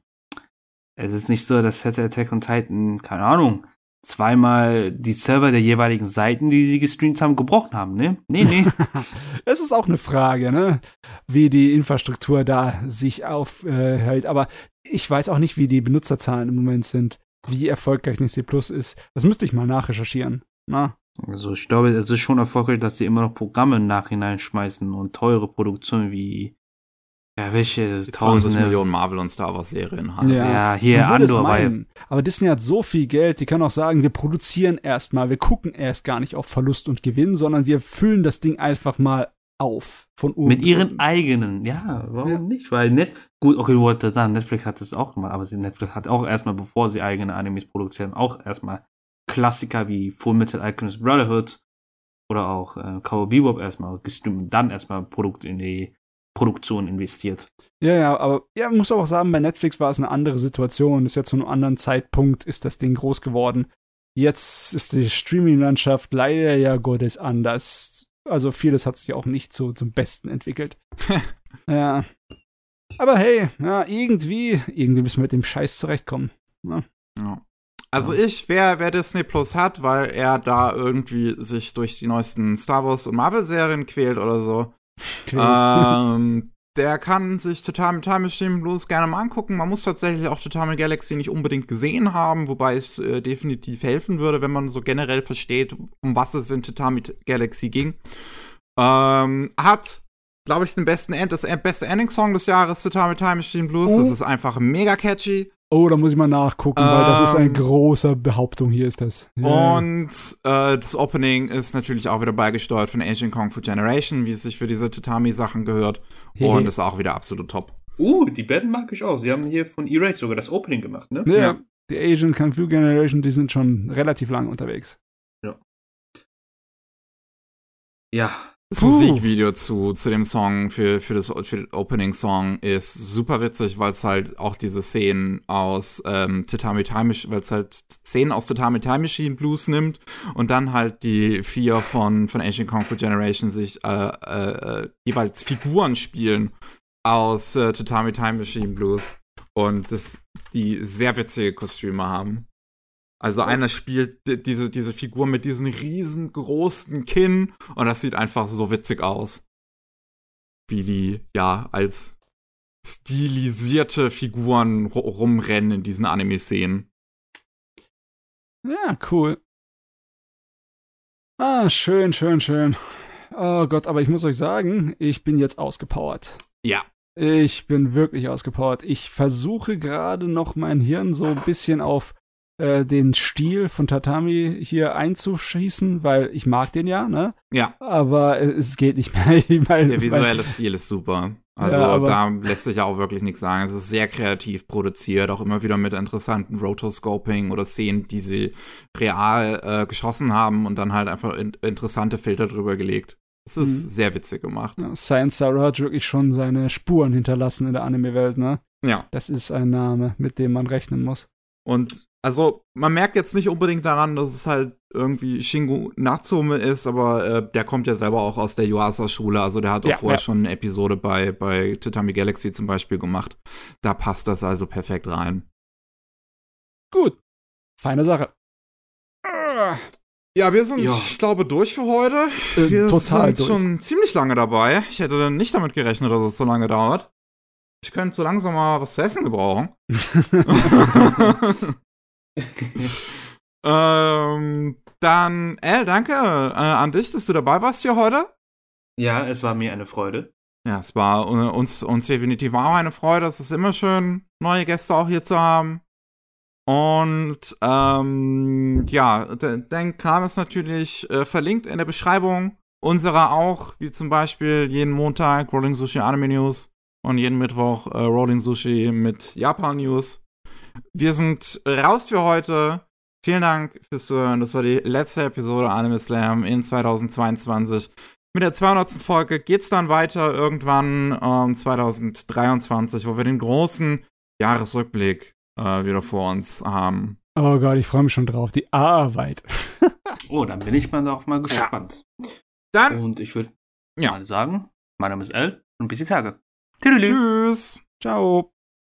es ist nicht so, dass hätte Attack on Titan, keine Ahnung, zweimal die Server der jeweiligen Seiten, die sie gestreamt haben, gebrochen haben, ne? Nee, nee. Es ist auch eine Frage, ne? Wie die Infrastruktur da sich aufhält. Aber ich weiß auch nicht, wie die Benutzerzahlen im Moment sind. Wie erfolgreich Disney Plus ist. Das müsste ich mal nachrecherchieren. Na? Also ich glaube, es ist schon erfolgreich, dass sie immer noch Programme im Nachhinein schmeißen und teure Produktionen wie ja, welche 20 tausende Millionen Marvel und Star Wars Serien haben. Ja, hier würde es Andor ja- meinen. Aber Disney hat so viel Geld, die können auch sagen, wir produzieren erstmal, wir gucken erst gar nicht auf Verlust und Gewinn, sondern wir füllen das Ding einfach mal auf. Von oben Mit ihren unten. eigenen, ja, warum Ja. nicht? Weil Net, gut, okay, du wolltest sagen, Netflix hat das auch gemacht, aber sie- Netflix hat auch erstmal, bevor sie eigene Animes produzieren, auch erstmal Klassiker wie Full Metal Alchemist Brotherhood oder auch äh, Cowboy Bebop erstmal gestreamt und dann erstmal Produkt in die Produktion investiert. Ja, ja, aber ja, man muss auch sagen, bei Netflix war es eine andere Situation. Ist ja zu einem anderen Zeitpunkt ist das Ding groß geworden. Jetzt ist die Streaming-Landschaft leider ja Gottes anders. Also vieles hat sich auch nicht so zum Besten entwickelt. ja. Aber hey, ja, irgendwie, irgendwie müssen wir mit dem Scheiß zurechtkommen. Ja. Also ich, wer, wer Disney Plus hat, weil er da irgendwie sich durch die neuesten Star Wars und Marvel Serien quält oder so, ähm, der kann sich Tatami Time Machine Blues gerne mal angucken. Man muss tatsächlich auch Tatami Galaxy nicht unbedingt gesehen haben, wobei es äh, definitiv helfen würde, wenn man so generell versteht, um was es in Tatami Galaxy ging. Ähm, hat, glaube ich, den besten End, das beste Ending-Song des Jahres, Tatami Time Machine Blues. Oh. Das ist einfach mega catchy. Oh, da muss ich mal nachgucken, weil das ist eine Ähm. große Behauptung. Hier ist das. Ja. Und äh, das Opening ist natürlich auch wieder beigesteuert von Asian Kung Fu Generation, wie es sich für diese Tatami-Sachen gehört. Hehe. Und ist auch wieder absolut top. Uh, die Band mag ich auch. Sie haben hier von Erase sogar das Opening gemacht, ne? ja, ja. die Asian Kung Fu Generation, die sind schon relativ lang unterwegs. Ja. Das Puh. Musikvideo zu, zu dem Song für, für, das, für den Opening-Song ist super witzig, weil es halt auch diese Szenen aus ähm, Tatami Time, weil es halt Szenen aus Tatami Time Machine Blues nimmt und dann halt die vier von, von Asian Kung Fu Generation sich äh, äh, jeweils Figuren spielen aus äh, Tatami Time Machine Blues und das, die sehr witzige Kostüme haben. Also einer spielt di- diese, diese Figur mit diesem riesengroßen Kinn und das sieht einfach so witzig aus. Wie die, ja, als stilisierte Figuren ru- rumrennen in diesen Anime-Szenen. Ja, cool. Ah, schön, schön, schön. Oh Gott, aber ich muss euch sagen, ich bin jetzt ausgepowert. Ja. Ich bin wirklich ausgepowert. Ich versuche gerade noch mein Hirn so ein bisschen auf äh, den Stil von Tatami hier einzuschießen, weil ich mag den ja, ne? Ja, Aber es geht nicht mehr. Ich mein, der visuelle Stil ist super. Also Ja, da lässt sich ja auch wirklich nichts sagen. Es ist sehr kreativ produziert, auch immer wieder mit interessanten Rotoscoping oder Szenen, die sie real äh, geschossen haben und dann halt einfach in interessante Filter drüber gelegt. Es ist Mhm. sehr witzig gemacht. Ja, Science Sarah hat wirklich schon seine Spuren hinterlassen in der Anime-Welt, ne? Ja. Das ist ein Name, mit dem man rechnen muss. Und also, man merkt jetzt nicht unbedingt daran, dass es halt irgendwie Shingo Natsume ist, aber äh, der kommt ja selber auch aus der Yuasa-Schule. Also, der hat auch Ja, vorher ja. schon eine Episode bei, bei Tatami Galaxy zum Beispiel gemacht. Da passt das also perfekt rein. Gut. Feine Sache. Ja, wir sind, Ja. ich glaube, durch für heute. äh, Wir total sind durch. schon ziemlich lange dabei. Ich hätte nicht damit gerechnet, dass es so lange dauert. Ich könnte so langsam mal was zu essen gebrauchen. ähm, dann, El, danke äh, an dich, dass du dabei warst hier heute. Ja, es war mir eine Freude. Ja, es war äh, uns, uns definitiv auch eine Freude. Es ist immer schön, neue Gäste auch hier zu haben. Und ähm, ja, de- dein Kram ist natürlich äh, verlinkt in der Beschreibung. Unserer auch, wie zum Beispiel jeden Montag Rolling Sushi Anime News und jeden Mittwoch äh, Rolling Sushi mit Japan News. Wir sind raus für heute. Vielen Dank fürs Zuhören. Das war die letzte Episode Anime Slam in 2022. Mit der 200. Folge geht's dann weiter irgendwann ähm, 2023, wo wir den großen Jahresrückblick äh, wieder vor uns haben. Oh Gott, ich freue mich schon drauf. Die Arbeit. Oh, dann bin ich mal darauf mal gespannt. Dann, Und ich würde Ja. mal sagen, mein Name ist El und bis die Tage. Tschüss. tschüss. Ciao.